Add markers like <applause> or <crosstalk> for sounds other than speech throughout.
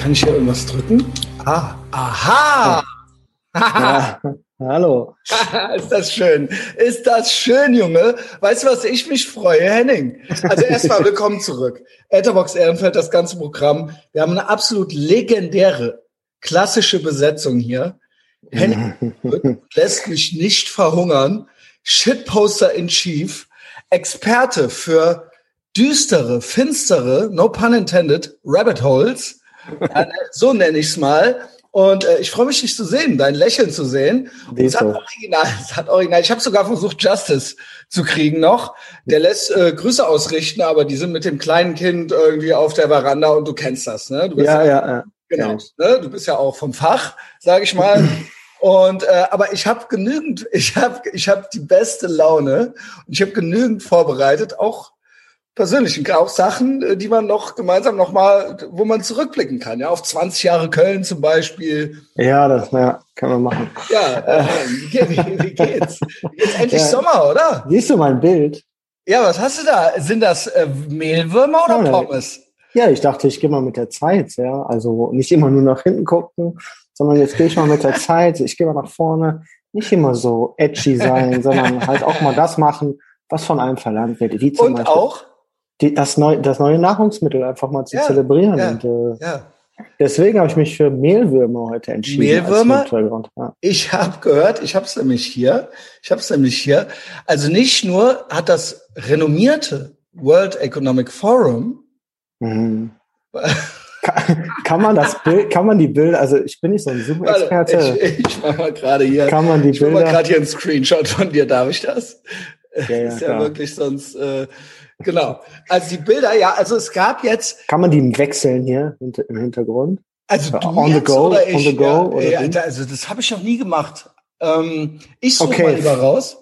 Kann ich hier irgendwas drücken? Ah, aha! Ja, <laughs> hallo. <laughs> ist das schön. Ist das schön, Junge. Weißt du, was ich mich freue, Henning? Also erstmal willkommen zurück. Etherbox Ehrenfeld, das ganze Programm. Wir haben eine absolut legendäre, klassische Besetzung hier. Henning <laughs> lässt mich nicht verhungern. Shitposter in Chief. Experte für düstere, finstere, no pun intended, Rabbit Holes. So nenne ich es mal. Und äh, ich freue mich, dich zu sehen, dein Lächeln zu sehen. Und es hat original, <laughs> es hat original. Ich habe sogar versucht, Justice zu kriegen noch. Der lässt äh, Grüße ausrichten, aber die sind mit dem kleinen Kind irgendwie auf der Veranda und du kennst das, ne? Du bist ja, ja, ja. Genau. Ne? Du bist ja auch vom Fach, sage ich mal. Und äh, aber ich habe genügend, <laughs> ich habe ich hab die beste Laune und ich habe genügend vorbereitet, auch persönlichen, auch Sachen, äh, die man noch gemeinsam noch mal, wo man zurückblicken kann, ja, auf 20 Jahre Köln zum Beispiel. Ja, das ja, kann man machen. Ja, äh, wie, wie, <laughs> wie geht's? Geht's endlich ja. Sommer, oder? Siehst du mein Bild? Ja, was hast du da? Sind das äh, Mehlwürmer oder ja, Pommes? Ja, ich dachte, ich gehe mal mit der Zeit, ja. Also nicht immer nur nach hinten gucken, sondern jetzt gehe ich mal mit der <laughs> Zeit, ich gehe mal nach vorne. Nicht immer so edgy sein, sondern halt auch mal das machen, was von einem verlangt wird. Wie zum Und Beispiel, auch die, das, neu, das neue Nahrungsmittel einfach mal zu ja, zelebrieren. Ja, und, äh, ja. Deswegen habe ich mich für Mehlwürmer heute entschieden. Mehlwürmer? Ja. Ich habe gehört, ich habe es nämlich hier, ich habe es nämlich hier. Also nicht nur hat das renommierte World Economic Forum mhm. <laughs> kann, kann, man das Bild, kann man die Bilder, also ich bin nicht so ein Zoom-Experte. Ich, ich mache mal gerade hier. Kann man die ich Bilder? Ich mal gerade hier einen Screenshot von dir, darf ich das? Ja, ja, ist ja klar. wirklich sonst. Äh, Genau. Also die Bilder, ja, also es gab jetzt. Kann man die wechseln hier im Hintergrund? Also du on the go, oder ich, on the go ja, oder ja, also das habe ich noch nie gemacht. Ähm, ich suche okay. mal lieber raus,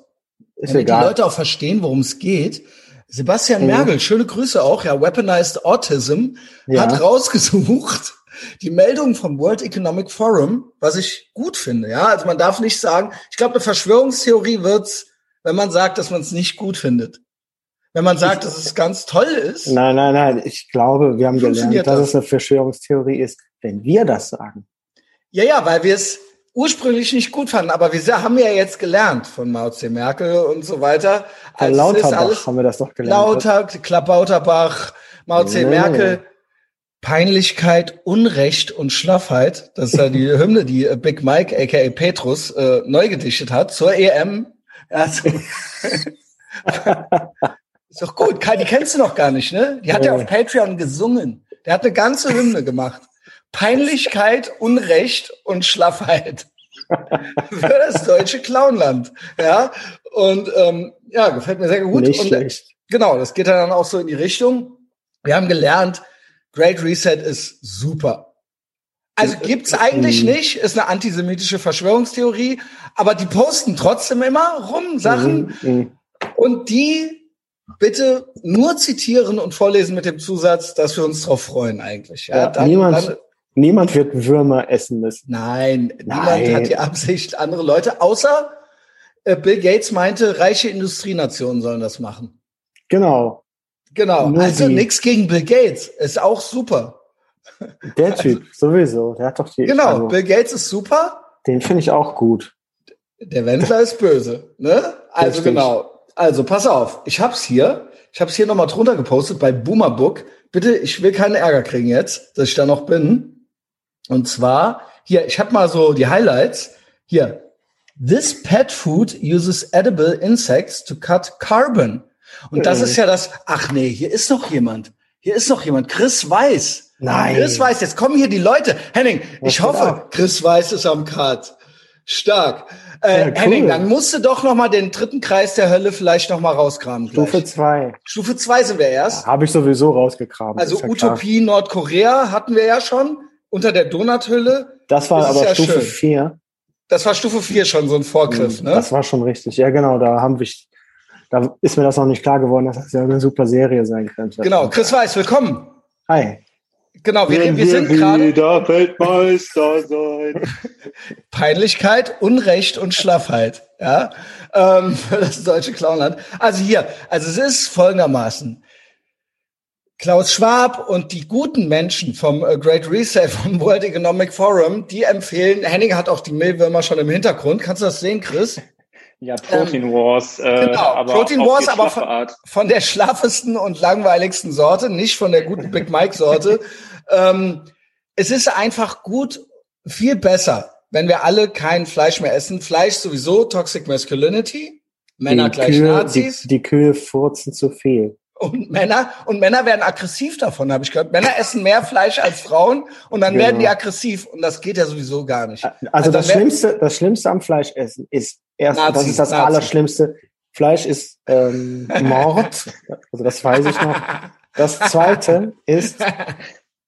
Ist damit egal. die Leute auch verstehen, worum es geht. Sebastian mhm. Mergel, schöne Grüße auch, ja, Weaponized Autism, ja. hat rausgesucht die Meldung vom World Economic Forum, was ich gut finde. Ja, also man darf nicht sagen, ich glaube, eine Verschwörungstheorie wird's, wenn man sagt, dass man es nicht gut findet wenn man sagt, dass es ganz toll ist. Nein, nein, nein. Ich glaube, wir haben gelernt, dass das? es eine Verschwörungstheorie ist, wenn wir das sagen. Ja, ja, weil wir es ursprünglich nicht gut fanden, aber wir haben ja jetzt gelernt von Mao C. Merkel und so weiter. Von Lauterbach haben wir das doch gelernt. Lauter, Klapauterbach, Mao C. Nee. Merkel. Peinlichkeit, Unrecht und Schlaffheit. Das ist ja die <laughs> Hymne, die Big Mike, aka Petrus, äh, neu gedichtet hat zur EM. Also, <laughs> <laughs> Ist doch gut. Die kennst du noch gar nicht, ne? Die hat ja auf Patreon gesungen. Der hat eine ganze Hymne gemacht. Peinlichkeit, Unrecht und Schlaffheit. <laughs> Für das deutsche Clownland. Ja. Und ähm, ja, gefällt mir sehr gut. Nicht und, schlecht. Genau, das geht dann auch so in die Richtung. Wir haben gelernt, Great Reset ist super. Also gibt's eigentlich nicht, ist eine antisemitische Verschwörungstheorie, aber die posten trotzdem immer rum Sachen mhm, mhm. und die bitte nur zitieren und vorlesen mit dem Zusatz, dass wir uns darauf freuen eigentlich. Ja, ja dann, niemand, dann, niemand wird Würmer essen müssen. Nein, Nein, niemand hat die Absicht, andere Leute, außer äh, Bill Gates meinte, reiche Industrienationen sollen das machen. Genau. Genau. Nur also nichts gegen Bill Gates. Ist auch super. Der Typ, also, sowieso. Der hat doch die. Genau, also, Bill Gates ist super. Den finde ich auch gut. Der Wendler ist böse, ne? Also Richtig. genau. Also, pass auf. Ich hab's hier. Ich hab's hier nochmal drunter gepostet bei Boomerbook. Bitte, ich will keinen Ärger kriegen jetzt, dass ich da noch bin. Und zwar, hier, ich habe mal so die Highlights. Hier. This pet food uses edible insects to cut carbon. Und das ist ja das, ach nee, hier ist noch jemand. Hier ist noch jemand. Chris Weiß. Nein. Chris Weiß, jetzt kommen hier die Leute. Henning, ich hoffe, Chris Weiß ist am Cut. Stark. Äh, ja, cool. Henning, dann musst du doch noch mal den dritten Kreis der Hölle vielleicht noch mal rauskramen. Gleich. Stufe zwei. Stufe zwei sind wir erst. Ja, Habe ich sowieso rausgekramt. Also ja Utopie klar. Nordkorea hatten wir ja schon unter der Donuthülle. Das war das aber Stufe schön. vier. Das war Stufe vier schon so ein Vorgriff, ne? Das war schon richtig. Ja, genau. Da haben wir, da ist mir das noch nicht klar geworden, dass das ja eine super Serie sein könnte. Genau. Chris Weiß, willkommen. Hi. Genau, wir, wir, sind gerade. Weltmeister sein. <laughs> Peinlichkeit, Unrecht und Schlaffheit, ja, ähm, für <laughs> das deutsche Clownland. Also hier, also es ist folgendermaßen. Klaus Schwab und die guten Menschen vom äh, Great Reset <laughs> vom World Economic Forum, die empfehlen, Henning hat auch die Mehlwürmer schon im Hintergrund. Kannst du das sehen, Chris? Ja, Protein ähm, Wars. Äh, genau, aber Protein Wars, aber von, von, der schlaffesten und langweiligsten Sorte, nicht von der guten Big Mike Sorte. <laughs> ähm, es ist einfach gut, viel besser, wenn wir alle kein Fleisch mehr essen. Fleisch sowieso, Toxic Masculinity, Männer die gleich Kühe, Nazis. Die, die Kühe furzen zu viel. Und Männer, und Männer werden aggressiv davon, habe ich gehört. Männer essen mehr Fleisch als Frauen und dann Genau. werden die aggressiv und das geht ja sowieso gar nicht. Also, das wer- Schlimmste, das Schlimmste am Fleischessen ist erst, das Nazis, ist das Nazis. Allerschlimmste. Fleisch ist ähm, Mord, also das weiß ich noch. Das Zweite ist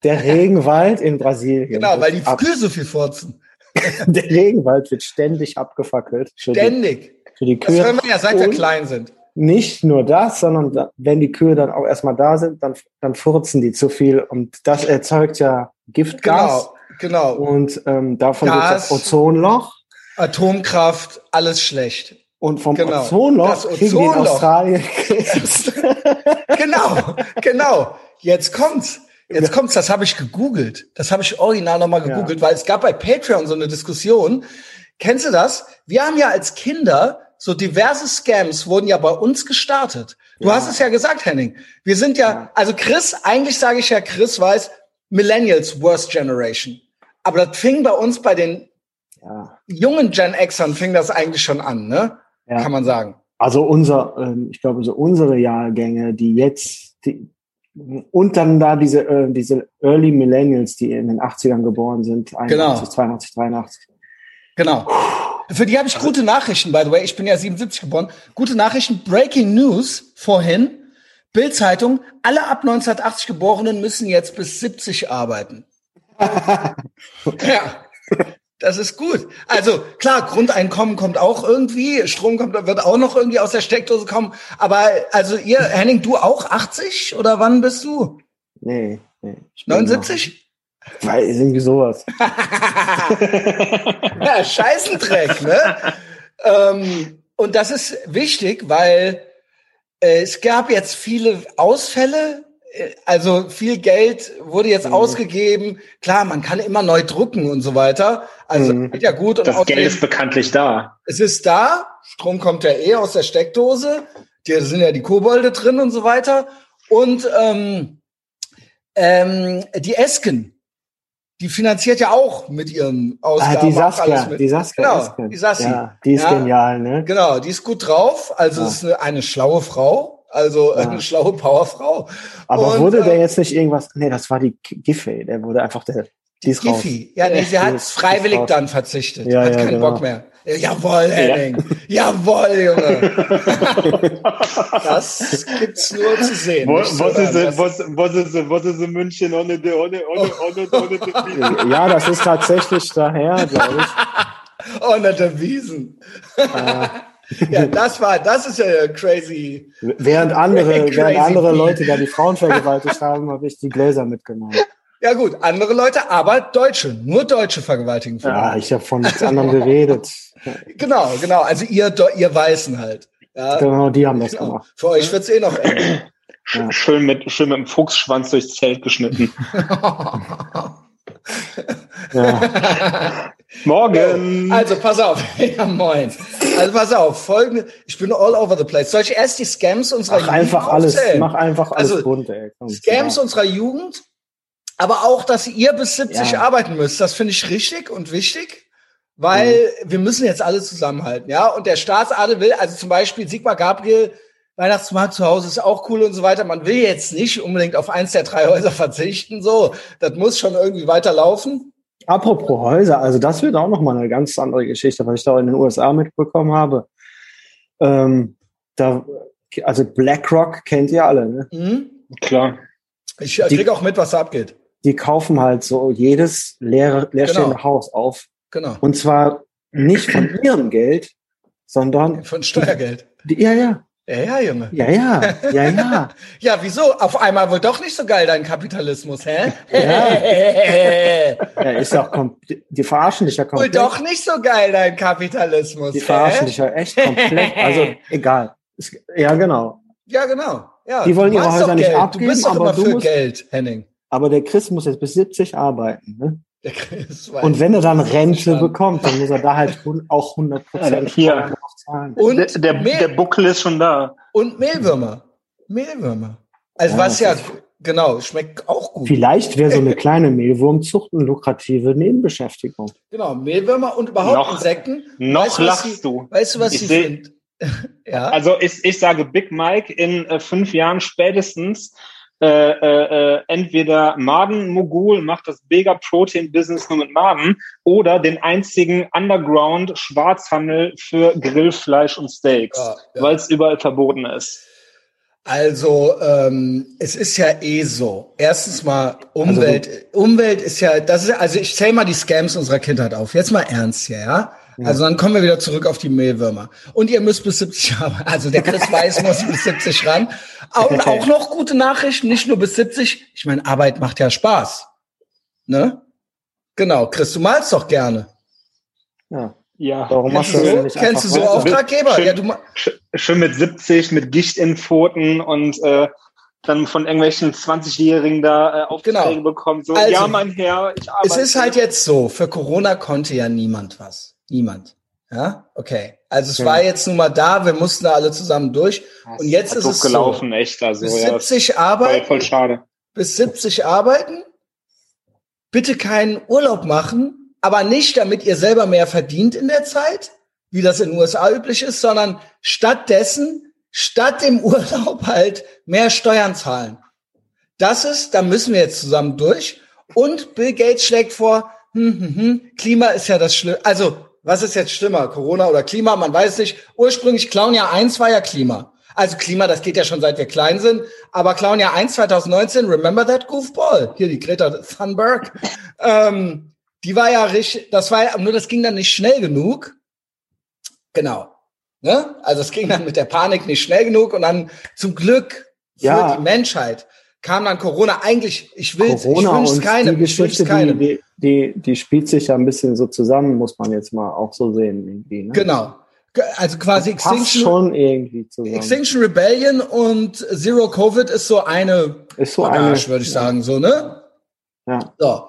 der Regenwald in Brasilien. Genau, weil die Ab, Kühe so viel furzen. <laughs> der Regenwald wird ständig abgefackelt für die, Ständig. für die Das Kühe. hören wir ja, seit wir klein sind. Nicht nur das, sondern da, wenn die Kühe dann auch erstmal da sind, dann, dann furzen die zu viel und das erzeugt ja Giftgas Genau, genau. und ähm, davon wird Gas. das Ozonloch Atomkraft, alles schlecht. Und vom Genau. Ozonloch Das kriegen die in Ozonloch. Australien <laughs> Krebs. Genau, genau. Jetzt kommt's. Jetzt kommt's, das habe ich gegoogelt. Das habe ich original nochmal Ja. gegoogelt, weil es gab bei Patreon so eine Diskussion. Kennst du das? Wir haben ja als Kinder so diverse Scams wurden ja bei uns gestartet. Du Ja. hast es ja gesagt, Henning. Wir sind ja, Ja. also Chris, eigentlich sage ich ja, Chris weiß, Millennials Worst Generation. Aber das fing bei uns bei den ja. jungen Gen Xern fing das eigentlich schon an, ne? Ja. Kann man sagen. Also unser, ähm, ich glaube, so unsere Jahrgänge, die jetzt, die, und dann da diese, äh, diese Early Millennials, die in den 80ern geboren sind, 81, Genau. 82, 83. Genau. Für die habe ich gute Nachrichten, by the way. Ich bin ja 77 geboren. Gute Nachrichten. Breaking News vorhin. Bild-Zeitung. Alle ab 1980 Geborenen müssen jetzt bis 70 arbeiten. <laughs> ja. Das ist gut. Also klar, Grundeinkommen kommt auch irgendwie, Strom kommt, wird auch noch irgendwie aus der Steckdose kommen. Aber also ihr, Henning, du auch 80 oder wann bist du? Nee, nee. ich bin 79? Noch, weil irgendwie sowas. <laughs> ja, Scheißendreck, ne? ähm, und das ist wichtig, weil äh, es gab jetzt viele Ausfälle. Äh, Also viel Geld wurde jetzt Mhm. ausgegeben. Klar, man kann immer neu drucken und so weiter. Also Mhm. geht ja gut. Und Das Geld ist bekanntlich da. es ist da, Strom kommt ja eh aus der Steckdose, da sind ja die Kobolde drin und so weiter. Und ähm, ähm, die Esken, die finanziert ja auch mit ihren Ah, Ausgaben die auch alles Saskia, die Saskia. Genau, Esken. die Sassi. Ja, die ist Ja. genial, ne? Genau, die ist gut drauf. Also Ja. ist eine, eine schlaue Frau, also Ja. eine schlaue Powerfrau. Aber Und, wurde der äh, jetzt nicht irgendwas, nee, das war die Giffey, der wurde einfach der, die ist raus. Giffy. Ja, nee, sie hat ist- freiwillig dann verzichtet. Ja, hat ja, keinen genau. Bock mehr. Ja, Jawohl, Henning. Jawohl, Junge. <laughs> Das gibt's nur zu sehen. Was ist, hören. es- was, was ist, was ist in München ohne die, ohne, ohne, ohne, ohne die <laughs> Ja, das ist tatsächlich daher, glaube ich. <laughs> Unter der Wiesen. <laughs> ja, das war, das ist ja crazy. Während andere, Crazy während andere. Leute da die Frauen vergewaltigt haben, habe ich die Gläser mitgenommen. <laughs> Ja gut, andere Leute, aber Deutsche, nur Deutsche vergewaltigen Ja, Frauen. ich habe von nichts anderem geredet. <laughs> Genau, genau. Also ihr, ihr Weißen halt. Ja, Genau, die haben das genau. gemacht. Für euch wird's eh noch eng. Ja. Schön mit, schön mit dem Fuchsschwanz durchs Zelt geschnitten. Ja. Morgen! Also pass auf, <laughs> ja moin. Also pass auf, folgende, ich bin all over the place. Soll ich erst die Scams unserer Mach einfach Jugend alles, aufzählen? mach einfach alles Also, bunt, ey. Komm, Scams ja. unserer Jugend, aber auch, dass ihr bis 70 Ja. arbeiten müsst. Das finde ich richtig und wichtig, weil Mhm. wir müssen jetzt alle zusammenhalten, ja. Und der Staatsadel will, also zum Beispiel Sigmar Gabriel, Weihnachtsmarkt zu Hause ist auch cool und so weiter. Man will jetzt nicht unbedingt auf eins der drei Häuser verzichten, so. Das muss schon irgendwie weiterlaufen. Apropos Häuser, also das wird auch noch mal eine ganz andere Geschichte, was ich da in den USA mitbekommen habe. Ähm, da, also BlackRock kennt ihr alle, ne? Mhm. Klar. Ich äh, Die- krieg auch mit, was da abgeht. Die kaufen halt so jedes leere, leerstehende Genau. Haus auf. Genau. Und zwar nicht von <clears throat> ihrem Geld, sondern Von Steuergeld. die, ja, ja, Ja, ja, Junge. ja, ja, ja, ja. <laughs> Ja, wieso? Auf einmal wohl doch nicht so geil dein Kapitalismus, hä? <laughs> ja ist ja auch kom- die, verarschen dich ja wohl komplett. doch nicht so geil dein Kapitalismus, Die verarschen hä? dich ja echt komplett. Also <laughs> egal. Ja, genau. Ja, genau. Ja, Die wollen ihre Häuser nicht Geld. abgeben, Du bist doch aber immer du für musst- Geld, Henning. Aber der Chris muss jetzt bis 70 arbeiten. Ne? Der Chris weiß Und wenn er dann Rente bekommt, dann muss er da halt auch 100 Prozent Hier. Zahlen. Und, Der, der, Mehl, der Buckel ist schon da. und Mehlwürmer. Mehlwürmer. Also Ja, was ja, genau, schmeckt auch gut. Vielleicht wäre so eine <laughs> kleine Mehlwurmzucht eine lukrative Nebenbeschäftigung. Genau, Mehlwürmer und überhaupt Noch- Insekten. Noch Weißt lachst die- du. Weißt du, was Ich sie finden? <laughs> ja. Also ich, ich sage Big Mike in äh, fünf Jahren spätestens äh, äh, äh, entweder Maden-Mogul macht das Mega-Protein-Business nur mit Maden oder den einzigen Underground-Schwarzhandel für Grillfleisch und Steaks, Ja, ja. weil es überall verboten ist. Also ähm, es ist ja eh so. Erstens mal Umwelt. Umwelt ist ja, das ist also ich zähle mal die Scams unserer Kindheit auf. Jetzt mal ernst hier, ja. Also dann kommen wir wieder zurück auf die Mehlwürmer. Und ihr müsst bis 70 haben. <laughs> Also der Chris Weiß muss bis 70 ran. Und <laughs> auch noch gute Nachrichten, nicht nur bis 70. Ich meine, Arbeit macht ja Spaß. Ne? Genau, Chris, du malst doch gerne. Ja. Ja. Warum machst Kennst du das so, nicht kennst du so? Auftraggeber? Schön- Ja, du Schön mit 70, mit Gicht in Pfoten und äh, dann von irgendwelchen 20-Jährigen da äh, Aufträge Genau. bekommen. So, Also, ja, mein Herr, ich arbeite. Es ist halt jetzt so, für Corona konnte ja niemand was. Niemand. Ja, okay. Also es Ja. war jetzt nun mal da, wir mussten da alle zusammen durch. Und jetzt ist es gelaufen, echt. Also, Bis ja, 70 voll, arbeiten, voll schade. bis 70 arbeiten, bitte keinen Urlaub machen, aber nicht, damit ihr selber mehr verdient in der Zeit, wie das in den USA üblich ist, sondern stattdessen, statt dem <laughs> Urlaub halt mehr Steuern zahlen. Das ist, da müssen wir jetzt zusammen durch. Und Bill Gates schlägt vor, hm, hm, hm, Klima ist ja das Schlimme. Also, was ist jetzt schlimmer? Corona oder Klima? Man weiß nicht. Ursprünglich Clown Jahr 1 war ja Klima. Also Klima, das geht ja schon seit wir klein sind. Aber Clown Jahr 1 2019, remember that goofball? Hier die Greta Thunberg. ähm, die war ja richtig, das war ja, nur das ging dann nicht schnell genug. Genau. Ne? Also es ging dann mit der Panik nicht schnell genug und dann zum Glück für Ja. die Menschheit kam dann Corona. Eigentlich, ich will ich Corona wünsch's und keinem, die ich wünsch's Geschichte, keinem. die, die, die, spielt sich ja ein bisschen so zusammen, muss man jetzt mal auch so sehen. Irgendwie, ne? Genau. Ge- Also quasi Passt Extinction, schon irgendwie zusammen. Extinction Rebellion und Zero Covid ist so eine ist so Bagage, eine, würde ich sagen, so, ne? Ja. So.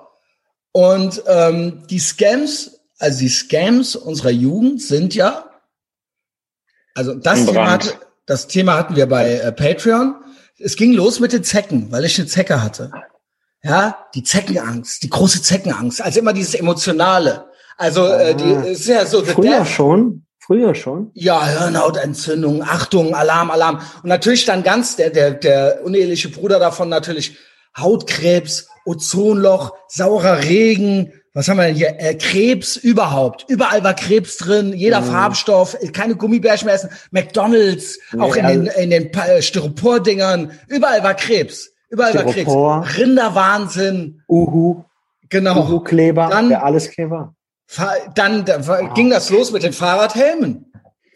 Und ähm, die Scams, also die Scams unserer Jugend sind ja, also das Thema, hatte, das Thema hatten wir bei äh, Patreon. Es ging los mit den Zecken, weil ich eine Zecke hatte. Ja, die Zeckenangst, die große Zeckenangst, also immer dieses Emotionale. Also äh, die Ah. ist ja so Früher death schon, früher schon. ja, Hirnhautentzündung, Achtung, Alarm, Alarm. Und natürlich dann ganz der, der, der uneheliche Bruder davon natürlich Hautkrebs, Ozonloch, saurer Regen, was haben wir denn hier? Äh, Krebs überhaupt. Überall war Krebs drin, jeder Mhm. Farbstoff, keine Gummibärchen mehr essen, McDonalds, Nee, auch in also- den, in den Pa- äh, Styropor-Dingern, überall war Krebs. Überall war Styropor. Krebs. Rinderwahnsinn, Uhu, genau. Uhu-Kleber, Dann- der Alleskleber. Dann da, war- ging das los mit den Fahrradhelmen.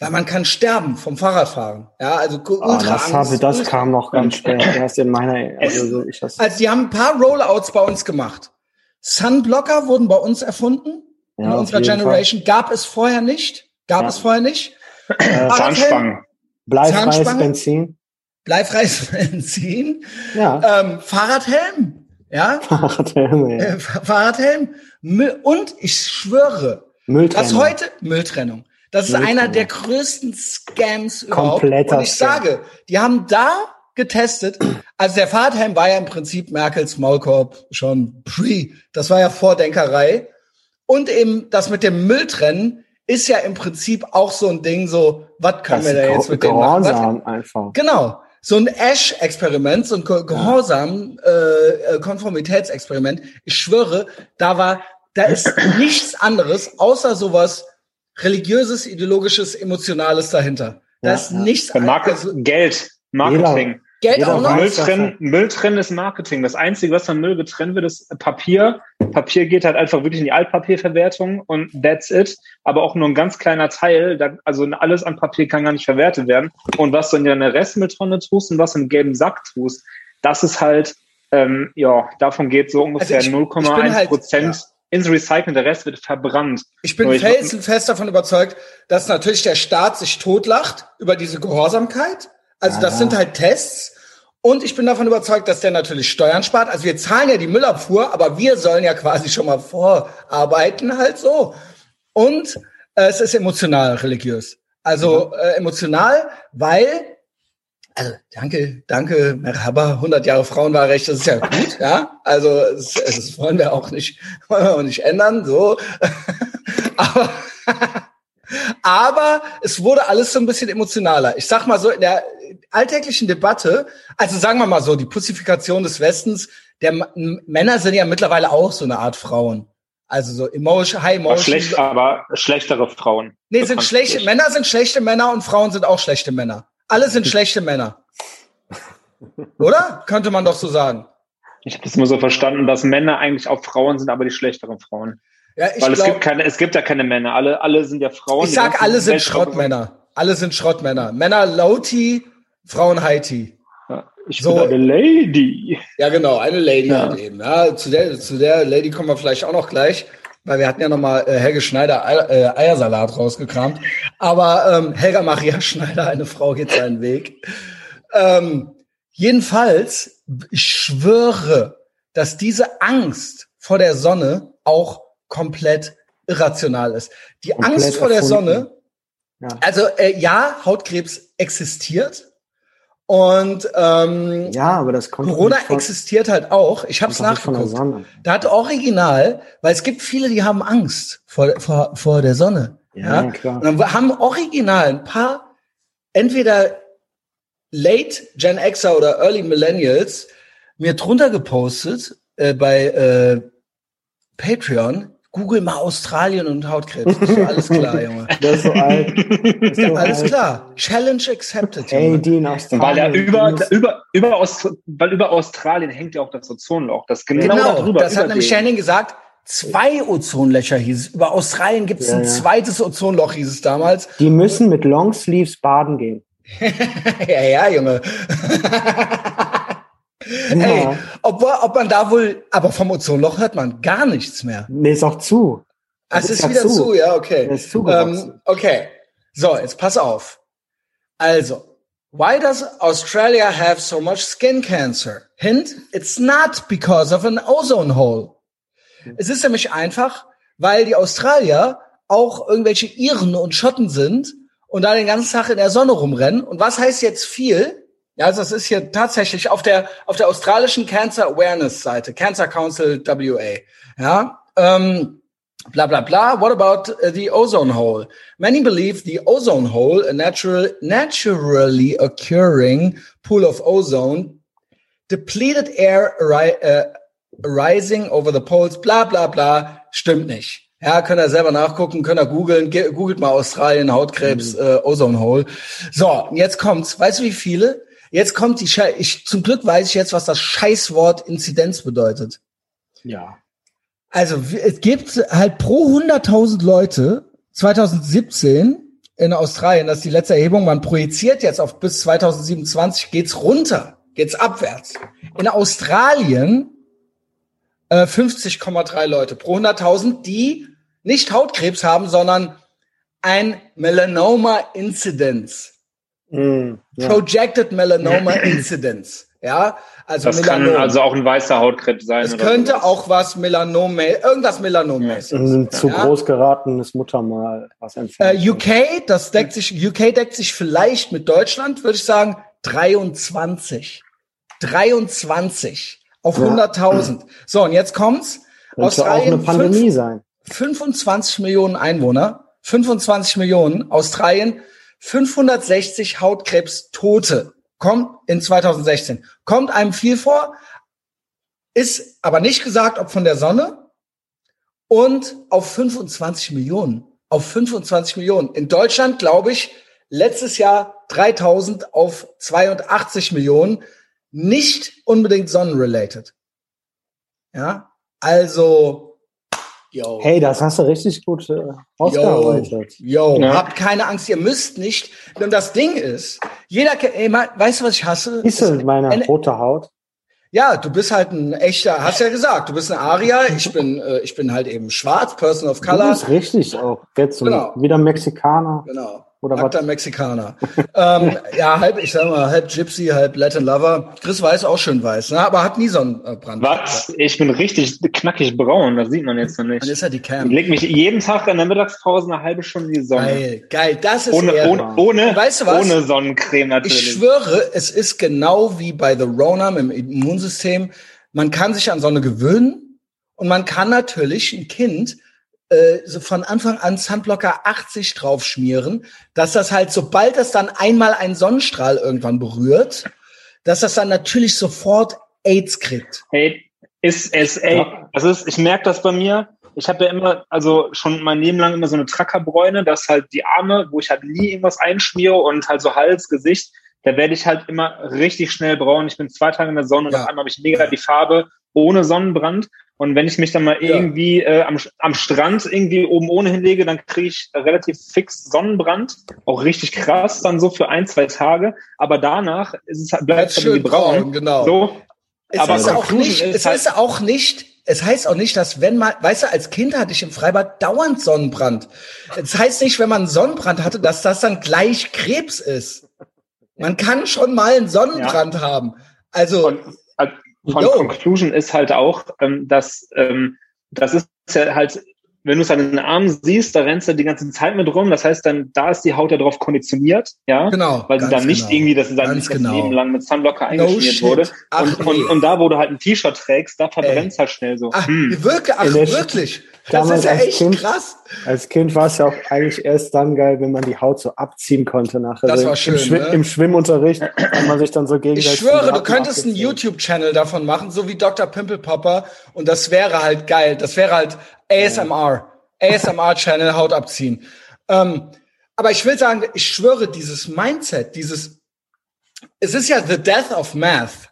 Weil man kann sterben vom Fahrradfahren. Ja, also Oh, ultra das, habe, das kam noch ganz spät. <laughs> Erst in meiner, also so ich das, Also die haben ein paar Rollouts bei uns gemacht. Sunblocker wurden bei uns erfunden. in Ja, auf unserer Generation gab es vorher nicht. Gab Ja. es vorher nicht. äh, Zahnspangen. bleifreies? Benzin. Bleifreies <laughs> Benzin. Ja, Ähm, Fahrradhelm. Ja, <laughs> Fahrradhelme, ja. äh, Fahrradhelm. Und ich schwöre, Mülltrennung. Das heute Mülltrennung. Das ist Mülltrennung. einer der größten Scams überhaupt. Kompletter Und ich sage, die haben da getestet. Also der Fahrradhelm war ja im Prinzip Merkels Maulkorb schon pre. Das war ja Vordenkerei. Und eben das mit dem Mülltrennen ist ja im Prinzip auch so ein Ding, so, was können das wir da jetzt mit dem machen? Einfach. Genau. So ein Ash-Experiment, so ein Ge- Gehorsam, äh, äh, Konformitätsexperiment. Ich schwöre, da war, da ist <clears throat> nichts anderes außer sowas religiöses, ideologisches, emotionales dahinter. Da Ja, ist ja. nichts Market, also Geld, Marketing. Geld jeder auch noch. Müll trennen, Müll trennen ist Marketing. Das Einzige, was von Müll getrennt wird, ist Papier. Papier geht halt einfach wirklich in die Altpapierverwertung und that's it. Aber auch nur ein ganz kleiner Teil. Da, also alles an Papier kann gar nicht verwertet werden. Und was du in deine Restmülltonne tust und was du im gelben Sack tust, das ist halt, ähm, ja, davon geht so ungefähr Also ich bin 0,1 halt- Prozent ja. ins Recyceln. Der Rest wird verbrannt. Ich bin ich- felsenfest davon überzeugt, dass natürlich der Staat sich totlacht über diese Gehorsamkeit. Also das sind halt Tests. Und ich bin davon überzeugt, dass der natürlich Steuern spart. Also wir zahlen ja die Müllabfuhr, aber wir sollen ja quasi schon mal vorarbeiten, halt so. Und äh, es ist emotional religiös. Also äh, emotional, weil, also danke, danke, Merhaba, 100 Jahre Frauenwahlrecht, das ist ja gut, ja. Also es, das wollen wir auch nicht, <laughs> wollen wir auch nicht ändern, so. <laughs> aber <laughs> aber es wurde alles so ein bisschen emotionaler. Ich sag mal so, in der alltäglichen Debatte, also sagen wir mal so, die Pussifikation des Westens, der M Männer sind ja mittlerweile auch so eine Art Frauen. Also so emotion, high emotion. Aber, schlecht, aber schlechtere Frauen. Nee, sind schlechte, Männer sind schlechte Männer und Frauen sind auch schlechte Männer. Alle sind schlechte Männer. Oder? Könnte man doch so sagen. Ich habe das immer so verstanden, dass Männer eigentlich auch Frauen sind, aber die schlechteren Frauen. Ja, ich Weil es glaub- gibt keine, es gibt ja keine Männer. Alle, alle sind ja Frauen. Ich sag, alle sind Schrottmänner. Alle sind Schrottmänner. Männer Low-T, Frauen. Ja, ich So. bin eine Lady. Ja, genau, eine Lady Ja. halt eben. Ja, zu der, zu der Lady kommen wir vielleicht auch noch gleich, weil wir hatten ja noch mal äh, Helge Schneider Ei- äh, Eiersalat rausgekramt. Aber ähm, Helga Maria <laughs> Schneider, eine Frau geht seinen Weg. Ähm, jedenfalls, ich schwöre, dass diese Angst vor der Sonne auch komplett irrational ist. Die Komplett Angst vor der erfunden. Sonne, Ja. also äh, ja, Hautkrebs existiert. Und ähm, Ja, aber das kommt Corona von, existiert halt auch. Ich habe es nachgeguckt. Da hat original, weil es gibt viele, die haben Angst vor, vor, vor der Sonne. Ja, Ja, klar. Und dann haben original ein paar, entweder Late Gen Xer oder Early Millennials mir drunter gepostet äh, bei äh, Patreon. Google mal Australien und Hautkrebs. Ist ja alles klar, Junge. <laughs> Der ist so alt. <laughs> Ist so alles alt. klar. Challenge accepted, Ey, Junge. die in Australien. Weil ja über, über, über, Aust weil über Australien hängt ja auch das Ozonloch. Das genau, Genau, darüber. das hat nämlich. Shannon gesagt. Zwei Ozonlöcher hieß es. Über Australien gibt es Ja, ein ja. zweites Ozonloch, hieß es damals. Die müssen mit Longsleeves baden gehen. <laughs> ja, ja, Junge. Ey, Ja. obwohl, ob man da wohl, aber vom Ozonloch hört man gar nichts mehr. Nee, ist auch zu. Ah, Es ist ist wieder zu. zu, ja, okay. Ist zugewachsen. Ähm, okay. So, jetzt pass auf. Also, why does Australia have so much skin cancer? Hint, it's not because of an ozone hole. Es ist nämlich einfach, weil die Australier auch irgendwelche Iren und Schotten sind und da den ganzen Tag in der Sonne rumrennen. Und was heißt jetzt viel? Ja, also das ist hier tatsächlich auf der auf der australischen Cancer Awareness Seite, Cancer Council WA. Ja, ähm, bla bla bla. What about uh, the ozone hole? Many believe the ozone hole, a natural naturally occurring pool of ozone, depleted air uh, arising over the poles. Bla bla bla. Stimmt nicht. Ja, könnt ihr selber nachgucken, könnt ihr googeln, Ge- googelt mal Australien, Hautkrebs, äh, Ozone Hole. So, jetzt kommt's. Weißt du, wie viele? Jetzt kommt die Schei ich Zum Glück weiß ich jetzt, was das Scheißwort Inzidenz bedeutet. Ja. Also es gibt halt pro 100.000 Leute 2017 in Australien, das ist die letzte Erhebung, man projiziert jetzt auf bis 2027 geht's runter, geht's abwärts. In Australien äh, 50,3 Leute pro 100.000, die nicht Hautkrebs haben, sondern ein Melanoma Incidence. Mm, ja. Projected Melanoma <clears throat> Incidence. Ja, also Das kann Melanom. also auch ein weißer Hautkrebs sein. es oder könnte sowas. auch was Melanom, irgendwas Melanommäßiges. Ein zu Ja. groß geratenes Muttermal, was Äh. UK, das deckt sich, UK deckt sich vielleicht mit Deutschland, würde ich sagen, 23. 23 auf Ja. 100.000. So, und jetzt kommt's. Könnte auch eine Pandemie sein. 25 Millionen Einwohner, 25 Millionen, Australien, 560 Hautkrebs-Tote. Kommt in 2016. Kommt einem viel vor, ist aber nicht gesagt, ob von der Sonne und auf 25 Millionen. Auf 25 Millionen. In Deutschland, glaube ich, letztes Jahr 3000 auf 82 Millionen. Nicht unbedingt sonnenrelated. Ja, also, yo. Hey, das hast du richtig gut äh, ausgearbeitet. Yo, Ja. habt keine Angst, ihr müsst nicht. Und das Ding ist, jeder, ey, ma- weißt du, was ich hasse? Siehst du meine Eine- rote Haut? Ja, du bist halt ein echter, hast ja gesagt, du bist ein Aria, ich bin, äh, ich bin halt eben schwarz, Person of Du Color. bist richtig auch. Jetzt so Genau. wieder Mexikaner. Genau. Oder Nackter was? Mexikaner. <laughs> ähm, ja, halb, ich sag mal, halb Gypsy, halb Latin Lover. Chris Weiß auch schön weiß, ne? aber hat nie Sonnenbrand. Was? Ich bin richtig knackig braun, das sieht man jetzt noch Dann nicht. ist ja die Ich Cam. leg mich jeden Tag in der Mittagspause eine halbe Stunde in die Sonne. Geil, geil, das ist Ohne, Ehre. ohne, ohne, Weißt du was? ohne Sonnencreme Ich natürlich. schwöre, es ist genau wie bei The Rona im Immunsystem. Man kann sich an Sonne gewöhnen und man kann natürlich ein Kind äh, so von Anfang an Sunblocker 80 drauf schmieren, dass das halt, sobald das dann einmal einen Sonnenstrahl irgendwann berührt, dass das dann natürlich sofort AIDS kriegt. Hey, ist es, ey, das ist, ich merke das bei mir. Ich habe ja immer, also schon mein Leben lang immer so eine Trackerbräune, dass halt die Arme, wo ich halt nie irgendwas einschmiere und halt so Hals, Gesicht, da werde ich halt immer richtig schnell braun. Ich bin zwei Tage in der Sonne und Ja. auf einmal habe ich mega die Farbe ohne Sonnenbrand. Und wenn ich mich dann mal Ja. irgendwie äh, am, am Strand irgendwie oben ohne hinlege, dann kriege ich relativ fix Sonnenbrand. Auch richtig krass, dann so für ein, zwei Tage. Aber danach ist es halt, bleibt es halt schön braun. braun, genau. So, Es Aber ist auch nicht, ist es halt- ist auch nicht, es heißt auch nicht, dass wenn man, weißt du, als Kind hatte ich im Freibad dauernd Sonnenbrand. Es heißt nicht, wenn man Sonnenbrand hatte, dass das dann gleich Krebs ist. Man kann schon mal einen Sonnenbrand haben. Also, Und äh, von Jo. Conclusion ist halt auch, ähm, dass ähm, das ist ja halt, wenn du es an den Armen siehst, da rennst du die ganze Zeit mit rum. Das heißt, dann da ist die Haut ja drauf konditioniert, ja, genau. weil sie dann nicht genau. irgendwie, dass sie dann Ganz nicht das genau. Leben lang mit Sunblocker No eingeschmiert shit. wurde. Ach, und, nee. und, und da, wo du halt ein T-Shirt trägst, da verbrennt es halt schnell so. Ach, Hm. wirklich, ach, wirklich. Das Damals ist ja als echt Kind- krass. Als Kind war es ja auch eigentlich erst dann geil, wenn man die Haut so abziehen konnte nachher. Das Also war schön, Im, Schwi ne? im Schwimmunterricht, wenn man sich dann so Ich gegenseitig. schwöre, die du könntest einen. YouTube-Channel davon machen, so wie Dr. Pimpelpopper. Und das wäre halt geil. Das wäre halt ASMR. ASMR-Channel, Haut abziehen. Ähm, aber ich will sagen, ich schwöre, dieses Mindset, dieses, es ist ja the death of math.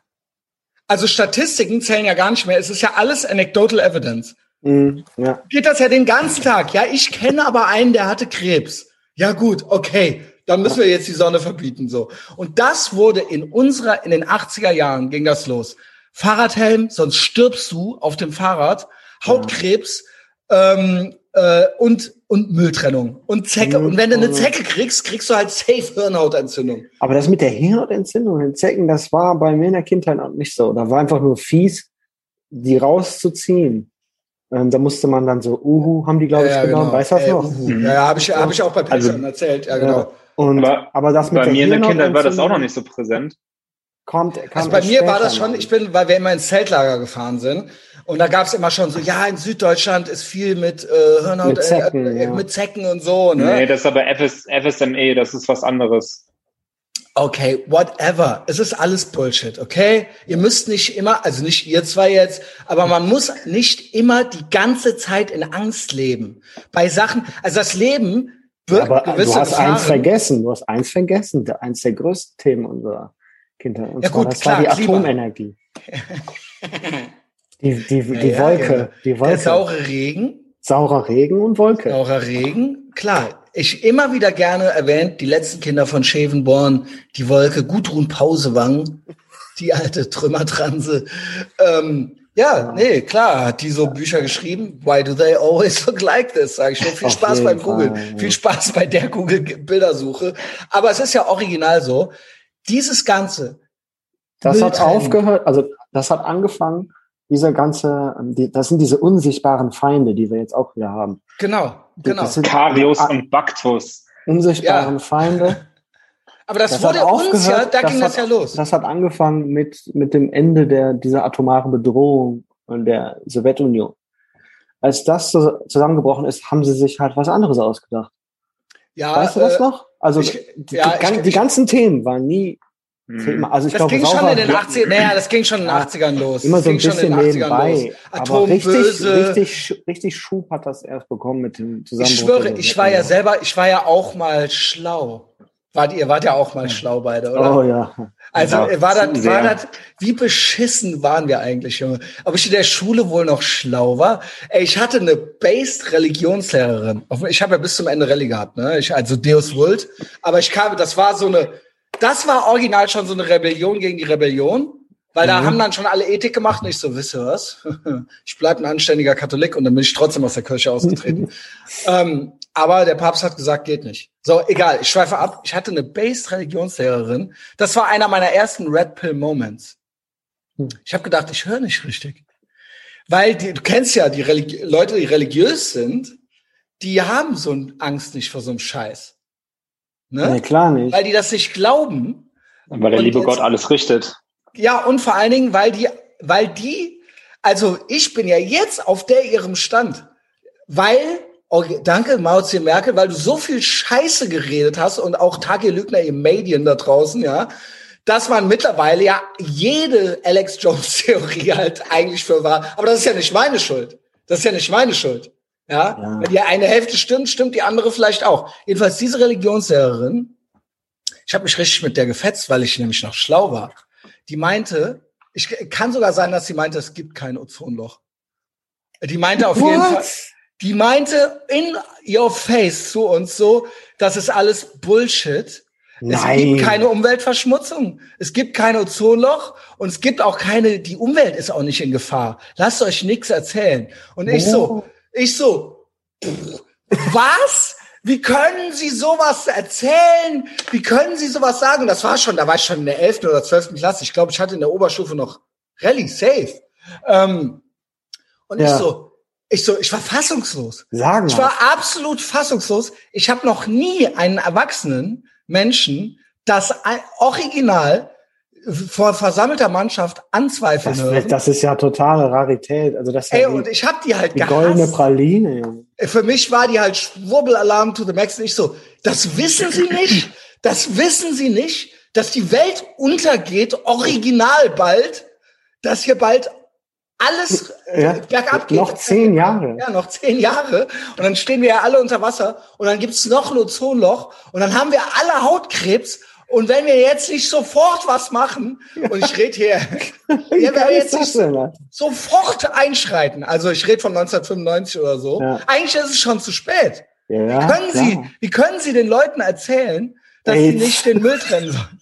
Also Statistiken zählen ja gar nicht mehr. Es ist ja alles anecdotal evidence. Mhm, ja. Geht das ja den ganzen Tag. Ja, ich kenne aber einen, der hatte Krebs. Ja gut, okay. Dann müssen wir jetzt die Sonne verbieten, so. Und das wurde in unserer, in den 80er Jahren ging das los. Fahrradhelm, sonst stirbst du auf dem Fahrrad. Hautkrebs, ähm, äh, und, und Mülltrennung. Und Zecke. Und wenn du eine. Zecke kriegst, kriegst du halt safe Hirnhautentzündung. Aber das mit der Hirnhautentzündung, den Zecken, das war bei mir in der Kindheit auch nicht so. Da war einfach nur fies, die rauszuziehen. Ähm, da musste man dann so, Uhu, haben die, glaube ich, genommen. Weißt du das Äh, noch? uhu. Ja, ja habe ich, hab ich auch bei Also- Patreon erzählt. Ja, genau. Ja. Und, Aber aber, das mit Bei der mir in der Kindheit war das auch noch nicht so präsent. Kommt, Also bei mir war das schon, ich bin, weil wir immer ins Zeltlager gefahren sind und da gab es immer schon so, ja, in Süddeutschland ist viel mit äh, Hirnhaut, Mit Zecken, äh, äh, ja. mit Zecken und so, ne? Nee, das ist aber FS, FSME, das ist was anderes. Okay, whatever. Es ist alles Bullshit, okay? Ihr müsst nicht immer, also nicht ihr zwei jetzt, aber man muss nicht immer die ganze Zeit in Angst leben. Bei Sachen, also das Leben birgt Aber gewisse du hast Gefahren. eins vergessen, du hast eins vergessen, der, eins der größten Themen unserer Kindheit. Und Ja zwar, gut, das klar, war die Klima. Atomenergie. <laughs> die die, die Ja, ja, Wolke, genau. die Der Wolke. saure Regen, Saurer Regen und Wolke. Saurer Regen, klar. Ich immer wieder gerne erwähnt, die letzten Kinder von Schevenborn, die Wolke, Gudrun Pausewang, die alte Trümmertranse. Ähm, ja, nee, klar, hat die so Bücher geschrieben. Why do they always look like this? Sag ich schon. Viel Spaß beim Google. Viel Spaß bei der Google-Bildersuche. Aber es ist ja original so. Dieses Ganze. Das hat aufgehört, also das hat angefangen, dieser ganze, ähm, die, das sind diese unsichtbaren Feinde, die wir jetzt auch wieder haben. Genau, genau. Das sind Karius und Baktus. unsichtbaren Ja. Feinde. <laughs> Aber das, Das wurde uns ja, da das ging das hat- ja los. Das hat angefangen mit, mit dem Ende der, dieser atomaren Bedrohung und der Sowjetunion. Als das so zusammengebrochen ist, haben sie sich halt was anderes ausgedacht. ja, weißt du das äh, noch? Also ich- die, ja, die, ich- die ganzen Themen waren nie. Thema. Also ich Das glaube, ging schon in den 80ern, naja, das ging schon in den Ja, 80ern los. immer so ein bisschen den 80ern nebenbei. los. Aber richtig, richtig, richtig Schub hat das erst bekommen mit dem Zusammenbruch. Ich schwöre, ich war ja selber, ich war ja auch mal schlau. Wart ihr wart ja auch mal schlau beide, oder? Oh ja. Also Ja, war das, war das, wie beschissen waren wir eigentlich, Junge? Ob ich in der Schule wohl noch schlau war? Ey, ich hatte eine based Religionslehrerin. Auf- Ich habe ja bis zum Ende Rallye gehabt, ne? Ich, also Deus Vult. Aber ich kam, das war so eine, das war original schon so eine Rebellion gegen die Rebellion. Weil da Mhm. haben dann schon alle Ethik gemacht und ich so, wisst ihr was? <laughs> Ich bleib ein anständiger Katholik und dann bin ich trotzdem aus der Kirche ausgetreten. <laughs> ähm, Aber der Papst hat gesagt, geht nicht. So, egal, ich schweife ab. Ich hatte eine Based-Religionslehrerin. Das war einer meiner ersten Red Pill-Moments. Hm. Ich habe gedacht, ich höre nicht richtig. Weil die, du kennst ja die Religi Leute, die religiös sind, die haben so eine Angst nicht vor so einem Scheiß. Ne? Nee, klar nicht. Weil die das nicht glauben. Weil der liebe jetzt- Gott alles richtet. Ja, und vor allen Dingen, weil die, weil die, also ich bin ja jetzt auf der ihrem Stand, weil, oh, danke Mao Zedong Merkel, weil du so viel Scheiße geredet hast und auch Tage Lügner im Medien da draußen, ja, dass man mittlerweile ja jede Alex Jones Theorie <laughs> halt eigentlich für wahr, aber das ist ja nicht meine Schuld. Das ist ja nicht meine Schuld. Ja, Ja. wenn die eine Hälfte stimmt, stimmt die andere vielleicht auch. Jedenfalls diese Religionslehrerin, ich habe mich richtig mit der gefetzt, weil ich nämlich noch schlau war. Die meinte, ich kann sogar sein, dass sie meinte, es gibt kein Ozonloch. Die meinte auf jeden Fall, die meinte in your face zu uns so, das ist alles Bullshit. Es Nein. gibt keine Umweltverschmutzung. Es gibt kein Ozonloch und es gibt auch keine, die Umwelt ist auch nicht in Gefahr. Lasst euch nichts erzählen. Und ich so, ich so, pff, was? Wie können Sie sowas erzählen? Wie können Sie sowas sagen? Das war schon, da war ich schon in der 11. oder 12. Klasse. Ich glaube, ich hatte in der Oberstufe noch Rallye safe. Ähm, und ich Ja. so, ich so, ich war fassungslos. Sagen Ich war absolut fassungslos. Ich habe noch nie einen erwachsenen Menschen das Original vor versammelter Mannschaft anzweifeln das, hören. das ist ja totale Rarität. Also das ist Ey, ja und die, ich habe die halt die goldene. Praline, Junge. Für mich war die halt Schwurbelalarm to the max. Und ich so, das wissen Sie nicht, das wissen Sie nicht, dass die Welt untergeht, original bald, dass hier bald alles Ja, bergab geht. noch zehn Jahre. Ja, noch zehn Jahre. Und dann stehen wir ja alle unter Wasser und dann gibt's noch ein Ozonloch und dann haben wir alle Hautkrebs. Und wenn wir jetzt nicht sofort was machen, und ich rede hier, <laughs> Wie wenn wir ist jetzt das nicht sofort einschreiten, also ich rede von 1995 oder so, Ja. eigentlich ist es schon zu spät. Ja, Können klar. Sie, wie können Sie den Leuten erzählen, dass sie AIDS. nicht den Müll trennen sollen?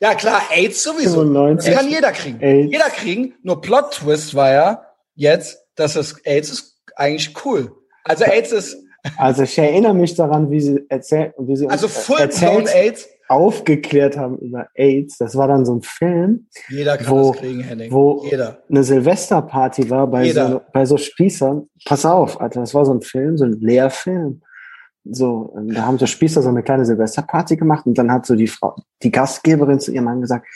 Ja, klar, AIDS sowieso. 95. Das kann jeder kriegen. AIDS. Jeder kriegen. Nur Plot-Twist war ja jetzt, dass es AIDS ist eigentlich cool. Also AIDS ist, Also ich erinnere mich daran, wie sie erzählt, wie sie also full-blown erzählt, AIDS. Aufgeklärt haben über AIDS. Das war dann so ein Film, Jeder kann Wo- das kriegen, Henning. wo Jeder. eine Silvesterparty war bei Jeder. so, bei so Spießern. Pass auf, Alter, das war so ein Film, so ein Lehrfilm. So, da haben so Spießer so eine kleine Silvesterparty gemacht und dann hat so die Frau, die Gastgeberin zu ihrem Mann gesagt,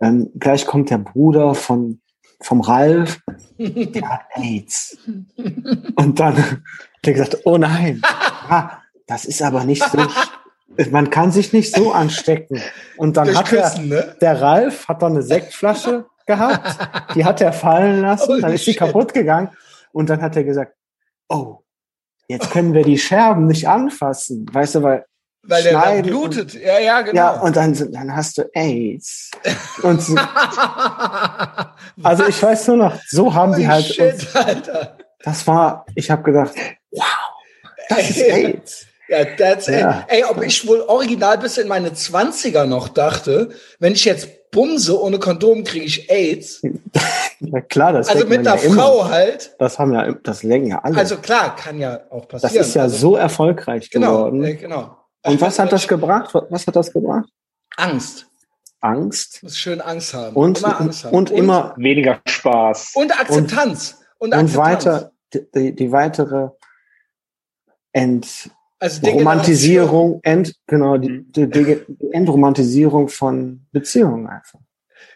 ähm, gleich kommt der Bruder von vom Ralf, der hat AIDS. <laughs> Und dann hat er gesagt, oh nein, ah, das ist aber nicht so, <laughs> man kann sich nicht so anstecken. Und dann Durch hat er, ne? der Ralf hat dann eine Sektflasche gehabt, die hat er fallen lassen, Holy dann ist die shit. kaputt gegangen und dann hat er gesagt, oh, jetzt können wir die Scherben nicht anfassen, weißt du, weil Weil der dann blutet. Ja, ja, genau. ja, und dann, dann hast du AIDS. Und so, <laughs> also ich weiß nur noch, so haben die halt shit, uns, Alter. das war, ich habe gedacht, wow, das ist <laughs> AIDS. Ja, that's Ja. it. Ey, ob ich wohl original bis in meine Zwanziger noch dachte, wenn ich jetzt bumse ohne Kondom, kriege ich AIDS. <laughs> Ja klar, das Also mit einer ja immer. Frau halt. Das haben ja, das lenken ja alle. Also klar, kann ja auch das passieren. ist ja also, so erfolgreich genau, geworden. äh, genau. Und was hat das gebracht? Was hat das gebracht? Angst. Angst Muss schön Angst haben. und, immer Angst haben. und immer Weniger Spaß. und Akzeptanz. Und, und Akzeptanz. weiter die, die weitere Ent, also. Romantisierung, Ent, genau, die, Mhm. die, die Entromantisierung von Beziehungen einfach.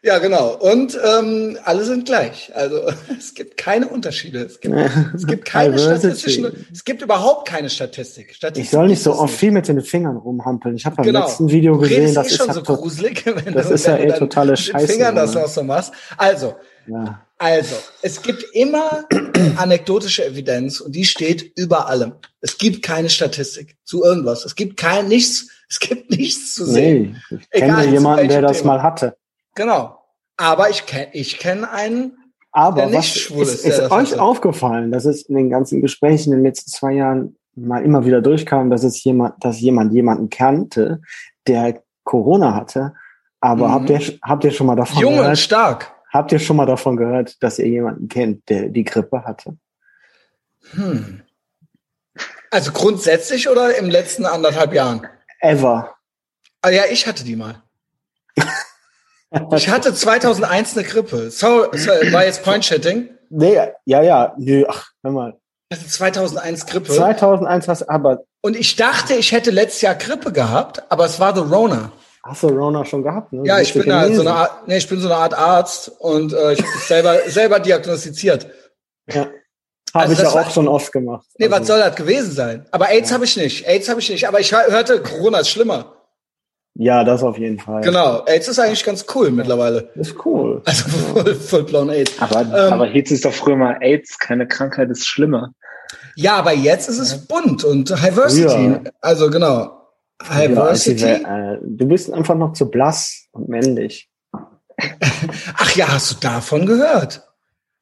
Ja, genau. Und ähm, alle sind gleich. Also <laughs> es gibt keine Unterschiede. Es gibt, es gibt keine statistischen. Es gibt überhaupt keine Statistik. Statistik Ich soll nicht so oft viel mit den Fingern rumhampeln. Ich habe beim Genau. letzten Video gesehen, redest das eh ist schon so gruselig, <laughs> wenn das du, ist ja eh totale mit Scheiße, den Fingern das noch so machst. Also, ja. also, es gibt immer anekdotische Evidenz und die steht über allem. Es gibt keine Statistik zu irgendwas. Es gibt kein nichts, <laughs> es gibt nichts zu sehen. Nee, ich kenne jemanden, der das Thema. mal hatte. Genau. Aber ich kenne ich kenn einen, Aber Der nicht was schwul ist, ist, ist euch aufgefallen, dass es in den ganzen Gesprächen in den letzten zwei Jahren mal immer wieder durchkam, dass es jemand, dass jemand jemanden kannte, der Corona hatte. Aber Mhm. habt ihr habt ihr schon mal davon jung und gehört? stark. Habt ihr schon mal davon gehört, dass ihr jemanden kennt, der die Grippe hatte? Hm. Also grundsätzlich oder im letzten anderthalb Jahren? Ever. Ah ja, ich hatte die mal. <laughs> Ich hatte 2001 eine Grippe. So, so war jetzt Point-Chatting. Nee, ja, ja, nö, ach, hör mal. Ich hatte 2001 Grippe. 2001 hast aber, Und ich dachte, ich hätte letztes Jahr Grippe gehabt, aber es war The Rona. Hast du Rona schon gehabt, ne? Ja, ich bin halt so eine Art, nee, ich bin so eine Art Arzt und äh, ich habe mich selber, <laughs> selber diagnostiziert. Ja. Habe Also ich ja das war- auch schon oft gemacht. Nee, was Also, soll das gewesen sein? Aber AIDS habe ich nicht. AIDS habe ich nicht. Aber ich hör- hörte, Corona ist schlimmer. Ja, das auf jeden Fall. Genau. AIDS ist eigentlich ganz cool mittlerweile. Ist cool. Also voll, voll blown AIDS. Aber, Ähm, aber hieß es doch früher mal AIDS, keine Krankheit ist schlimmer. Ja, aber jetzt ist es bunt und Diversity. Ja. Also genau. Diversity. Ja, äh, du bist einfach noch zu blass und männlich. <laughs> Ach ja, hast du davon gehört?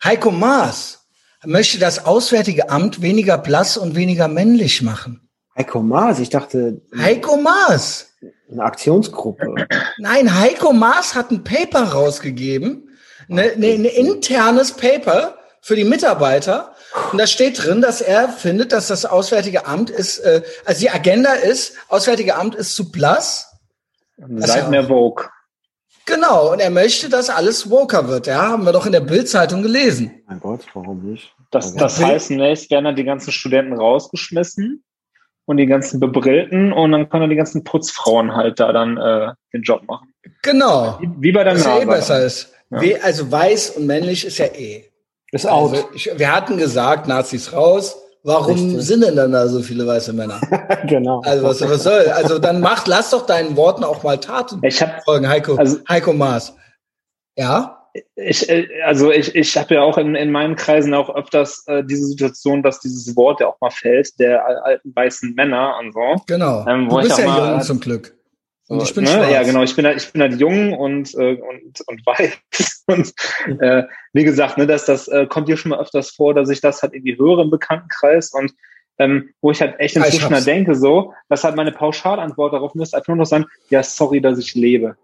Heiko Maas möchte das Auswärtige Amt weniger blass und weniger männlich machen. Heiko Maas, ich dachte, Heiko Maas. eine Aktionsgruppe. Nein, Heiko Maas hat ein Paper rausgegeben, ne, ne, ein internes Paper für die Mitarbeiter. Und da steht drin, dass er findet, dass das Auswärtige Amt ist, äh, also die Agenda ist, Auswärtige Amt ist zu blass. Seid mehr Vogue. Genau, und er möchte, dass alles woker wird. Ja, haben wir doch in der Bildzeitung gelesen. Mein Gott, warum nicht? Das, das heißt, zunächst werden dann die ganzen Studenten rausgeschmissen und die ganzen Bebrillten und dann können dann die ganzen Putzfrauen halt da dann äh, den Job machen. Genau. Wie, wie bei der Was ja eh besser ist. Ja. Also weiß und männlich ist ja eh. Ist out. Also ich, wir hatten gesagt, Nazis raus. Warum Richtig. sind denn dann da so viele weiße Männer? <laughs> genau. Also was, was soll? Also dann macht, lass doch deinen Worten auch mal Taten Ich habe folgen, Heiko. Also- Heiko Maas. Ja? ich, äh, also ich, ich habe ja auch in, in meinen Kreisen auch öfters äh, diese Situation, dass dieses Wort ja auch mal fällt, der al- alten weißen Männer und so. Genau. Ähm, wo du bist ja mal- jung zum Glück. Und ich bin ne? schwarz. Ja, genau. Ich bin halt, ich bin halt jung und äh, und und <laughs> weiß und äh, wie gesagt, ne, dass das äh, kommt hier schon mal öfters vor, dass ich das halt irgendwie höre im Bekanntenkreis und ähm, wo ich halt echt ich inzwischen halt denke, so, dass halt meine Pauschalantwort darauf müsste einfach nur noch sein, ja, sorry, dass ich lebe.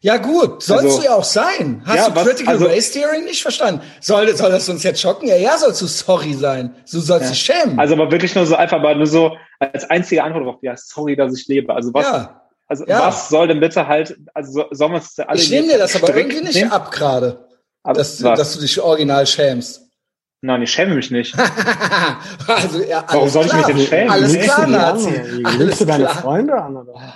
Ja gut, sollst Also- du ja auch sein. Hast Ja, du was- Critical also- Race Theory nicht verstanden? Soll, soll das uns jetzt schocken? Ja, ja, sollst du sorry sein. Du sollst Ja. dich schämen. Also aber wirklich nur so einfach, aber nur so als einzige Antwort darauf, ja, sorry, dass ich lebe. Also was, ja, also ja. was soll denn bitte halt, also so- sollen wir es alle ich nehme dir das aber irgendwie nicht nehmen? ab gerade, dass, dass du dich original schämst. Nein, ich schäme mich nicht. <laughs> also, ja, alles Warum soll ich mich klar. denn schämen? Alles lügst klar, Nazi. Lügst du deine klar. Freunde an? Oder?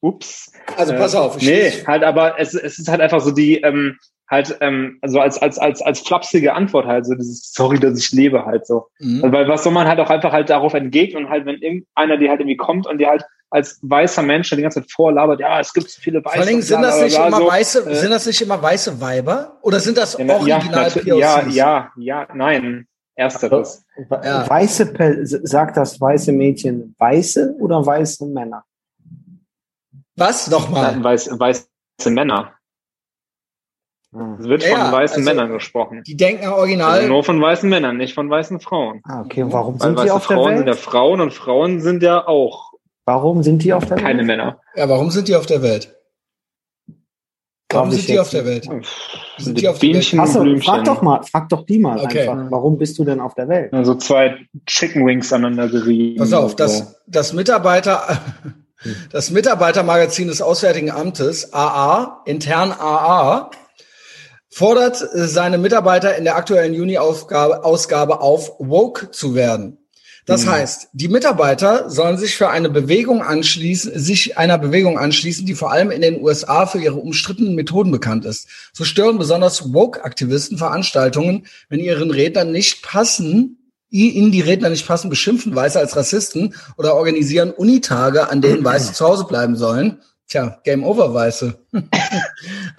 Ups. Also pass Äh, auf. Ich Nee, halt, aber es, es ist halt einfach so die, ähm, halt, ähm, also als, als, als, als flapsige Antwort halt, so dieses Sorry, dass ich lebe halt so. Mhm. Also, weil was soll man halt auch einfach halt darauf entgegnen und halt, wenn irgendeiner, die halt irgendwie kommt und die halt als weißer Mensch die ganze Zeit vorlabert, ja, es gibt so viele weiße. Vor allen Dingen sind das nicht immer so. weiße, äh, sind das nicht immer weiße Weiber? Oder sind das Ja, na- ja, original POCs? ja, ja, ja, nein. Ersteres. Ja. Weiße, sagt das weiße Mädchen weiße oder weiße Männer? Was? Nochmal. Weiß, weiße Männer. Ah, Es wird Ja, von weißen also- Männern gesprochen. Die denken Also original. nur von weißen Männern, nicht von weißen Frauen. Ah, okay. Und warum Weil sind die weiße auf der Frauen sind ja Welt? Frauen und Frauen sind ja auch Warum sind die auf der keine Welt? Männer. Ja, warum sind die auf der Welt? Warum sind die auf der. Welt? Sind die auf der Bienchen Achso, frag doch mal, frag doch die mal Okay. einfach. Warum bist du denn auf der Welt? Also zwei Chicken Wings aneinander gerieben. Pass auf, So. das, das Mitarbeiter, <laughs> das Mitarbeitermagazin des Auswärtigen Amtes, AA, intern AA, fordert äh, seine Mitarbeiter in der aktuellen Juni-Ausgabe Ausgabe auf, woke zu werden. Das heißt, die Mitarbeiter sollen sich für eine Bewegung anschließen, sich einer Bewegung anschließen, die vor allem in den USA für ihre umstrittenen Methoden bekannt ist. So stören besonders Woke-Aktivisten Veranstaltungen, wenn ihren Rednern nicht passen, ihnen die Redner nicht passen, beschimpfen Weiße als Rassisten oder organisieren Unitage, an denen Weiße zu Hause bleiben sollen. Tja, Game Over Weiße. <laughs>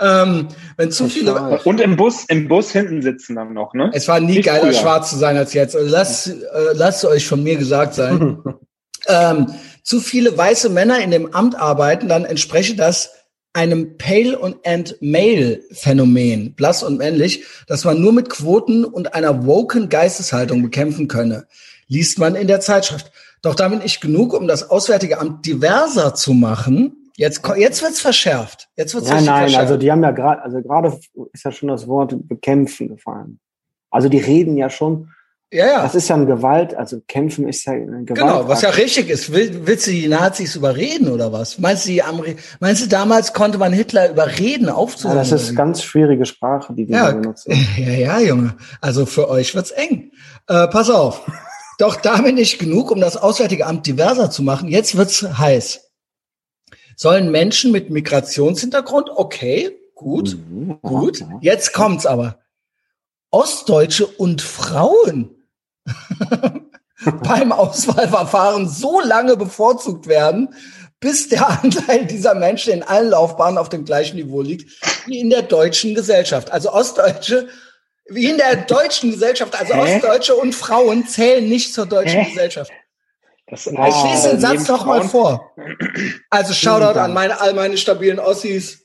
ähm, wenn zu viele, Und im Bus, im Bus hinten sitzen dann noch, ne? es war nie Wie geiler, früher. schwarz zu sein als jetzt. Lasst, äh, lasst euch von mir gesagt sein. <laughs> ähm, zu viele weiße Männer in dem Amt arbeiten, dann entspreche das einem Pale und and Male Phänomen, blass und männlich, das man nur mit Quoten und einer woken Geisteshaltung bekämpfen könne, liest man in der Zeitschrift. Doch damit nicht genug, um das Auswärtige Amt diverser zu machen. Jetzt, jetzt wird's verschärft. Jetzt wird's Nein, richtig nein, verschärft. also die haben ja gerade, also gerade ist ja schon das Wort bekämpfen gefallen. Also die reden ja schon Ja, ja. Das ist ja ein Gewalt, also kämpfen ist ja ein Gewalt. Genau, was ja richtig ist. Will, willst du die Nazis überreden oder was? Meinst du, die Ameri meinst du, damals konnte man Hitler überreden, Ja, aufzuhören? das ist ganz schwierige Sprache, die die Ja, benutzen. <laughs> ja, ja, Junge. Also für euch wird's eng. Äh, pass auf. <laughs> Doch damit nicht genug, um das Auswärtige Amt diverser zu machen. Jetzt wird's heiß. Sollen Menschen mit Migrationshintergrund, okay, gut, Mhm, gut. Jetzt kommt's aber. Ostdeutsche und Frauen <laughs> beim Auswahlverfahren so lange bevorzugt werden, bis der Anteil dieser Menschen in allen Laufbahnen auf dem gleichen Niveau liegt wie in der deutschen Gesellschaft. Also Ostdeutsche, wie in der deutschen Gesellschaft, also Hä? Ostdeutsche und Frauen zählen nicht zur deutschen Hä? Gesellschaft. Das Ja, Ich lese den Satz neben noch mal Frauen- vor. Also Shoutout Dank. an meine, all meine stabilen Ossis.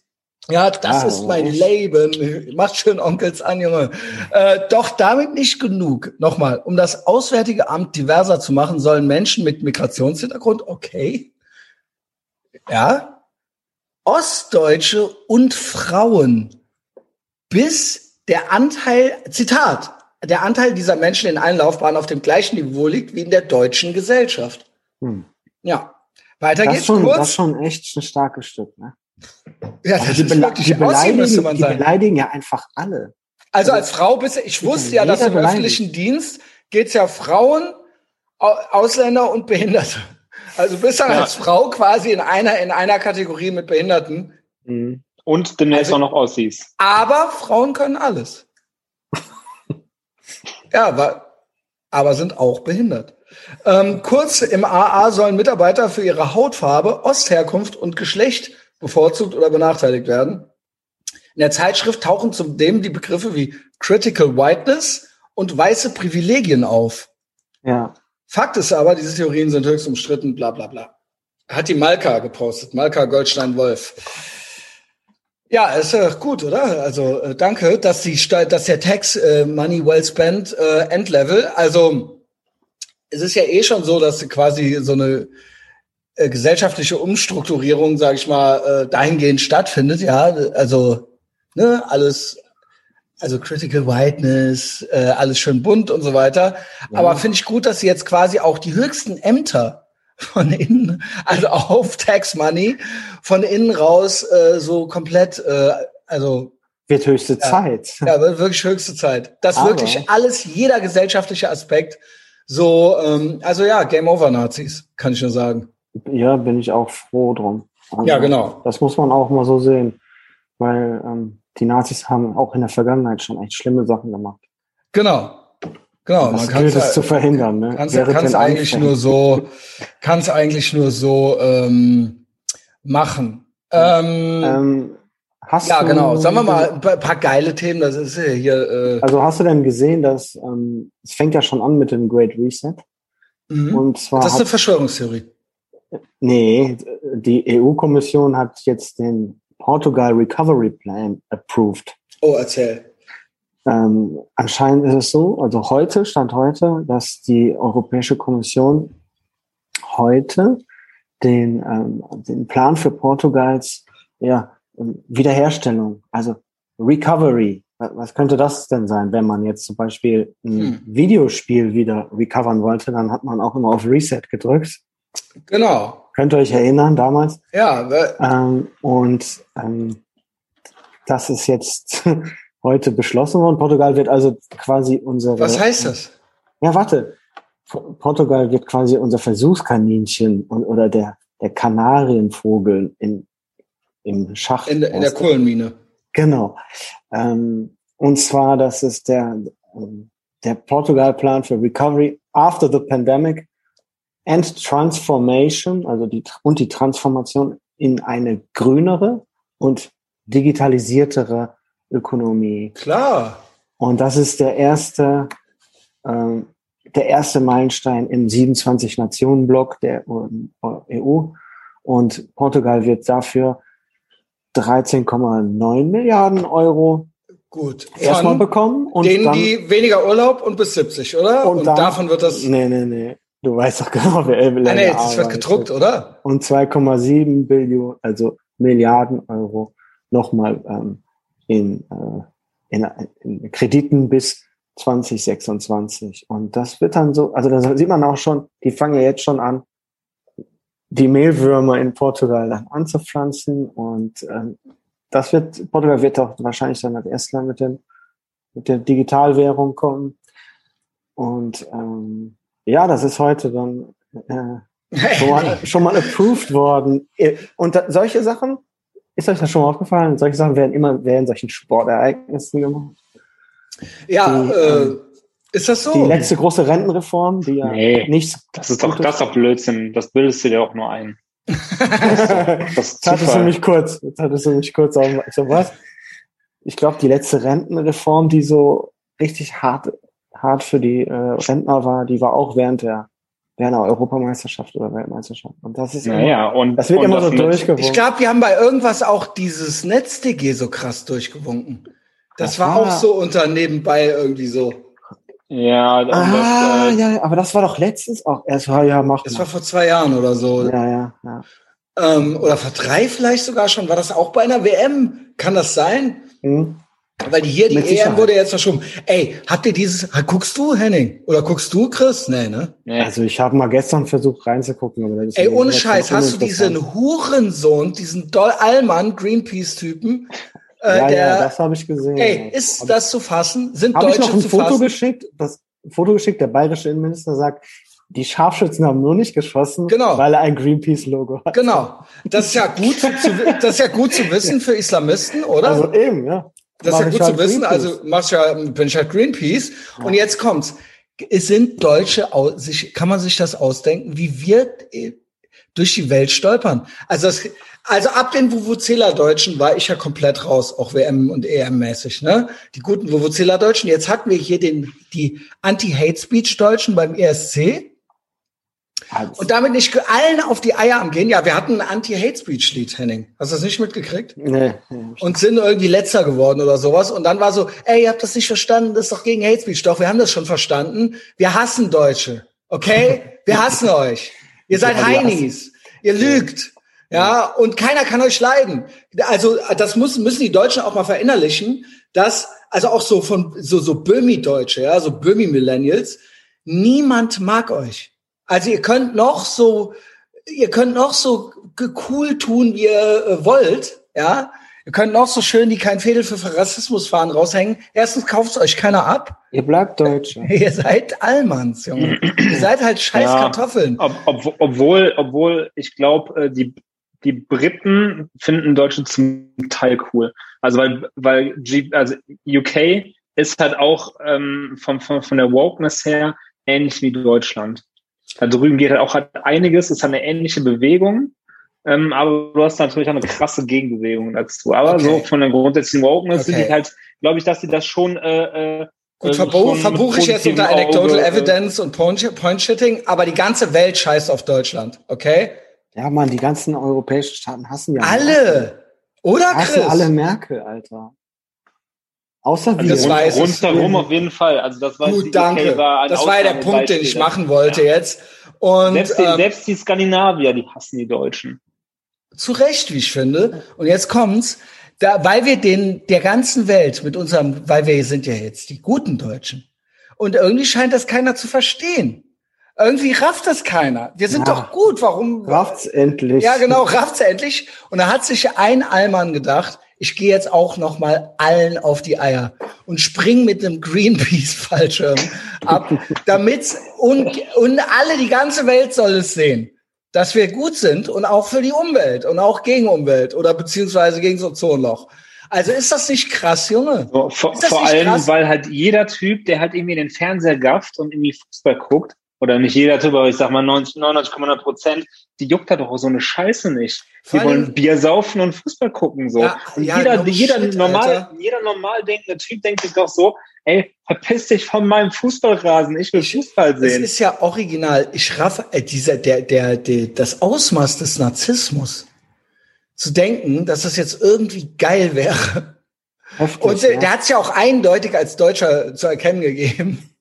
Ja, das Ah, ist mein? Leben. Macht schön Onkels an, Junge. Äh, doch damit nicht genug. Nochmal, um das Auswärtige Amt diverser zu machen, sollen Menschen mit Migrationshintergrund, okay. Ja. Ostdeutsche und Frauen bis der Anteil, Zitat, der Anteil dieser Menschen in allen Laufbahnen auf dem gleichen Niveau liegt wie in der deutschen Gesellschaft. Hm. Ja. Weiter Das, geht's schon, das ist kurz. schon echt ein starkes Stück. Ne? Ja, Also das die, ist wirklich die, beleidigen, man die sein. beleidigen ja einfach alle. Also als Frau bist du, ich wusste ja, dass im beleidigt. öffentlichen Dienst geht's ja Frauen, Au- Ausländer und Behinderte. Also du bist dann Ja. als Frau quasi in einer, in einer Kategorie mit Behinderten. Mhm. Und demnächst Also- auch noch Aussies. Aber Frauen können alles. Ja, aber, aber sind auch behindert. Ähm, kurz, im AA sollen Mitarbeiter für ihre Hautfarbe, Ostherkunft und Geschlecht bevorzugt oder benachteiligt werden. In der Zeitschrift tauchen zudem die Begriffe wie Critical Whiteness und weiße Privilegien auf. Ja. Fakt ist aber, diese Theorien sind höchst umstritten, bla bla bla. Hat die Malka gepostet, Malka Goldstein-Wolf. Ja, ist äh, gut, oder? Also äh, danke, dass die dass der Tax äh, Money Well Spent äh, Endlevel, also es ist ja eh schon so, dass quasi so eine äh, gesellschaftliche Umstrukturierung, sage ich mal, äh, dahingehend stattfindet. Ja, also ne, alles, also Critical Whiteness, äh, alles schön bunt und so weiter. Ja. Aber finde ich gut, dass sie jetzt quasi auch die höchsten Ämter von innen, also auf Tax Money, von innen raus äh, so komplett, äh, also Wird höchste Zeit. ja, wird wirklich höchste Zeit. Dass Aber- wirklich alles, jeder gesellschaftliche Aspekt so, ähm, also ja, Game Over Nazis, kann ich nur sagen. Ja, bin ich auch froh drum. Also, Ja, genau. Das muss man auch mal so sehen. Weil ähm, die Nazis haben auch in der Vergangenheit schon echt schlimme Sachen gemacht. Genau. Genau, das man kann es zu verhindern. Ne? kann's den eigentlich nur so, kann's eigentlich nur so ähm, machen. Ähm, Ähm, hast ja, du, genau. Sagen wir mal ein paar, geile Themen. Das ist ja hier. Äh, Also hast du denn gesehen, dass ähm, es fängt ja schon an mit dem Great Reset? mhm. Und zwar das ist eine Verschwörungstheorie. nee, die EU-Kommission hat jetzt den Portugal Recovery Plan approved. Oh, erzähl. Ähm, anscheinend ist es so, also heute, Stand heute, dass die Europäische Kommission heute den, ähm, den Plan für Portugals ja, ähm, Wiederherstellung, also Recovery, wa- was könnte das denn sein, wenn man jetzt zum Beispiel ein Hm. Videospiel wieder recovern wollte, dann hat man auch immer auf Reset gedrückt. Genau. Könnt ihr euch erinnern damals? Ja, Ähm, und ähm, das ist jetzt heute beschlossen worden. Portugal wird also quasi unsere. was heißt das? Ja, warte. Portugal wird quasi unser Versuchskaninchen und, oder der, der Kanarienvogel in, im Schacht. In, der- in der Kohlenmine. Genau. Ähm, und zwar, das ist der, ähm, der Portugal-Plan für Recovery after the Pandemic and Transformation, also die, und die Transformation in eine grünere und digitalisiertere Ökonomie. Klar. Und das ist der erste, ähm, der erste Meilenstein im 27-Nationen-Block der EU. Und Portugal wird dafür 13,9 Milliarden Euro Gut. erstmal bekommen. Und denen, dann, die weniger Urlaub und bis 70, oder? Und, dann- davon wird das. Nee, nee, nee. Du weißt doch genau, wer Ah, nee, das wird gedruckt, oder? Und 2,7 Billionen, also Milliarden Euro nochmal ähm, in, äh, in, in Krediten bis 2026. Und das wird dann so, also da sieht man auch schon, die fangen ja jetzt schon an, die Mehlwürmer in Portugal dann anzupflanzen und ähm, das wird, Portugal wird auch wahrscheinlich dann als Estland mit dem, mit der Digitalwährung kommen. Und ähm, ja, das ist heute dann äh, <laughs> schon, mal, schon mal approved worden. Und solche Sachen, ist euch das schon mal aufgefallen? Solche Sachen werden immer werden solchen Sportereignissen gemacht. Ja, die, äh, ähm, ist das so? Die letzte große Rentenreform, die ja nee, nichts. Das ist doch, das ist doch Blödsinn. Das bildest du dir auch nur ein. <laughs> das, das hattest du mich kurz. Jetzt hattest du mich kurz auf. Ich so, was? Ich glaube, die letzte Rentenreform, die so richtig hart, hart für die äh, Rentner war, die war auch während der während der Europameisterschaft oder Weltmeisterschaft. Und das ist naja, immer, und das wird und immer das so durchgewunken. Ich glaube, die haben bei irgendwas auch dieses NetzDG so krass durchgewunken. Das, das war auch so unter nebenbei irgendwie so. Ja, ah, das, äh, ja, aber das war doch letztens auch erst, ja, macht Das mal. war vor zwei Jahren oder so. Ja, ja, ja. Ähm, oder vor drei vielleicht sogar schon. War das auch bei einer WM? Kann das sein? Mhm. Weil die hier, die Mit EM wurde jetzt verschoben. Ey, habt ihr dieses, guckst du, Henning? Oder guckst du, Chris? Nee, ne? Also ich habe mal gestern versucht reinzugucken. Aber das ist Ey, ohne Scheiß, hast du diesen Hurensohn, diesen Doll Allmann, Greenpeace-Typen, äh, ja, der, ja, das habe ich gesehen. Ey, ist hab das zu fassen? Sind hab Deutsche ich noch ein zu Foto fassen? geschickt? Das Foto geschickt, der bayerische Innenminister sagt, die Scharfschützen haben nur nicht geschossen, genau. weil er ein Greenpeace-Logo hat. Genau. Das ist ja gut zu, das ist ja gut zu wissen für Islamisten, oder? Also eben, ja. Das ist ja gut halt zu wissen. Greenpeace. Also machst ja, bin ich halt Greenpeace. Ja. Und jetzt kommt's. Es sind Deutsche, kann man sich das ausdenken, wie wir äh, durch die Welt stolpern? Also das, also ab den Vuvuzela-Deutschen war ich ja komplett raus, auch WM und EM-mäßig, ne? Die guten Vuvuzela-Deutschen. Jetzt hatten wir hier den, die Anti-Hate-Speech-Deutschen beim ESC. Also. Und damit nicht allen auf die Eier am gehen. Ja, wir hatten ein Anti-Hate-Speech-Lied, Henning. Hast du das nicht mitgekriegt? Nee. Und sind irgendwie letzter geworden oder sowas. Und dann war so, ey, ihr habt das nicht verstanden, das ist doch gegen Hate-Speech. Doch, wir haben das schon verstanden. Wir hassen Deutsche. Okay? <laughs> Wir hassen euch. Ihr seid Heinis. Ihr lügt. Ja, und keiner kann euch leiden. Also das müssen, müssen die Deutschen auch mal verinnerlichen, dass, also auch so von so, so Böhmi-Deutsche, ja, so Böhmi-Millennials, niemand mag euch. Also ihr könnt noch so, ihr könnt noch so cool tun, wie ihr äh, wollt, ja. Ihr könnt noch so schön die kein Fädel für Rassismus fahren raushängen. Erstens kauft euch keiner ab. Ihr bleibt Deutsche. <laughs> Ihr seid Allmanns, Junge. ihr seid halt scheiß ja, Kartoffeln. Ob, ob, obwohl, obwohl ich glaube, äh, die die Briten finden Deutsche zum Teil cool. Also weil, weil G, also UK ist halt auch ähm, vom, von, von der Wokeness her ähnlich wie Deutschland. Da drüben geht halt auch halt einiges, ist halt eine ähnliche Bewegung, ähm, aber du hast natürlich auch eine krasse Gegenbewegung dazu. Aber okay. so von der grundsätzlichen Wokeness okay. sind die halt, glaube ich, dass sie das schon äh, äh, Gut, verbuche verbuch ich jetzt unter Anecdotal Auge, äh, Evidence und Point-Shitting, aber die ganze Welt scheißt auf Deutschland, okay? Ja, man, die ganzen europäischen Staaten hassen ja. Alle! Merkel. Oder, Chris? Hassen alle Merkel, Alter. Außer wir. Also das rundherum auf jeden Fall. Also das war Gut, danke. War das war ja der Punkt, den ich machen wollte ja. jetzt. Und selbst die, ähm, selbst die Skandinavier, die hassen die Deutschen. Zu Recht, wie ich finde. Und jetzt kommt's, da, weil wir den der ganzen Welt mit unserem, weil wir sind ja jetzt die guten Deutschen. Und irgendwie scheint das keiner zu verstehen. Irgendwie rafft das keiner. Wir sind ja, doch gut. Warum? Rafft's endlich. Ja, genau, rafft's endlich. Und da hat sich ein Allmann gedacht, ich gehe jetzt auch noch mal allen auf die Eier und spring mit einem Greenpeace-Fallschirm ab, <laughs> damit und, und alle, die ganze Welt soll es sehen, dass wir gut sind und auch für die Umwelt und auch gegen Umwelt oder beziehungsweise gegen so Ozonloch. Also ist das nicht krass, Junge? So, vor, vor allem, krass? weil halt jeder Typ, der halt irgendwie in den Fernseher gafft und irgendwie Fußball guckt, oder nicht jeder Typ, aber ich sag mal 99,9 Prozent, die juckt da doch so eine Scheiße nicht. Die wollen Bier saufen und Fußball gucken so. Ja, und ja, jeder, jeder shit, normal, Alter. jeder normal denkende Typ denkt sich doch so, ey, verpiss dich von meinem Fußballrasen, ich will Fußball sehen. Das ist ja original. Ich raff, äh, dieser, der, der, der, das Ausmaß des Narzissmus. Zu denken, dass das jetzt irgendwie geil wäre. Heftig, und der, ja. der hat es ja auch eindeutig als Deutscher zu erkennen gegeben. <laughs>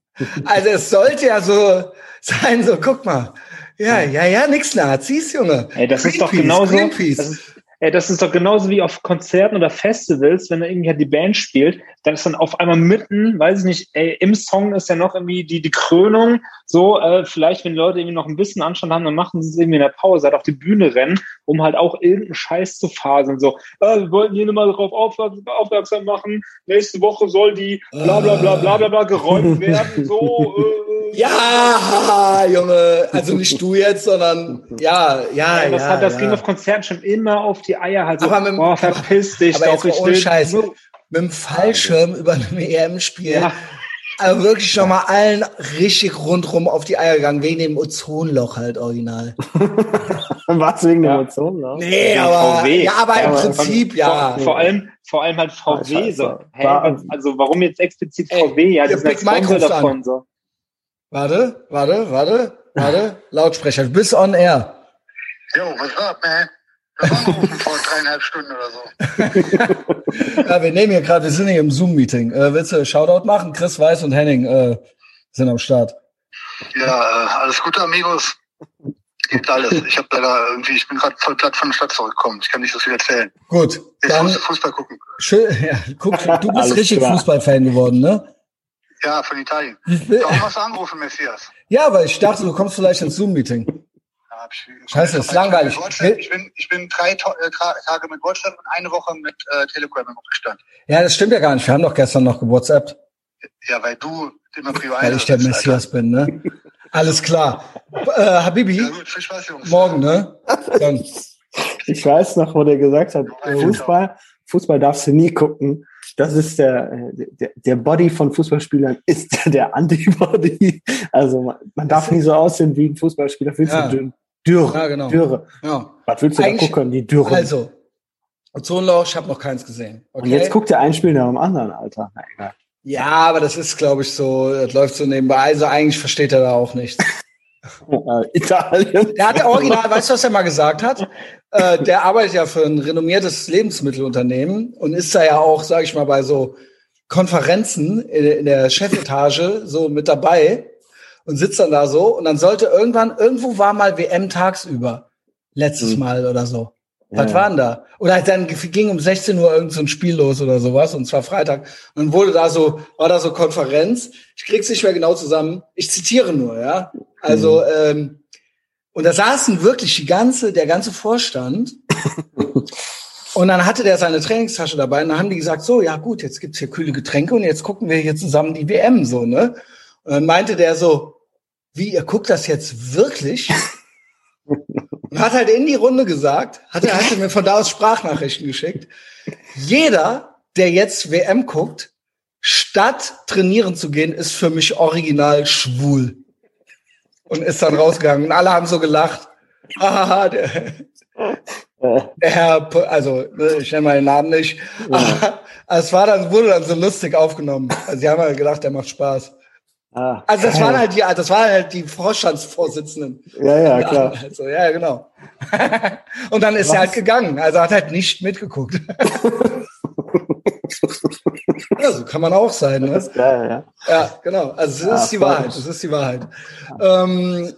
Also es sollte ja so sein, so guck mal. Ja, ja, ja, nix Nazis, Junge. Ey, das Greenpeace, ist doch genauso. Das ist, Ey, das ist doch genauso wie auf Konzerten oder Festivals, wenn da irgendwie halt die Band spielt, dann ist dann auf einmal mitten, weiß ich nicht, ey, im Song ist ja noch irgendwie die, die Krönung, so, äh, vielleicht, wenn die Leute irgendwie noch ein bisschen Anstand haben, dann machen sie es irgendwie in der Pause, halt auf die Bühne rennen, um halt auch irgendeinen Scheiß zu faseln, so, äh, wir wollten hier nochmal darauf aufmerksam machen, nächste Woche soll die bla bla bla bla bla, bla geräumt <laughs> werden, so, äh, ja, Junge, also nicht du jetzt, sondern ja, ja, ja. Das, ja, hat, das ja. ging auf Konzerten schon immer auf die Eier. Halt so, aber mit, oh, verpiss dich aber doch, jetzt ich will Scheiß, mit dem Fallschirm über einem EM-Spiel, Ja. Also wirklich noch mal allen richtig rundrum auf die Eier gegangen, wegen dem Ozonloch halt original. <laughs> Was wegen Ja. Emotionen, ne? Nee, Wegen aber, VW. ja, aber im Ja, Prinzip, ja. Vor, vor allem, vor allem halt VW Scheiße. so. Hä, War- also warum jetzt explizit Ey, VW? Ja, Big als Mike Sponsor davon so. Warte, warte, warte, warte, Lautsprecher, du bist on air. Jo, was up, man? Das war angerufen vor dreieinhalb Stunden oder so. <laughs> Ja, wir nehmen hier gerade, wir sind hier im Zoom-Meeting. Äh, willst du Shoutout machen? Chris Weiß und Henning äh, sind am Start. Ja, äh, alles Gute, Amigos. Gibt alles. Ich habe leider irgendwie, ich bin gerade voll platt von der Stadt zurückgekommen. Ich kann nicht so viel erzählen. Gut, Ich dann muss Fußball gucken. schön, <laughs> ja, guck, du bist richtig klar. Fußballfan geworden, ne? Ja, von Italien. Warum hast du angerufen, Messias? Ja, weil ich dachte, du kommst vielleicht ins Zoom-Meeting. Ja, ich- Scheiße, ist langweilig. Ich bin, ich bin drei To- äh, Tage mit WhatsApp und eine Woche mit äh, Telegram im Rückstand. Ja, das stimmt ja gar nicht. Wir haben doch gestern noch gewhatsappt, Ja, weil du immer privat weil ich der Messias bin, ne? Alles klar. Äh, Habibi, Ja gut, viel Spaß, Jungs. morgen, ne? Dann, <laughs> Ich weiß noch, wo der gesagt hat, Fußball, Fußball darfst du nie gucken. Das ist der, der, der Body von Fußballspielern ist <laughs> der Antibody. Also man, man darf nie so aussehen wie ein Fußballspieler. Willst Ja. du dünn? Dürre, Ja, genau. Dürre. ja. Was willst du da Eigentlich- gucken? Die Dürre. Also, Ozonloch, ich habe noch keins gesehen. Okay? Und jetzt guckt der ein Spiel nach dem anderen, Alter. Na, egal. Ja, aber das ist, glaube ich, so, das läuft so nebenbei. Also eigentlich versteht er da auch nichts. <laughs> Italien. Der hat original, weißt du, was er mal gesagt hat? Äh, der arbeitet ja für ein renommiertes Lebensmittelunternehmen und ist da ja auch, sage ich mal, bei so Konferenzen in, in der Chefetage so mit dabei und sitzt dann da so und dann sollte irgendwann, irgendwo war mal WM tagsüber, letztes Hm. Mal oder so. Ja, Was ja. war denn da? Oder dann ging um 16 Uhr irgend so ein Spiel los oder sowas und zwar Freitag. Und dann wurde da so, war da so Konferenz. Ich krieg's nicht mehr genau zusammen. Ich zitiere nur, ja. Also, ähm, und da saßen wirklich die ganze, der ganze Vorstand. <laughs> und dann hatte der seine Trainingstasche dabei und dann haben die gesagt, so, ja gut, jetzt gibt's hier kühle Getränke und jetzt gucken wir hier zusammen die WM, so, ne? Und dann meinte der so, wie, ihr guckt das jetzt wirklich? Und hat halt in die Runde gesagt, hat er, hat er mir von da aus Sprachnachrichten geschickt. Jeder, der jetzt WM guckt, statt trainieren zu gehen, ist für mich original schwul. Und ist dann rausgegangen. Und alle haben so gelacht. Hahaha, der, der Herr, also ne, ich nenne mal den Namen nicht. Aber es war dann, wurde dann so lustig aufgenommen. Also sie haben halt gedacht, der macht Spaß. Ah, Also das <laughs> waren halt die, das waren halt die Vorstandsvorsitzenden. Ja, ja, klar. Also, ja, genau. <laughs> Und dann ist er halt gegangen. Also hat halt nicht mitgeguckt. <laughs> ja, so kann man auch sein. Ne? Das ist geil, ja. Ja, genau. Also das Ja, ist die. Wahrheit. Das ist die Wahrheit. Ähm,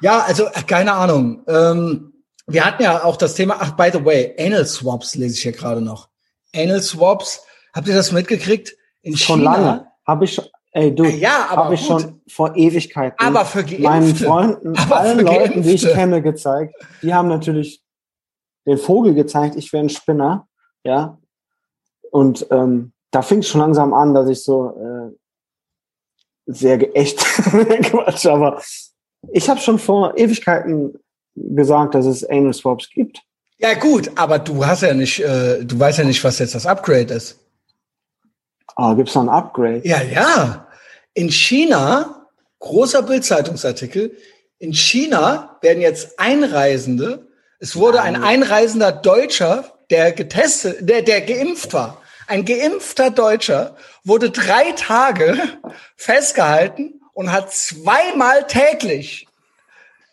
ja, also äh, keine Ahnung. Ähm, wir hatten ja auch das Thema, ach, by the way, Anal Swaps lese ich hier gerade noch. Anal Swaps, habt ihr das mitgekriegt? In Schon China? lange. Habe ich schon, ey du, Ja, habe ich gut. schon vor Ewigkeiten Aber für Geimpfte. meinen Freunden, Aber allen Leuten, die ich kenne, gezeigt. Die haben natürlich den Vogel gezeigt, ich wäre ein Spinner, ja. Und ähm, da fing es schon langsam an, dass ich so äh, sehr geächt <laughs> Quatsch, aber ich habe schon vor Ewigkeiten gesagt, dass es Anal Swaps gibt. Ja gut, aber du hast ja nicht, äh, du weißt ja nicht, was jetzt das Upgrade ist. Ah, gibt's noch ein Upgrade? Ja, ja. In China, großer Bildzeitungsartikel, in China werden jetzt Einreisende, es wurde ein einreisender Deutscher, der getestet, der, der geimpft war, ein geimpfter Deutscher, wurde drei Tage festgehalten und hat zweimal täglich,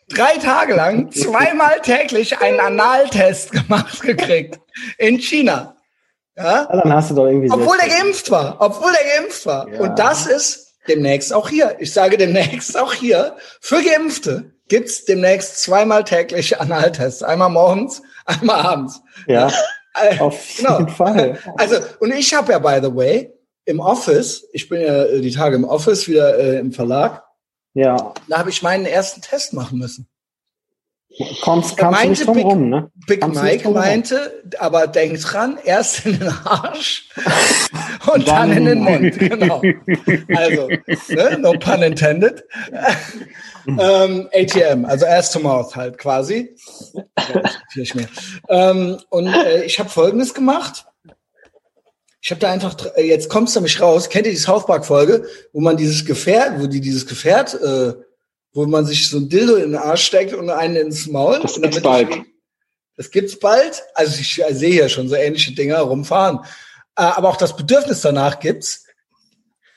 drei Tage lang, <laughs> zweimal täglich einen Analtest gemacht gekriegt. In China. Ja? Ja, dann hast du doch irgendwie Obwohl der geimpft war. Obwohl der geimpft war. Ja. Und das ist demnächst auch hier. Ich sage demnächst auch hier. Für Geimpfte gibt's demnächst zweimal täglich Analtests. Einmal morgens, Einmal abends. Ja, <laughs> Äh, auf genau. jeden Fall. <laughs> Also, und ich habe ja, by the way, im Office, ich bin ja äh, die Tage im Office, wieder äh, im Verlag, Ja, da habe ich meinen ersten Test machen müssen. Kommst, Er kamst du nicht meinte drum Big- rum, ne? Big Kannst nicht Mike meinte, aber denk dran, erst in den Arsch <laughs> und Dann dann in den Mund. Genau. Also, ne, no pun intended. ähm, ATM, also ass to mouth halt quasi. Ja, ich mehr. Ähm, und äh, ich habe Folgendes gemacht. Ich habe da einfach, äh, jetzt kommst du nämlich raus. Kennt ihr die South Park Folge, wo man dieses Gefährt, wo die dieses Gefährt, äh, wo man sich so ein Dildo in den Arsch steckt und einen ins Maul? Das gibt's bald. ich- Das gibt's bald. Also ich sehe ja schon so ähnliche Dinger rumfahren. Äh, aber auch das Bedürfnis danach gibt's.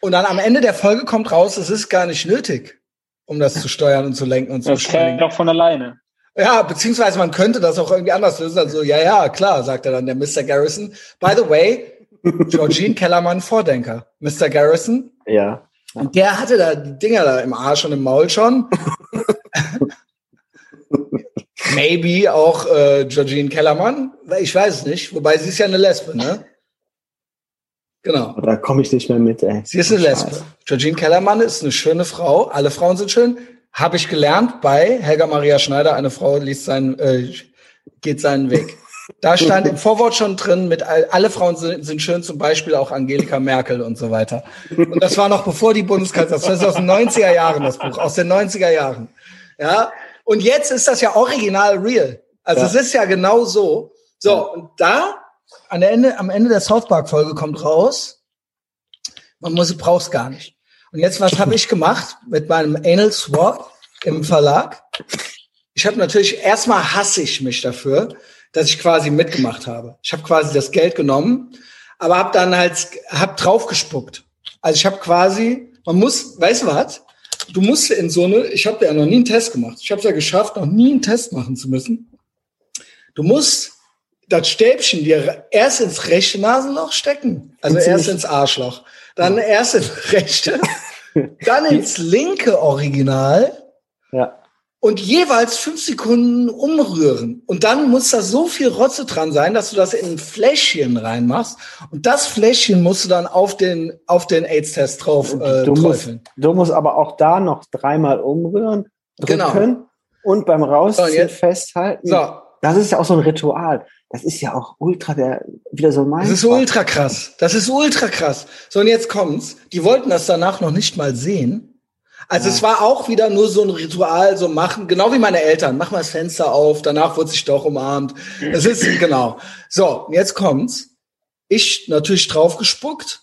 Und dann am Ende der Folge kommt raus, es ist gar nicht nötig, um das zu steuern und zu lenken und zu Das beschleunigen. doch von alleine. Ja, beziehungsweise man könnte das auch irgendwie anders lösen. Also, ja, ja, klar, sagt er dann, der Mr. Garrison. By the way, <laughs> Georgine Kellermann Vordenker. Mr. Garrison. Ja. Und der hatte da die Dinger da im Arsch und im Maul schon. <laughs> Maybe auch äh, Georgine Kellermann. Ich weiß es nicht. Wobei sie ist ja eine Lesbe, ne? Genau. Da komme ich nicht mehr mit, ey. Sie ist eine Lesbe. Scheiße. Georgine Kellermann ist eine schöne Frau. Alle Frauen sind schön. Habe ich gelernt bei Helga Maria Schneider. Eine Frau liest seinen, äh, geht seinen Weg. Da stand im Vorwort schon drin, mit all, alle Frauen sind, sind schön, zum Beispiel auch Angelika Merkel und so weiter. Und das war noch bevor die Bundeskanzlerin, das ist aus den 90er Jahren, das Buch, aus den 90er Jahren. Ja. Und jetzt ist das ja original real. Also Ja. es ist ja genau so. So, und da, an der Ende, am Ende der South Park Folge kommt raus, man muss, brauchst gar nicht. Und jetzt, was habe ich gemacht mit meinem Anal Swap im Verlag? Ich habe natürlich, erstmal hasse ich mich dafür, dass ich quasi mitgemacht habe. Ich habe quasi das Geld genommen, aber habe dann halt, hab draufgespuckt. Also ich habe quasi, man muss, weißt du was? Du musst in so eine, ich habe ja noch nie einen Test gemacht. Ich habe es ja geschafft, noch nie einen Test machen zu müssen. Du musst das Stäbchen dir erst ins rechte Nasenloch stecken, also erst nicht- ins Arschloch, dann erst ins rechte, <laughs> dann ins linke Original Ja. Und jeweils fünf Sekunden umrühren. Und dann muss da so viel Rotze dran sein, dass du das in ein Fläschchen reinmachst. Und das Fläschchen musst du dann auf den, auf den AIDS-Test drauf äh, du, musst, träufeln. du musst aber auch da noch dreimal umrühren, drücken Genau. und beim Rausziehen So, jetzt- festhalten. So, Das ist ja auch so ein Ritual. Das ist ja auch ultra der, wieder so mein. das ist ultra krass. Das ist ultra krass. So, und jetzt kommt's. Die wollten das danach noch nicht mal sehen. Also Ja. es war auch wieder nur so ein Ritual, so machen, genau wie meine Eltern. Mach mal das Fenster auf, danach wurde sich doch umarmt. Es ist, <laughs> genau. So, jetzt kommt's. Ich natürlich draufgespuckt.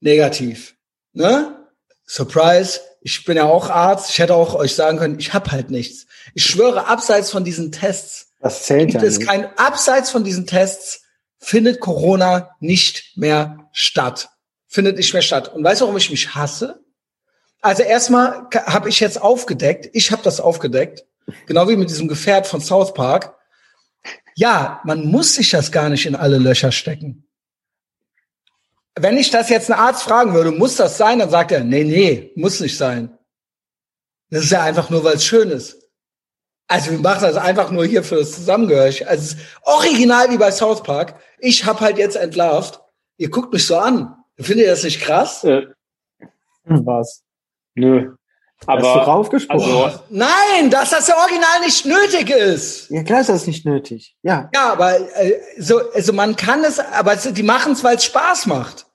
Negativ. Ne? Surprise. Ich bin ja auch Arzt. Ich hätte auch euch sagen können, ich hab halt nichts. Ich schwöre, abseits von diesen Tests Das zählt gibt ja es nicht. kein, abseits von diesen Tests findet Corona nicht mehr statt. Findet nicht mehr statt. Und weißt du, warum ich mich hasse? Also erstmal habe ich jetzt aufgedeckt, ich habe das aufgedeckt, genau wie mit diesem Gefährt von South Park. Ja, man muss sich das gar nicht in alle Löcher stecken. Wenn ich das jetzt einen Arzt fragen würde, muss das sein, dann sagt er, nee, nee, muss nicht sein. Das ist ja einfach nur, weil es schön ist. Also wir machen das einfach nur hier für das Zusammengehörig. Also es ist original wie bei South Park. Ich habe halt jetzt entlarvt. Ihr guckt mich so an. Findet ihr das nicht krass? Äh, Was? Nö. Hast du Aber raufgespuckt? also- Nein, dass das ja original nicht nötig ist. ja, klar ist das nicht nötig. Ja. Ja, aber äh, so, also man kann es, aber die machen es, weil es Spaß macht.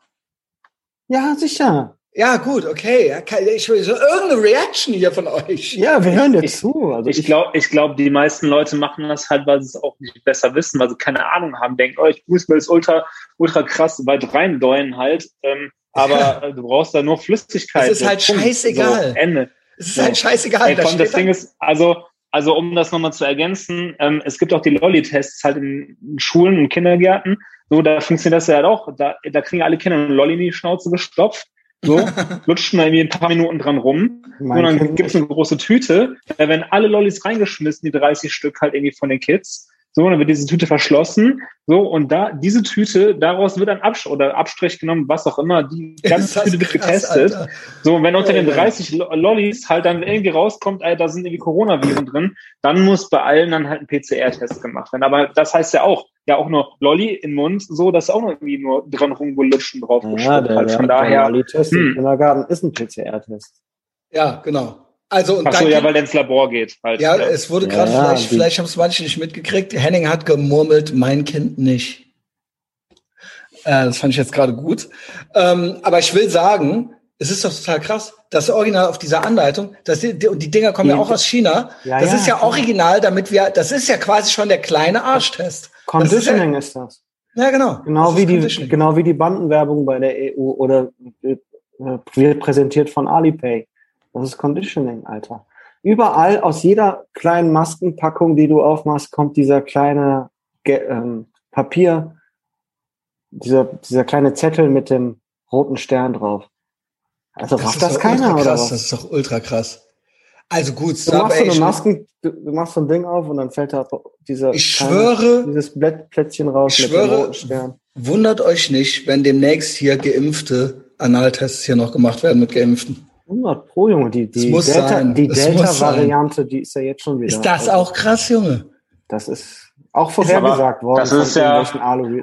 Ja, sicher. Ja, gut, okay. Ich will so irgendeine Reaction hier von euch. Ja, wir hören dir Ich- zu. Also ich glaube, ich glaube, die meisten Leute machen das halt, weil sie es auch nicht besser wissen, weil sie keine Ahnung haben, denken, oh, ich muss mir das ultra, ultra krass weit reindeuen halt. Ähm, aber äh, du brauchst da nur Flüssigkeit. Es ist halt Punkt. scheißegal. So, Ende. Es ist Ja. halt scheißegal. Ey, komm, das Ding ist, also, also um das nochmal zu ergänzen, ähm, es gibt auch die Lolli-Tests halt in Schulen und Kindergärten. So, da funktioniert das ja halt auch. Da, da kriegen alle Kinder eine Lolli in die Schnauze gestopft. So, <laughs> lutschen da irgendwie ein paar Minuten dran rum. mein Und dann Kind gibt's eine große Tüte. Da werden alle Lollis reingeschmissen, die 30 Stück halt irgendwie von den Kids. So, dann wird diese Tüte verschlossen. So, und da, diese Tüte, daraus wird ein Abstrich oder Abstrich genommen, was auch immer. Die <laughs> ganze Tüte wird getestet. Alter. So, und wenn unter den Ja, ja. 30 Lo- Lollis halt dann irgendwie rauskommt, ey, da sind irgendwie Coronaviren drin, dann muss bei allen dann halt ein PCR-Test gemacht werden. Aber das heißt ja auch, ja auch nur Lolli in den Mund, so, dass auch noch irgendwie nur dran rumgelutscht und drauf Ja, der, halt. Von der daher, Lolli-Test im hm. Kindergarten ist ein PCR-Test. Ja, genau. Also, und ach so, dann ja, weil der ins Labor geht halt. Ja, es wurde Ja, gerade, ja, vielleicht, die- vielleicht haben es manche nicht mitgekriegt. Henning hat gemurmelt, mein Kind nicht. Äh, das fand ich jetzt gerade gut. Ähm, aber ich will sagen, es ist doch total krass, das Original auf dieser Anleitung, das, die, und die Dinger kommen ja Die- auch aus China. Ja, das ja, ist ja original, damit wir, das ist ja quasi schon der kleine Arschtest. Das ist ja, Conditioning ist das. ja, genau. Genau wie die, Conditioning. genau wie die Bandenwerbung bei der EU oder äh, wird präsentiert von Alipay. Das ist Conditioning, Alter. Überall aus jeder kleinen Maskenpackung, die du aufmachst, kommt dieser kleine ähm, Papier, dieser, dieser kleine Zettel mit dem roten Stern drauf. Also rafft ist das keiner ultra oder krass, was? Das ist doch ultra krass. Also gut, Du machst so eine Masken, du, du machst so ein Ding auf und dann fällt da dieser ich kleine- schwöre, dieses Blätt, Plättchen raus Ich mit dem schwöre- roten Stern. wundert euch nicht, wenn demnächst hier geimpfte Analtests hier noch gemacht werden mit Geimpften. 100 pro, Junge. Die, die muss Delta, sein. die Delta-Variante, die ist ja jetzt schon wieder. Ist das also, auch krass, Junge? Das ist auch vorhergesagt worden. das ist ja-.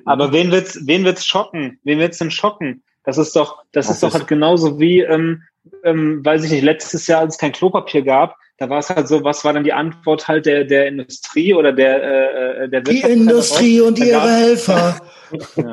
Aber wen wird's, wen wird's schocken? Wen wird's denn schocken? Das ist doch, das, Das ist doch halt genauso wie, ähm, ähm, weiß ich nicht, letztes Jahr, als es kein Klopapier gab, da war es halt so, was war dann die Antwort halt der, der Industrie oder der, äh, der Die Wirtschaft Industrie und Da ihre gab's- Helfer <laughs> Ja.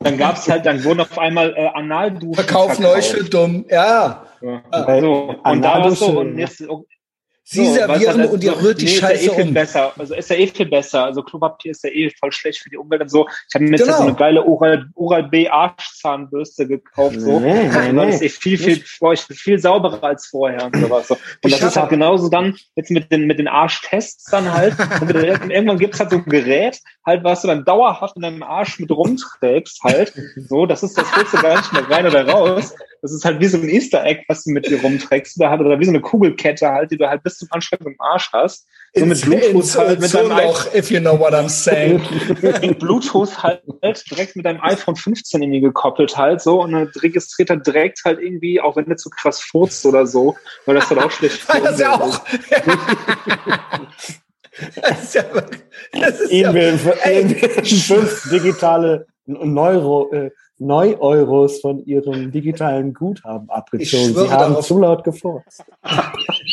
Dann gab's halt, dann wurden auf einmal äh, Analduschen verkaufen euch für dumm. Ja, Ja. Bei So, und da war's so, und jetzt, sie So, servieren das- und ihr rührt die nee, Scheiße ist ja eh viel um. besser. Also ist ja eh viel besser. Also Klopapier ist ja eh voll schlecht für die Umwelt und so. Ich habe mir jetzt Genau. so eine geile Oral, Oral B Arschzahnbürste gekauft. So. Nee, nee, nee. das ist eh viel, viel, viel, viel sauberer als vorher und sowas. So. Und Ich das ist halt genauso dann jetzt mit den, mit den Arschtests dann halt. Und mit- irgendwann gibt's halt so ein Gerät, halt, was du dann dauerhaft in deinem Arsch mit rumträgst halt. So, das ist, das holst du gar nicht mehr rein oder raus. Das ist halt wie so ein Easter Egg, was du mit dir rumträgst oder halt, oder wie so eine Kugelkette halt, die du halt bis zum Anschlag im Arsch hast. So mit Bluetooth halt, mit deinem Ozonloch, if you know what I'm saying. <laughs> mit Bluetooth halt direkt mit deinem iPhone 15 irgendwie gekoppelt halt so und dann registriert er direkt halt irgendwie, auch wenn du zu krass furzt oder so, weil das halt auch schlecht <laughs> für Das ist ja auch. <laughs> Das ist ja wirklich. Das ist Ihnen ja, fünf digitale Neuro, äh, Neu-Euros von ihrem digitalen Guthaben abgezogen. Sie haben darauf- zu laut gefurzt. <laughs>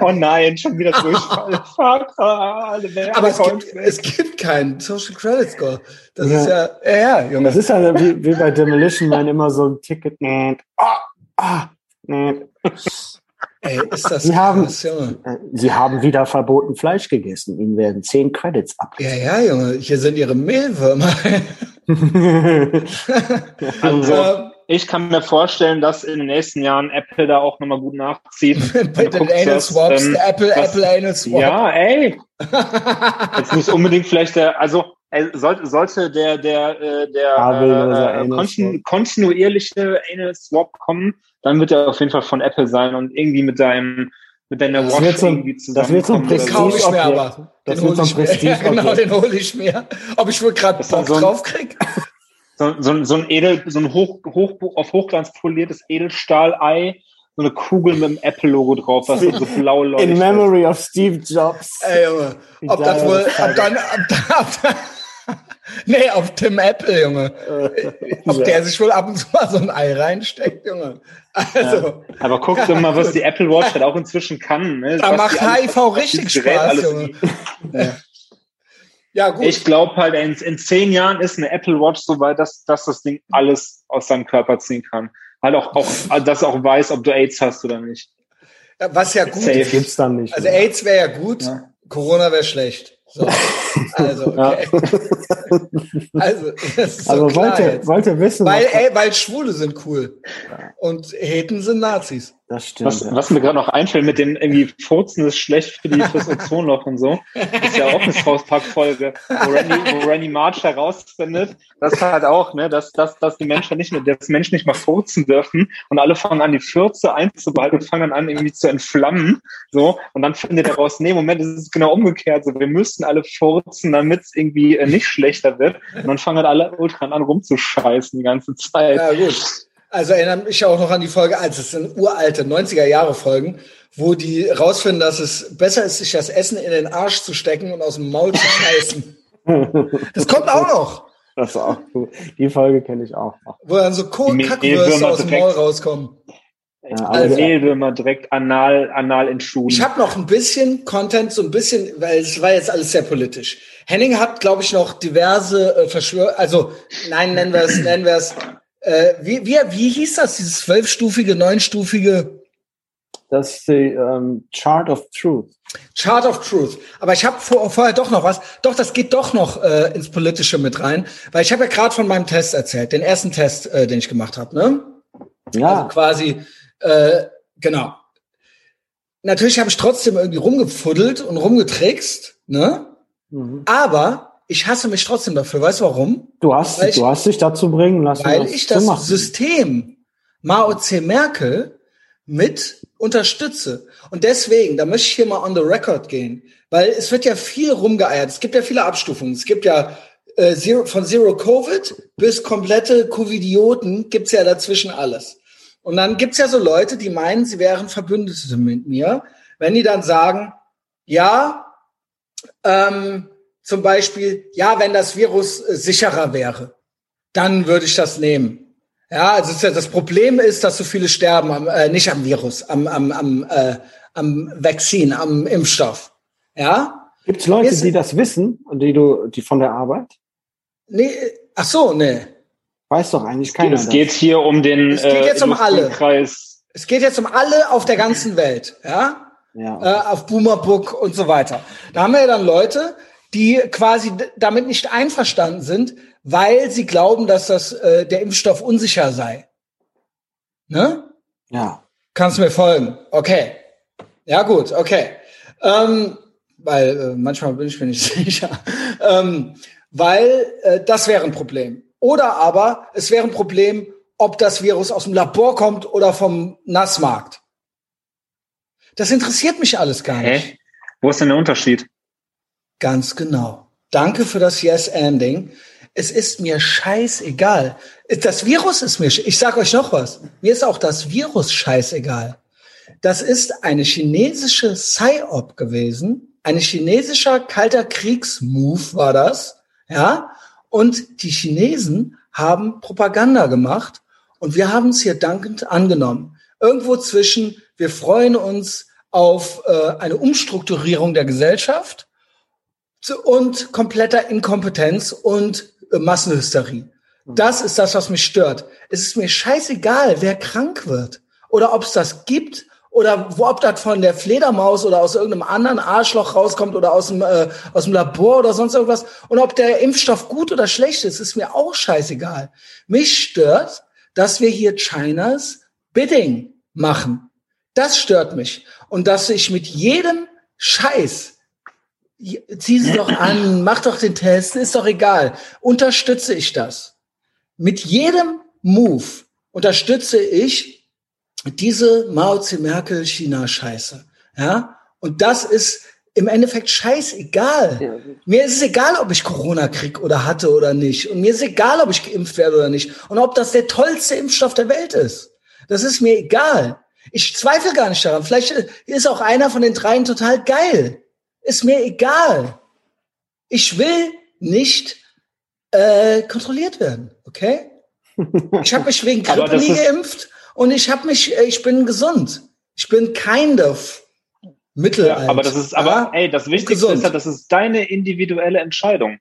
Oh nein, schon wieder Durchfall. <laughs> Ah, alle aber es gibt, es gibt keinen Social Credit Score. Das Ja. ist ja, ja, ja, Junge. Das ist ja wie, wie bei Demolition Man immer so ein Ticket. Nee, ah, ah, nee. Ey, ist das Sie haben- krass, Junge. Äh, Sie haben wieder verboten Fleisch gegessen. Ihnen werden zehn Credits Ja, ja, Junge. Hier sind ihre Mehlwürmer. <laughs> <laughs> Also, Ähm, ich kann mir vorstellen, dass in den nächsten Jahren Apple da auch nochmal gut nachzieht. <laughs> Bei den Anal das, Swaps, ähm, Apple, was- Apple Anal Swap. Ja, ey. <laughs> Jetzt nicht unbedingt vielleicht der, also äh, sollte, sollte der, der, äh, der äh, Anal kontinu kontinuierliche Anal Swap kommen, dann wird er auf jeden Fall von Apple sein und irgendwie mit deinem mit deiner Das Watch wird so irgendwie das wird so ein Prestigeobjekt. aber. Das Den wird so ein ich mir. Ja, <laughs> genau, den hole ich mir. Ob ich wohl gerade Bock so ein- drauf krieg? <laughs> so, so, so ein Edel, so ein hoch, hoch, auf Hochglanz poliertes Edelstahlei, so eine Kugel mit dem Apple-Logo drauf, was so <laughs> blau leuchtet. In memory of Steve Jobs. Ey, Junge. Ob das wohl, das ob dann, ob, da- <laughs> nee, auf Tim Apple, Junge. Ob der sich wohl ab und zu mal so ein Ei reinsteckt, Junge. Also, Aber guck dir mal, was die Apple Watch halt auch inzwischen kann. Ne? da Was macht alles- HIV was richtig Spaß, alles Junge. Ja, gut. Ich glaube halt, in, in zehn Jahren ist eine Apple Watch so weit, dass, dass das Ding alles aus seinem Körper ziehen kann. Halt auch, auch, dass auch weiß, ob du AIDS hast oder nicht. Ja, Was ja gut Safe. Das gibt's dann nicht. Also. AIDS wäre ja gut, Ja. Corona wäre schlecht. So. Also, okay. <laughs> Also, das ist so also klar wollt ihr, jetzt. wollt ihr wissen, Weil, ey, weil Schwule sind cool. Und Heten sind Nazis. Das stimmt. Was, ja. was mir gerade noch einfällt mit dem irgendwie Furzen ist schlecht für die fürs Ozonloch und so, ist ja auch eine South Park Folge, wo Randy, wo Randy March herausfindet, dass halt auch, ne, dass, dass, dass die Menschen nicht mehr, dass Menschen nicht mehr furzen dürfen und alle fangen an, die Fürze einzubehalten und fangen an, irgendwie zu entflammen, so, und dann findet er raus, nee, Moment, es ist genau umgekehrt, so, wir müssen alle furzen, damit es irgendwie äh, nicht schlechter wird, und dann fangen halt alle Ultran an rumzuscheißen die ganze Zeit. Ja, gut. Also erinnere mich auch noch an die Folge, also es sind uralte 90er Jahre Folgen, wo die rausfinden, dass es besser ist, sich das Essen in den Arsch zu stecken und aus dem Maul zu scheißen. <laughs> Das kommt auch noch, Das ist auch cool. Die Folge kenne ich auch noch. wo dann so Kohl- Die Kackwürste Mehlwürmer aus dem. Maul rauskommen. Ja, aber Also der- Mehlwürmer direkt anal, anal in Schuhen. Ich habe noch ein bisschen Content, so ein bisschen, weil es war jetzt alles sehr politisch. Henning hat, glaube ich, noch diverse äh, Verschwör, also nein, nennen wir es, nennen wir es. Äh, wie, wie, wie hieß das, dieses zwölfstufige, neunstufige Das ist die ähm, Chart of Truth. Chart of Truth. Aber ich habe vor, vorher doch noch was. Doch, das geht doch noch äh, ins Politische mit rein, weil ich habe ja gerade von meinem Test erzählt, den ersten Test, äh, den ich gemacht habe. Ne? Also Ja, quasi, äh, genau. Natürlich habe ich trotzdem irgendwie rumgefuddelt und rumgetrickst, ne? mhm. Aber ich hasse mich trotzdem dafür. Weißt du warum? du hast, Weil ich- du hast dich dazu bringen lassen, Weil ich das machen. System Mao Tse Merkel mit unterstütze. Und deswegen, da möchte ich hier mal on the record gehen, weil es wird ja viel rumgeeiert. Es gibt ja viele Abstufungen. Es gibt ja äh, Zero, von Zero Covid bis komplette Covidioten gibt's ja dazwischen alles. Und dann gibt's ja so Leute, die meinen, sie wären Verbündete mit mir, wenn die dann sagen, ja, ähm, zum Beispiel, ja, wenn das Virus äh, sicherer wäre, dann würde ich das nehmen. Ja, also das Problem ist, dass so viele sterben, am, äh, nicht am Virus, am, am, am, äh, am Vaccin, am Impfstoff. Ja? Gibt es Leute, Ist- die das wissen und die du, die von der Arbeit? Nee, äh, ach so, nee. Weiß doch eigentlich keiner. es geht hier um den Es geht jetzt um alle. Kreis. Es geht jetzt um alle auf der ganzen Welt, ja? Ja. äh, auf Boomerbook und so weiter. Da haben wir ja dann Leute, die quasi damit nicht einverstanden sind, weil sie glauben, dass das äh, der Impfstoff unsicher sei. Ne? ja. Kannst du mir folgen? Okay. Ja, gut, okay. Ähm, weil äh, manchmal bin ich mir nicht <laughs> sicher. Ähm, weil äh, das wäre ein Problem. Oder aber es wäre ein Problem, ob das Virus aus dem Labor kommt oder vom Nassmarkt. Das interessiert mich alles gar nicht. Hä? Wo ist denn der Unterschied? Ganz genau. Danke für das Yes-Ending. Es ist mir scheißegal. Das Virus ist mir, ich sag euch noch was. Mir ist auch das Virus scheißegal. Das ist eine chinesische Psy-Op gewesen. Ein chinesischer kalter Kriegsmove war das. Ja. Und die Chinesen haben Propaganda gemacht und wir haben es hier dankend angenommen. Irgendwo zwischen, wir freuen uns auf äh, eine Umstrukturierung der Gesellschaft und kompletter Inkompetenz und äh, Massenhysterie. Das ist das, was mich stört. Es ist mir scheißegal, wer krank wird oder ob es das gibt oder wo, ob das von der Fledermaus oder aus irgendeinem anderen Arschloch rauskommt oder aus dem, äh, aus dem Labor oder sonst irgendwas und ob der Impfstoff gut oder schlecht ist, ist mir auch scheißegal. Mich stört, dass wir hier Chinas Bidding machen. Das stört mich. Und dass ich mit jedem Scheiß zieh sie doch an, mach doch den Test, ist doch egal. Unterstütze ich das. Mit jedem Move unterstütze ich diese Mao Tse Merkel China Scheiße. Ja? Und das ist im Endeffekt scheißegal. Mir ist es egal, ob ich Corona krieg oder hatte oder nicht. Und mir ist egal, ob ich geimpft werde oder nicht. Und ob das der tollste Impfstoff der Welt ist. Das ist mir egal. Ich zweifle gar nicht daran. Vielleicht ist auch einer von den dreien total geil. Ist mir egal. Ich will nicht äh, kontrolliert werden, okay? <laughs> Ich habe mich wegen Grippe nie geimpft und ich habe mich, äh, ich bin gesund. Ich bin kind of mittelalt. Ja, aber das ist, aber ja? ey, das Wichtigste gesund. ist ja, das ist deine individuelle Entscheidung.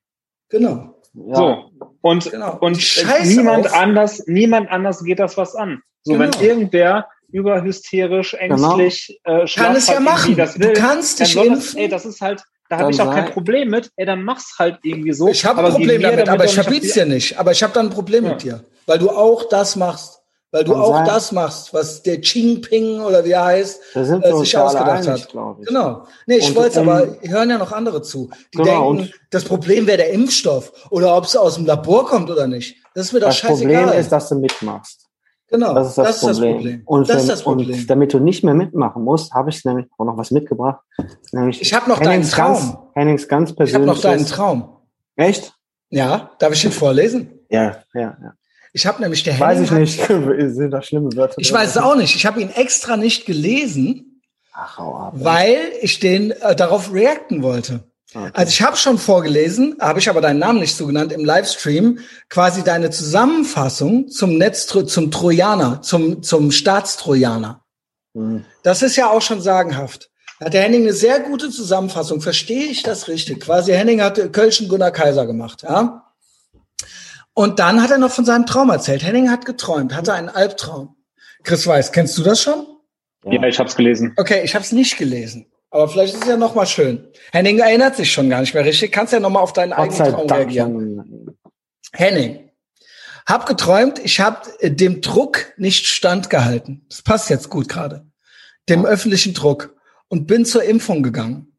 Genau. Ja. So. Und, Genau. und scheiß niemand auf- anders, niemand anders geht das was an. So, Genau. wenn irgendwer überhysterisch, ängstlich, äh, Kann es ja schlagartig machen. das Du kannst dich soll das, impfen. ey, das ist halt, da habe ich auch kein Problem mit, ey, dann mach's halt irgendwie so. Ich habe ein Problem mir damit, aber ich auf die- dir nicht. Aber ich habe dann ein Problem Ja. mit dir, weil du auch das machst, Weil du Kann auch sein. das machst, was der Jinping oder wie er heißt, äh, sich ausgedacht einig, hat. Genau. Nee, ich wollte ähm, aber, hören ja noch andere zu. Die Genau, denken, das Problem wäre der Impfstoff oder ob es aus dem Labor kommt oder nicht. Das ist mir doch Das scheißegal. Problem ist, dass du mitmachst. Genau, Das ist das, Problem. Und, das ist wenn, das Problem. und damit du nicht mehr mitmachen musst, habe ich nämlich auch noch was mitgebracht. Nämlich Ich hab noch deinen Hennings ganz, Traum. Hennings ganz ich habe persönlich. noch deinen Traum. Echt? Ja, darf ich den vorlesen? Ja, ja, ja. Ich habe nämlich der Weiß Henning ich hat- nicht. <laughs> Sind da schlimme Wörter? Ich drin? weiß es auch nicht. Ich habe ihn extra nicht gelesen, Ach, ab. weil ich den äh, darauf reacten wollte. Okay. Also ich habe schon vorgelesen, habe ich aber deinen Namen nicht so genannt im Livestream, quasi deine Zusammenfassung zum Netz zum Trojaner, zum zum Staatstrojaner. Hm. Das ist ja auch schon sagenhaft. Hat der Henning eine sehr gute Zusammenfassung. Verstehe ich das richtig? Quasi Henning hat Kölschen Gunnar Kaiser gemacht, ja? Und dann hat er noch von seinem Traum erzählt. Henning hat geträumt, hatte einen Albtraum. Chris Weiß, kennst du das schon? Ja, ich habe es gelesen. Okay, ich habe es nicht gelesen. Aber vielleicht ist es ja noch mal schön. Henning erinnert sich schon gar nicht mehr richtig. Kannst ja noch mal auf deinen Gott eigenen Traum Dank. reagieren. Henning, hab geträumt, ich habe dem Druck nicht standgehalten. Das passt jetzt gut gerade. Dem öffentlichen Druck und bin zur Impfung gegangen.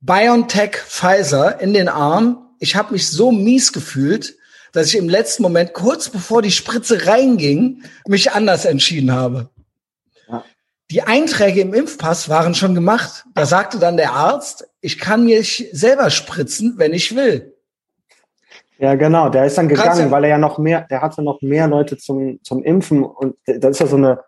BioNTech Pfizer in den Arm. Ich habe mich so mies gefühlt, dass ich im letzten Moment kurz bevor die Spritze reinging, mich anders entschieden habe. Die Einträge im Impfpass waren schon gemacht. Da sagte dann der Arzt, ich kann mich selber spritzen, wenn ich will. Ja, genau. Der ist dann gegangen, ja- weil er ja noch mehr, der hatte noch mehr Leute zum, zum Impfen und das ist ja so eine,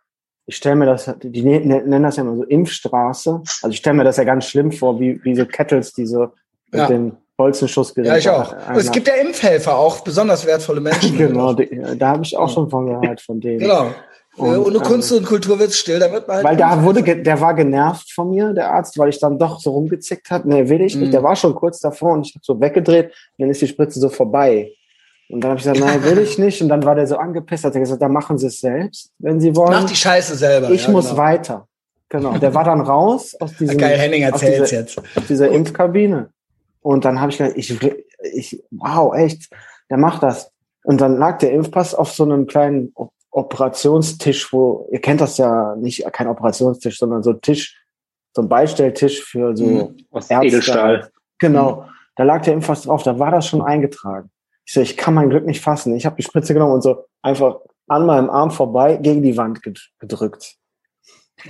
ich stelle mir das, die ne- nennen das ja immer so Impfstraße. Also ich stelle mir das ja ganz schlimm vor, wie, wie so Kettles, diese mit Ja. den Bolzenschussgeräten. Ja, ich auch. Es gibt ja Impfhelfer auch, besonders wertvolle Menschen. <laughs> Genau, da habe ich auch schon von gehört, von denen. Genau. Und, Äh, Ohne ähm, Kunst und Kultur wird's still, da wird man halt Weil da wurde, der war genervt von mir, der Arzt, weil ich dann doch so rumgezickt habe. Nee, will ich nicht. Mhm. Der war schon kurz davor und ich habe so weggedreht und dann ist die Spritze so vorbei. Und dann habe ich gesagt, nein, <laughs> will ich nicht. Und dann war der so angepisst, hat er gesagt, dann machen Sie es selbst, wenn Sie wollen. Mach die Scheiße selber. ich ja, muss genau. weiter. Genau. Der war dann raus aus <laughs> diesem, Geil, Henning erzählt's dieser, jetzt. aus dieser Impfkabine. Und dann habe ich gedacht, ich, ich, wow, echt, der macht das. Und dann lag der Impfpass auf so einem kleinen Operationstisch, wo, ihr kennt das ja nicht, kein Operationstisch, sondern so ein Tisch, so ein Beistelltisch für so, Mhm. Aus Ärzte. Edelstahl. genau. Da lag der Impfpass drauf, da war das schon eingetragen. Ich so, ich kann mein Glück nicht fassen. Ich habe die Spritze genommen und so einfach an meinem Arm vorbei gegen die Wand ged- gedrückt.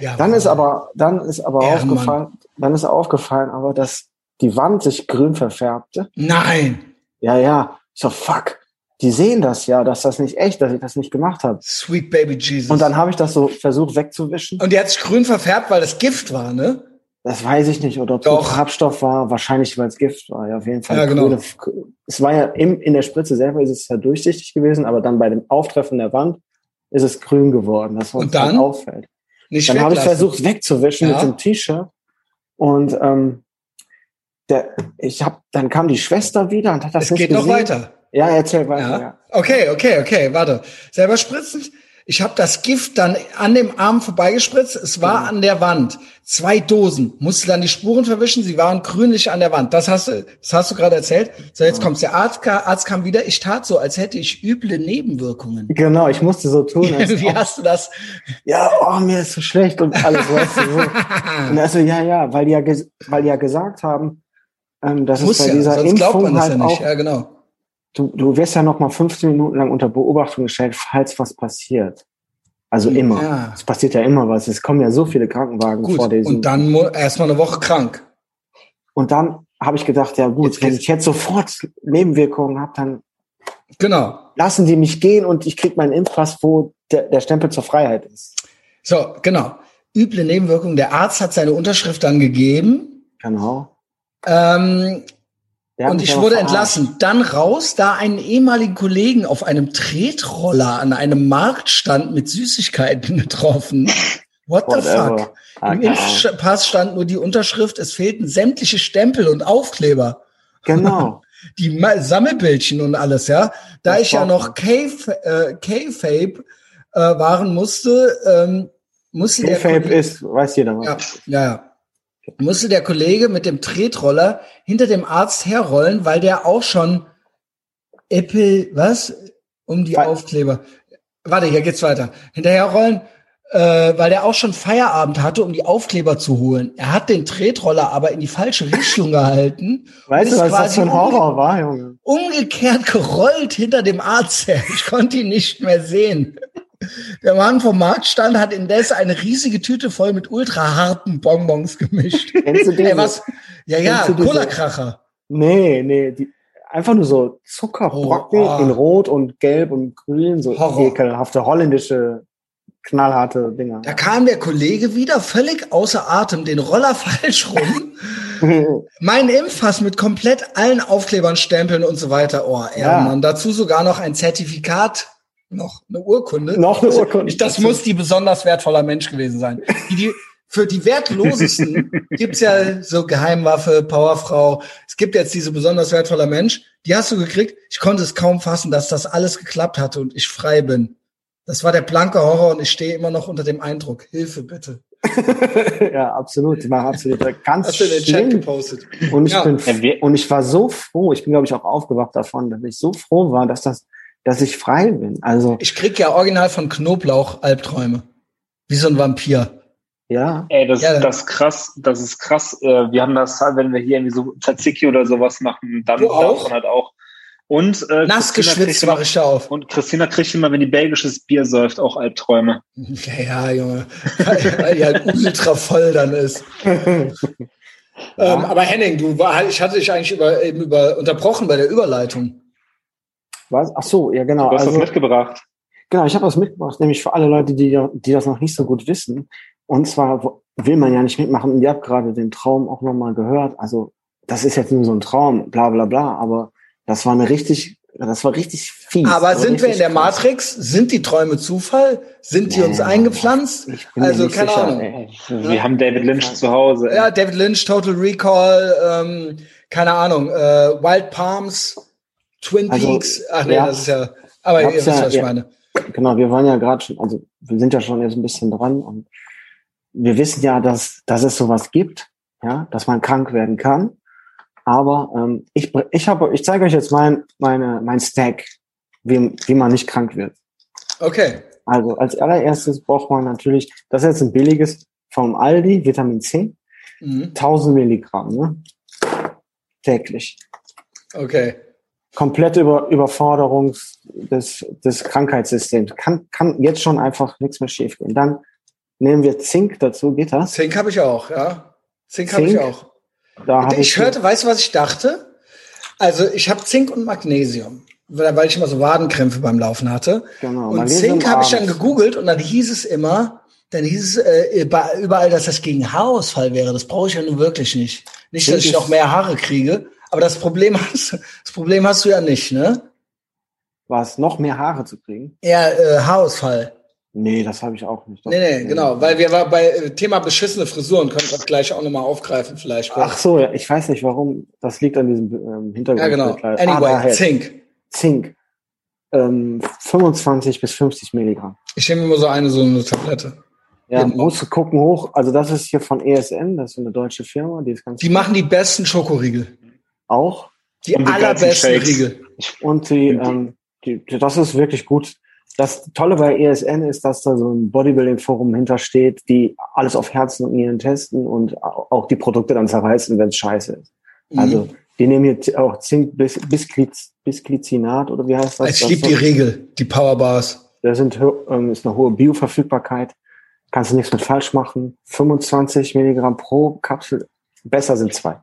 Ja, Dann ist aber, dann ist aber Ehrenmann. aufgefallen, dann ist aufgefallen, aber dass die Wand sich grün verfärbte. Nein. Ja, ja. Ich so, fuck. Die sehen das ja, dass das nicht echt, dass ich das nicht gemacht habe. Sweet Baby Jesus. Und dann habe ich das so versucht wegzuwischen. Und die hat sich grün verfärbt, weil das Gift war, ne? Das weiß ich nicht. Oder ob es Farbstoff war. Wahrscheinlich, weil es Gift war. Ja, auf jeden Fall. Ja, genau. grüne- Es war ja im, in der Spritze selber ist es ja durchsichtig gewesen, aber dann bei dem Auftreffen der Wand ist es grün geworden, dass uns Und dann? dann auffällt. Nicht Dann habe ich versucht wegzuwischen Ja. mit dem T-Shirt und ähm, der, ich hab, dann kam die Schwester wieder und hat das Es nicht geht gesehen. noch weiter. Ja, erzähl weiter. Ja. Ja. Okay, okay, okay, warte. Selber spritzen. Ich habe das Gift dann an dem Arm vorbeigespritzt. Es war Genau. an der Wand. Zwei Dosen. Musste dann die Spuren verwischen. Sie waren grünlich an der Wand. Das hast du, das hast du gerade erzählt. So, jetzt kommt's. Der Arzt, Arzt kam wieder. Ich tat so, als hätte ich üble Nebenwirkungen. Genau, ich musste so tun. Als <laughs> Wie hast du das? ja, oh, mir ist so schlecht und alles, weißt du, so. <laughs> Und also, ja, ja, weil die ja, weil die ja gesagt haben, ähm, dass Muss es bei ja, dieser sonst glaubt man Impfung das halt ja nicht. auch, Ja, genau. Du, du wirst ja noch mal 15 Minuten lang unter Beobachtung gestellt, falls was passiert. Also immer. Ja. Es passiert ja immer was. Es kommen ja so viele Krankenwagen Gut. vor diesem. Und dann erstmal eine Woche krank. Und dann habe ich gedacht, ja gut, Jetzt wenn ich jetzt sofort Nebenwirkungen habe, dann Genau. lassen die mich gehen und ich krieg meinen Impfpass, wo der, der Stempel zur Freiheit ist. So, genau. Üble Nebenwirkungen. Der Arzt hat seine Unterschrift dann gegeben. Genau. Ähm, und ich wurde entlassen. Dann raus, da einen ehemaligen Kollegen auf einem Tretroller an einem Marktstand mit Süßigkeiten <laughs> getroffen. What the Whatever. fuck? Ah, Im. Impfpass stand nur die Unterschrift, es fehlten sämtliche Stempel und Aufkleber. Genau. <laughs> Die Sammelbildchen und alles, ja. Da Das ich ja noch äh, K-Fape äh, waren musste, ähm, musste K-Fape ist, weiß jeder was. ja, ja, ja. Musste der Kollege mit dem Tretroller hinter dem Arzt herrollen, weil der auch schon Apple, was? Um die Weil- Aufkleber. Warte, hier geht's weiter. Hinterherrollen, äh, weil der auch schon Feierabend hatte, um die Aufkleber zu holen. Er hat den Tretroller aber in die falsche Richtung gehalten. Weißt du, was das für ein Horror war, Junge? Umgekehrt gerollt hinter dem Arzt her. Ich konnte ihn nicht mehr sehen. Der Mann vom Marktstand hat indes eine riesige Tüte voll mit ultraharten Bonbons gemischt. <laughs> Kennst du Ey, diese? was? Ja, ja, Cola-Kracher. Nee, nee, die, einfach nur so Zuckerbrocken Oh, oh. in Rot und Gelb und Grün, so Horror. ekelhafte holländische, knallharte Dinger. Da kam der Kollege wieder völlig außer Atem, den Roller <laughs> falsch rum. <laughs> Mein Impfpass mit komplett allen Aufklebern, Stempeln und so weiter. Oh, Ehrenmann. Dazu sogar noch ein Zertifikat, noch eine Urkunde. Noch eine Urkunde. Ich, das muss die besonders wertvoller Mensch gewesen sein. Die, die, für die wertlosesten <laughs> gibt's ja so Geheimwaffe, Powerfrau. Es gibt jetzt diese besonders wertvoller Mensch. Die hast du gekriegt. Ich konnte es kaum fassen, dass das alles geklappt hatte und ich frei bin. Das war der blanke Horror und ich stehe immer noch unter dem Eindruck. Hilfe bitte. <laughs> ja, absolut. War absolut ganz Hast du in den Chat gepostet? Und ich Ja. bin und ich war so froh. Ich bin glaube ich auch aufgewacht davon, dass ich so froh war, dass das, dass ich frei bin. Also Ich krieg ja original von Knoblauch Albträume. Wie so ein Vampir. ja, Ey, das, Ja. das ist krass, das ist krass. Äh, Wir haben das, halt, wenn wir hier irgendwie so Tzatziki oder sowas machen, dann Du auch? davon halt auch. Und äh, Nass geschwitzt kriegt immer- mache ich da auf. Und Christina kriegt immer, wenn die belgisches Bier säuft, auch Albträume. Ja, ja, Junge. <laughs> Weil die halt ultra voll dann ist. <laughs> Ähm, aber Henning, du war, ich hatte dich eigentlich über, eben über unterbrochen bei der Überleitung. Was? Ach so, ja genau. Du hast Also, das mitgebracht. Genau, ich habe was mitgebracht, nämlich für alle Leute, die, die das noch nicht so gut wissen. Und zwar will man ja nicht mitmachen. Und ihr habt gerade den Traum auch nochmal gehört. Also, das ist jetzt nur so ein Traum, bla bla bla. Aber das war eine richtig, das war richtig fies. Aber Also sind wir in der krass. Matrix? Sind die Träume Zufall? Sind die Nee, uns eingepflanzt? Ich bin mir Also, nicht keine sicher, Ahnung. ey. Wir haben David Lynch zu Hause. ey. Ja, David Lynch, Total Recall, ähm, keine Ahnung, äh, Wild Palms, Twin Also, Peaks. Ach nee, ja. das ist ja, aber ihr wisst, ja- was ich meine. Genau, wir waren ja gerade schon, also wir sind ja schon jetzt ein bisschen dran und wir wissen ja, dass, dass es sowas gibt, ja, dass man krank werden kann. Aber ähm, ich, ich habe, ich zeige euch jetzt mein, meine, mein Stack, wie, wie man nicht krank wird. Okay. Also als allererstes braucht man natürlich, das ist jetzt ein billiges vom Aldi, Vitamin C, Mhm. 1000 Milligramm, ne? Täglich. Okay. Komplette Über Überforderung des, des Krankheitssystems. Kann, kann jetzt schon einfach nichts mehr schiefgehen. Dann nehmen wir Zink dazu, geht das? Zink habe ich auch, ja. Zink habe ich auch. Da hab Ich hörte, weißt du, was ich dachte? Also ich habe Zink und Magnesium, weil ich immer so Wadenkrämpfe beim Laufen hatte. Genau, Und Magnesium Zink habe ich dann gegoogelt und dann hieß es immer, dann hieß es äh, über- überall, dass das gegen Haarausfall wäre. Das brauche ich ja nun wirklich nicht. Nicht, dass Zink ich noch mehr Haare kriege, aber das Problem hast, das Problem hast du ja nicht, ne? Was, noch mehr Haare zu kriegen? Ja, äh, Haarausfall. Nee, das habe ich auch nicht. Doch. Nee, nee, genau. Weil wir war bei äh, Thema beschissene Frisuren, können wir das gleich auch nochmal aufgreifen vielleicht. Ach so, ja, ich weiß nicht warum. Das liegt an diesem ähm, Hintergrund. ja, genau. Ah, Anyway, daher. Zink. Zink. Ähm, 25 bis 50 Milligramm. Ich nehme immer so eine, so eine Tablette. Ja, Genau. musst du gucken hoch. Also das ist hier von ESN, das ist eine deutsche Firma, die ist ganz Die machen die besten Schokoriegel. Auch. Die, Und allerbesten. Riegel. Und die, ähm, die, das ist wirklich gut. Das Tolle bei ESN ist, dass da so ein Bodybuilding-Forum hintersteht, die alles auf Herzen und Nieren testen und au- auch die Produkte dann zerreißen, wenn es scheiße ist. Also Mhm. die nehmen hier z- auch Zink bis, Bisgliz, Bisglycinat oder wie heißt das? ich liebe so- die Riegel, die Powerbars. Da sind, ähm, ist eine hohe Bioverfügbarkeit. Kannst du nichts mit falsch machen. 25 Milligramm pro Kapsel. Besser sind zwei.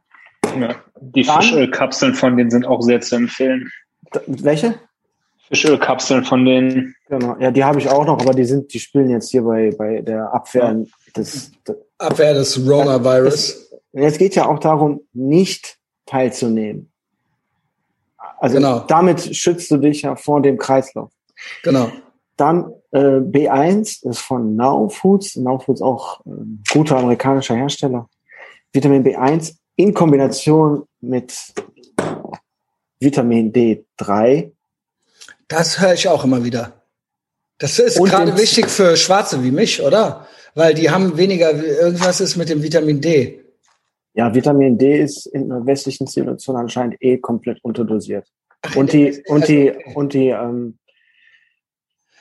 Ja. Die Dann- Fischölkapseln von denen sind auch sehr zu empfehlen. Welche? Fischölkapseln von denen. Genau. Ja, die habe ich auch noch, aber die sind, die spielen jetzt hier bei, bei der Abwehr des, des Abwehr des Coronavirus. Jetzt geht ja auch darum, nicht teilzunehmen. Also Genau. damit schützt du dich ja vor dem Kreislauf. Genau. Dann äh, B1 ist von Now Foods. Now Foods auch äh, guter amerikanischer Hersteller. Vitamin B1 in Kombination mit Vitamin D3. Das höre ich auch immer wieder. Das ist gerade wichtig für Schwarze wie mich, oder? Weil die haben weniger, irgendwas ist mit dem Vitamin D. Ja, Vitamin D ist in der westlichen Zivilisation anscheinend eh komplett unterdosiert. Und die, <laughs> und die, und die, ähm,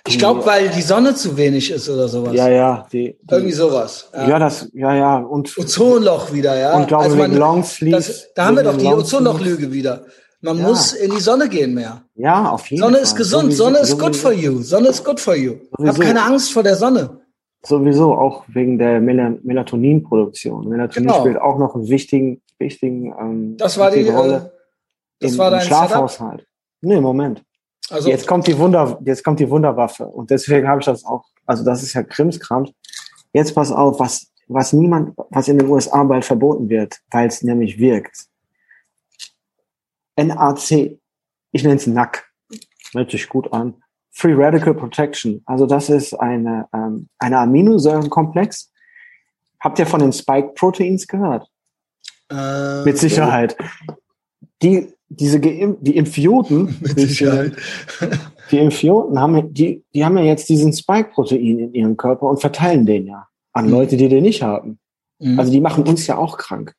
Ich glaube, weil die Sonne zu wenig ist oder sowas. Ja, ja. Die, die, Irgendwie sowas. Ja. ja. das, ja, ja. Und, Ozonloch wieder, ja. und glaube, Also wegen man- Longsleeves. das, da haben wir doch die. Ozonloch-Lüge wieder. Man Ja. muss in die Sonne gehen mehr. Ja, auf jeden Sonne Fall. ist gesund, Sowieso- Sonne ist good for you. Sonne ist good for you. Hab Sowieso. keine Angst vor der Sonne. Sowieso, auch wegen der Mel Melatoninproduktion. Melatonin Genau. spielt auch noch einen wichtigen, wichtigen, ähm, Das war die, wichtige äh, Rolle das im, war dein Setup. Schlafhaushalt. Nee, Moment. Also, Jetzt kommt die Wunder, jetzt kommt die Wunderwaffe. Und deswegen habe ich das auch, also das ist ja Krimskrams. Jetzt pass auf, was, was niemand, was in den USA bald verboten wird, weil es nämlich wirkt. NAC. Ich nenne es NAC. Hört sich gut an. Free Radical Protection. Also das ist eine, ähm, eine Aminosäurenkomplex. Habt ihr von den Spike Proteins gehört? äh, Mit Sicherheit. Die, diese Geimpf die Impfioten, <laughs> Sicherheit. die Impfioten haben, ja- die, die haben ja jetzt diesen Spike-Protein in ihrem Körper und verteilen den ja an Mhm. Leute, die den nicht haben. Mhm. Also die machen uns ja auch krank.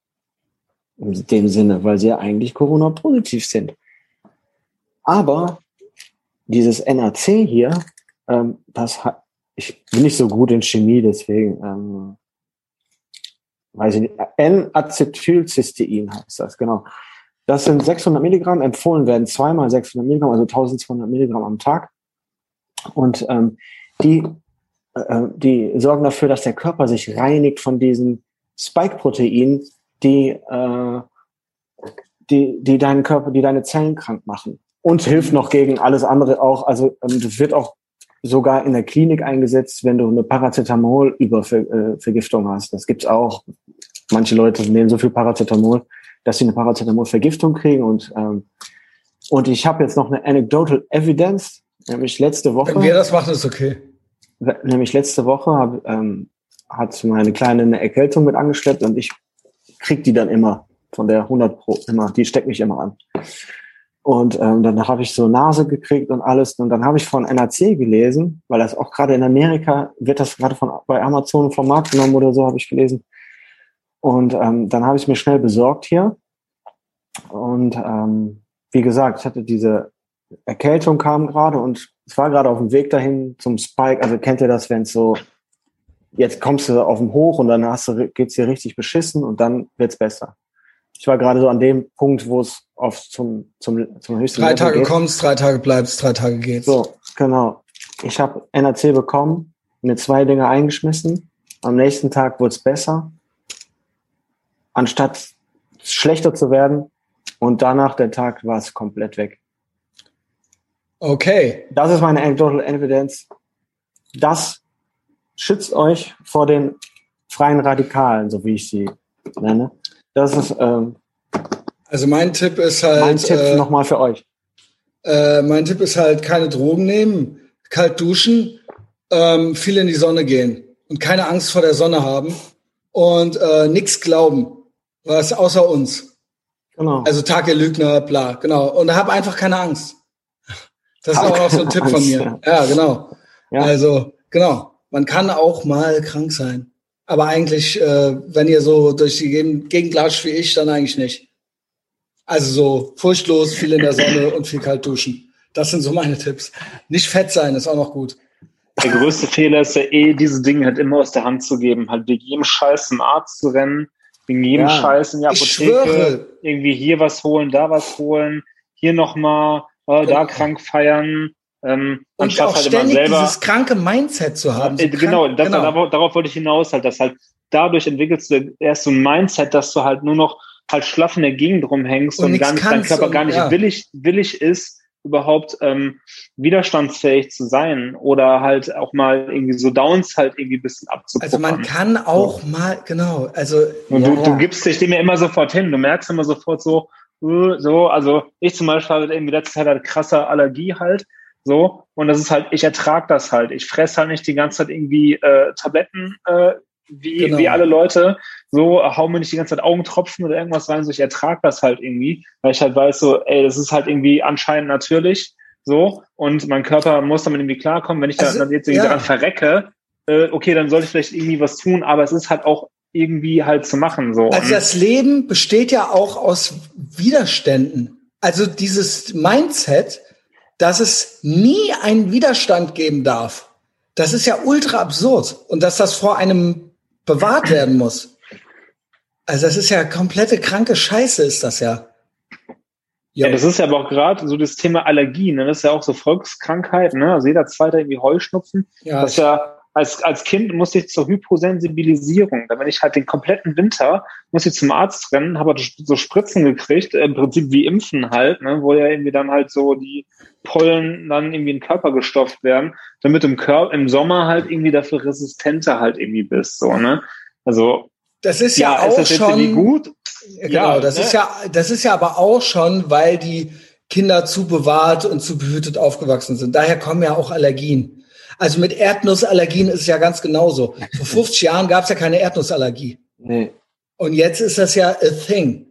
In dem Sinne, weil sie ja eigentlich Corona-positiv sind. Aber dieses NAC hier, ähm, das hat, ich bin nicht so gut in Chemie, deswegen, ähm, weiß ich nicht, N-Acetylcystein heißt das, genau. Das sind 600 Milligramm, empfohlen werden zweimal 600 Milligramm, also 1200 Milligramm am Tag. Und ähm, die, äh, die sorgen dafür, dass der Körper sich reinigt von diesen Spike-Proteinen, die, äh, die, die deinen Körper, die deine Zellen krank machen. Und hilft noch gegen alles andere auch. Also ähm, das wird auch sogar in der Klinik eingesetzt, wenn du eine Paracetamol-Übervergiftung hast. Das gibt's auch. Manche Leute nehmen so viel Paracetamol, dass sie eine Paracetamol-Vergiftung kriegen. Und, ähm, und ich habe jetzt noch eine Anecdotal Evidence, nämlich letzte Woche. Wenn wir das machen, ist okay. Nämlich letzte Woche hab, ähm, hat meine Kleine eine Erkältung mit angeschleppt und ich krieg die dann immer von der 100 Pro immer, die steckt mich immer an. Und ähm, dann habe ich so Nase gekriegt und alles und dann habe ich von NAC gelesen, weil das auch gerade in Amerika wird das gerade von bei Amazon vom Markt genommen oder so habe ich gelesen. Und ähm, dann habe ich es mir schnell besorgt hier und ähm, wie gesagt, ich hatte diese Erkältung kam gerade und es war gerade auf dem Weg dahin zum Spike. Also kennt ihr das, wenn es so, jetzt kommst du auf dem Hoch und dann hast du, geht's dir richtig beschissen und dann wird's besser. Ich war gerade so an dem Punkt, wo es auf zum, zum, zum höchsten Drei Level Tage geht. kommst, drei Tage bleibst, drei Tage geht's. So, genau. Ich habe NAC bekommen, mir zwei Dinge eingeschmissen. Am nächsten Tag wurde es besser. Anstatt schlechter zu werden. Und danach der Tag war es komplett weg. Okay. Das ist meine anecdotal evidence. Das schützt euch vor den freien Radikalen, so wie ich sie nenne. Das ist ähm, Also mein Tipp ist halt, mein Tipp äh, nochmal für euch. äh, mein Tipp ist halt keine Drogen nehmen, kalt duschen, ähm, viel in die Sonne gehen und keine Angst vor der Sonne haben und äh, nichts glauben, was außer uns. Genau. Also Tag ihr Lügner, bla, genau. Und hab einfach keine Angst. Das ist Hab auch noch so ein Tipp von mir. Ja, genau. ja. Also, genau. Man kann auch mal krank sein. Aber eigentlich, äh, wenn ihr so durch die Gegend Gegend latscht wie ich, dann eigentlich nicht. Also so furchtlos, viel in der Sonne und viel kalt duschen. Das sind so meine Tipps. Nicht fett sein ist auch noch gut. Der größte Fehler ist ja eh, diese Dinge halt immer aus der Hand zu geben. Halt wegen jedem Scheiß zum Arzt zu rennen, wegen jedem Ja. Scheiß in Ich Apotheke, irgendwie hier was holen, da was holen, hier nochmal, äh, da krank feiern, ähm, Und auch halt ständig selber. dieses kranke Mindset zu haben. So Äh, genau, krank, das, genau. Darauf, darauf wollte ich hinaus, halt, dass halt dadurch entwickelst du erst so ein Mindset, dass du halt nur noch halt schlaff in der Gegend rumhängst Und und, gar nicht, dein Körper und- gar nicht ja. willig, willig ist, überhaupt ähm, widerstandsfähig zu sein oder halt auch mal irgendwie so Downs halt irgendwie ein bisschen abzupuffern. Also man kann auch mal, genau, also Und du, ja. du gibst dich dem ja immer sofort hin. Du merkst immer sofort so, äh, so, also ich zum Beispiel habe irgendwie letzte Zeit halt krasse Allergie halt, so, und das ist halt, ich ertrag das halt. Ich fress halt nicht die ganze Zeit irgendwie äh, Tabletten, äh, wie, Genau. wie alle Leute, so, hau mir nicht die ganze Zeit Augentropfen oder irgendwas rein, so, ich ertrag das halt irgendwie, weil ich halt weiß so, ey, das ist halt irgendwie anscheinend natürlich, so, und mein Körper muss damit irgendwie klarkommen, wenn ich Also, da, dann jetzt irgendwie ja. daran verrecke, äh, okay, dann sollte ich vielleicht irgendwie was tun, aber es ist halt auch irgendwie halt zu machen, so. Also Und- das Leben besteht ja auch aus Widerständen. Also dieses Mindset, dass es nie einen Widerstand geben darf. Das ist ja ultra absurd. Und dass das vor einem bewahrt werden muss. Also das ist ja komplette kranke Scheiße, ist das ja. Ja, ja das ist ja aber auch gerade so das Thema Allergien. Ne? Das ist ja auch so Volkskrankheit. Ne? Also jeder zweite irgendwie Heuschnupfen. Ja, das ist ja als, als Kind musste ich zur Hyposensibilisierung. Da bin ich halt den kompletten Winter, musste ich zum Arzt rennen, habe halt so Spritzen gekriegt, im Prinzip wie Impfen halt, ne, wo ja irgendwie dann halt so die Pollen dann irgendwie in den Körper gestopft werden, damit im Körper im Sommer halt irgendwie dafür resistenter halt irgendwie bist, so, ne? Also. Das ist ja, ja auch ist schon gut. Genau, ja, das ne? ist ja, das ist ja aber auch schon, weil die Kinder zu bewahrt und zu behütet aufgewachsen sind. Daher kommen ja auch Allergien. Also mit Erdnussallergien ist es ja ganz genauso. Vor <laughs> 50 Jahren gab es ja keine Erdnussallergie. Nee. Und jetzt ist das ja a thing.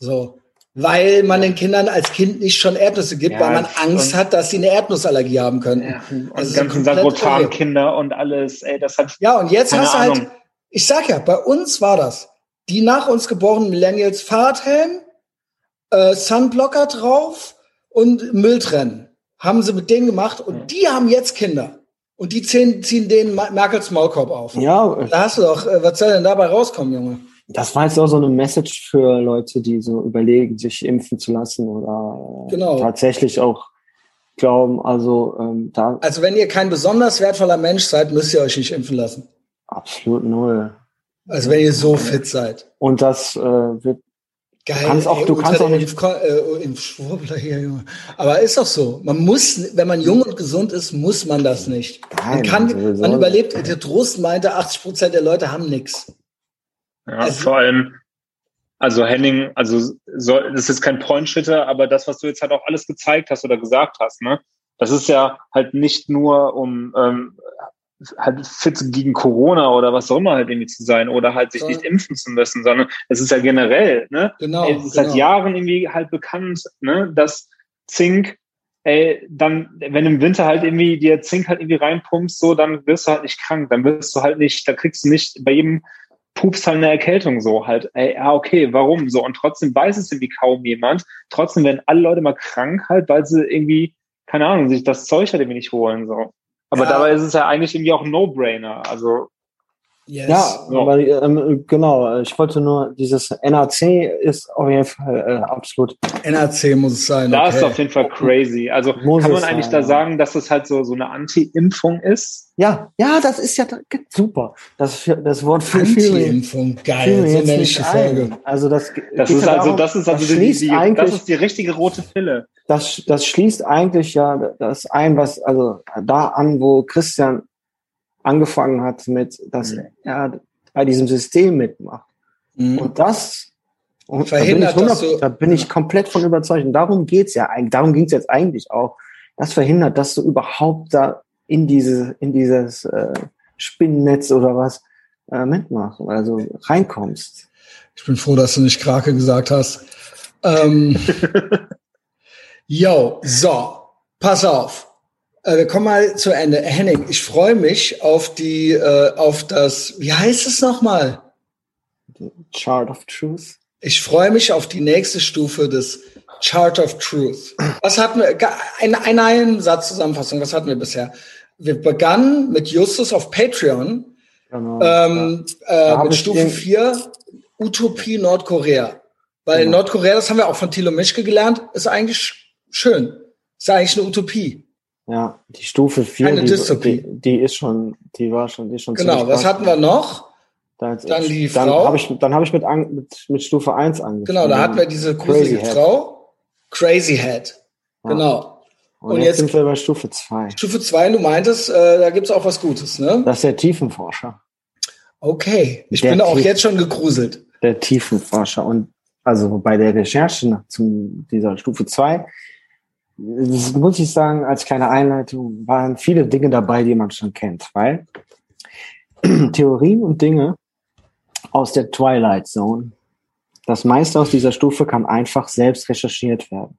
So. Weil man den Kindern als Kind nicht schon Erdnüsse gibt, ja, weil man Angst hat, dass sie eine Erdnussallergie haben können. Ja, und das ganzen Sagrotan-Kinder und alles, ey, das hat. Ja, und jetzt hast du halt, ich sag ja, bei uns war das. Die nach uns geborenen Millennials Fahrradhelm, äh, Sunblocker drauf und Mülltrennen. Haben sie mit denen gemacht und die haben jetzt Kinder. Und die ziehen, ziehen den Merkels Maulkorb auf. Ja. Da hast du doch, äh, was soll denn dabei rauskommen, Junge? Das war jetzt auch so eine Message für Leute, die so überlegen, sich impfen zu lassen oder genau. tatsächlich auch glauben, also ähm, da. Also wenn ihr kein besonders wertvoller Mensch seid, müsst ihr euch nicht impfen lassen. Absolut null. Also wenn ihr so fit seid. Und das äh, wird Geil. Du kannst auch, du kannst auch nicht. Äh, Impfschwurbler hier, Junge. Aber ist doch so. Man muss, wenn man jung und gesund ist, muss man das nicht. Nein, man kann, man überlebt. Der Trost meinte, 80 Prozent der Leute haben nichts. Ja, also, vor allem, also Henning, also so, das ist kein Pointshitter, aber das, was du jetzt halt auch alles gezeigt hast oder gesagt hast, ne, das ist ja halt nicht nur um ähm, halt fit gegen Corona oder was auch immer halt irgendwie zu sein oder halt sich ja. nicht impfen zu müssen, sondern es ist ja generell, ne? Genau. Es ist genau. seit Jahren irgendwie halt bekannt, ne, dass Zink, ey, dann, wenn im Winter halt irgendwie dir Zink halt irgendwie reinpumpst, so, dann wirst du halt nicht krank, dann wirst du halt nicht, da kriegst du nicht bei jedem Pups halt eine Erkältung so halt, ey, ja, okay, warum so? Und trotzdem weiß es irgendwie kaum jemand. Trotzdem werden alle Leute mal krank halt, weil sie irgendwie, keine Ahnung, sich das Zeug halt irgendwie nicht holen, so. Aber ja. dabei ist es ja eigentlich irgendwie auch ein No-Brainer. Also Yes. Ja, so. aber ähm, genau, ich wollte nur, dieses NAC ist auf jeden Fall äh, absolut. NAC muss es sein. Da okay. ist auf jeden Fall crazy. Also muss kann man eigentlich sein, da sagen, dass es halt so, so eine Anti-Impfung ist? Ja, ja, das ist ja super. Das, das Wort für Anti-Impfung, geil, so nenne ich die Folge. Also das, das ist also, das ist also das die, die, das ist die richtige rote Pille. Das, das schließt eigentlich ja das ein, was, also da an, wo Christian angefangen hat mit, dass mhm. er bei diesem System mitmacht. Mhm. Und das und verhindert, da bin, ich 100, da bin ich komplett von überzeugt. Und darum geht's ja eigentlich, darum ging's jetzt eigentlich auch. Das verhindert, dass du überhaupt da in diese, in dieses äh, Spinnennetz oder was äh, mitmachst, also reinkommst. Ich bin froh, dass du nicht Krake gesagt hast. Ähm, <laughs> yo, so, pass auf. Äh, wir kommen mal zu Ende. Henning, ich freue mich auf die, äh, auf das, wie heißt es nochmal? Chart of Truth. Ich freue mich auf die nächste Stufe des Chart of Truth. Was hatten wir? Ein, ein, einen Satz Zusammenfassung. Was hatten wir bisher? Wir begannen mit Justus auf Patreon. Genau, ähm, ja. äh, mit Stufe 4, Utopie Nordkorea. Weil genau. Nordkorea, das haben wir auch von Thilo Mischke gelernt, ist eigentlich schön. Ist eigentlich eine Utopie. Ja, die Stufe 4, Eine die. Die, die, ist schon, die war schon, die ist schon Genau, was hatten wir noch? Da dann die Frau. Dann habe ich, dann hab ich mit, mit, mit Stufe 1 angefangen. Genau, da hatten wir diese gruselige Crazy Frau. Crazy Head. Ja. Genau. Und, Und jetzt, jetzt, sind wir bei Stufe 2. Stufe 2, du meintest, äh, da gibt's auch was Gutes, ne? Das ist der Tiefenforscher. Okay, ich der bin auch jetzt schon gegruselt. Der Tiefenforscher. Und also bei der Recherche zu dieser Stufe 2 das muss ich sagen, als kleine Einleitung waren viele Dinge dabei, die man schon kennt, weil <clears throat> Theorien und Dinge aus der Twilight Zone, das meiste aus dieser Stufe kann einfach selbst recherchiert werden.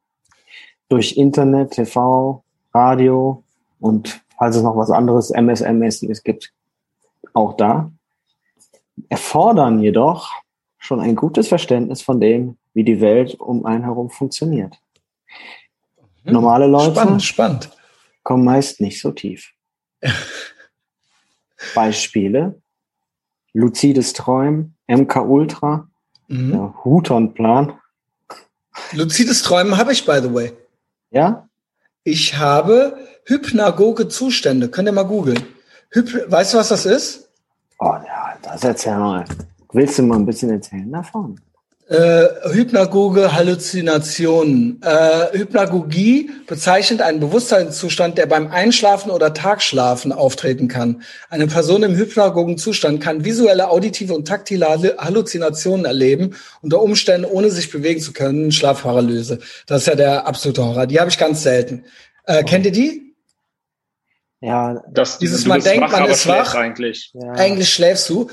Durch Internet, TV, Radio und falls es noch was anderes MSM-mäßiges gibt, auch da, erfordern jedoch schon ein gutes Verständnis von dem, wie die Welt um einen herum funktioniert. Normale Leute Spannend, spannend. kommen meist nicht so tief. <laughs> Beispiele. Luzides Träumen, MK Ultra, Mhm. Huton-Plan. Luzides Träumen habe ich, by the way. Ja? Ich habe hypnagoge Zustände. Könnt ihr mal googeln. Hyp weißt du, was das ist? Oh ja, das erzähl mal. Willst du mal ein bisschen erzählen davon? Äh, hypnagoge Halluzinationen. Äh, Hypnagogie bezeichnet einen Bewusstseinszustand, der beim Einschlafen oder Tagschlafen auftreten kann. Eine Person im hypnagogen Zustand kann visuelle, auditive und taktile Hall- Halluzinationen erleben, unter Umständen ohne sich bewegen zu können, Schlafparalyse. Das ist ja der absolute Horror. Die habe ich ganz selten. Äh, kennt ihr die? Ja, Das, Dieses du man bist denkt, wach, man ist wach. eigentlich. ja. Eigentlich schläfst du.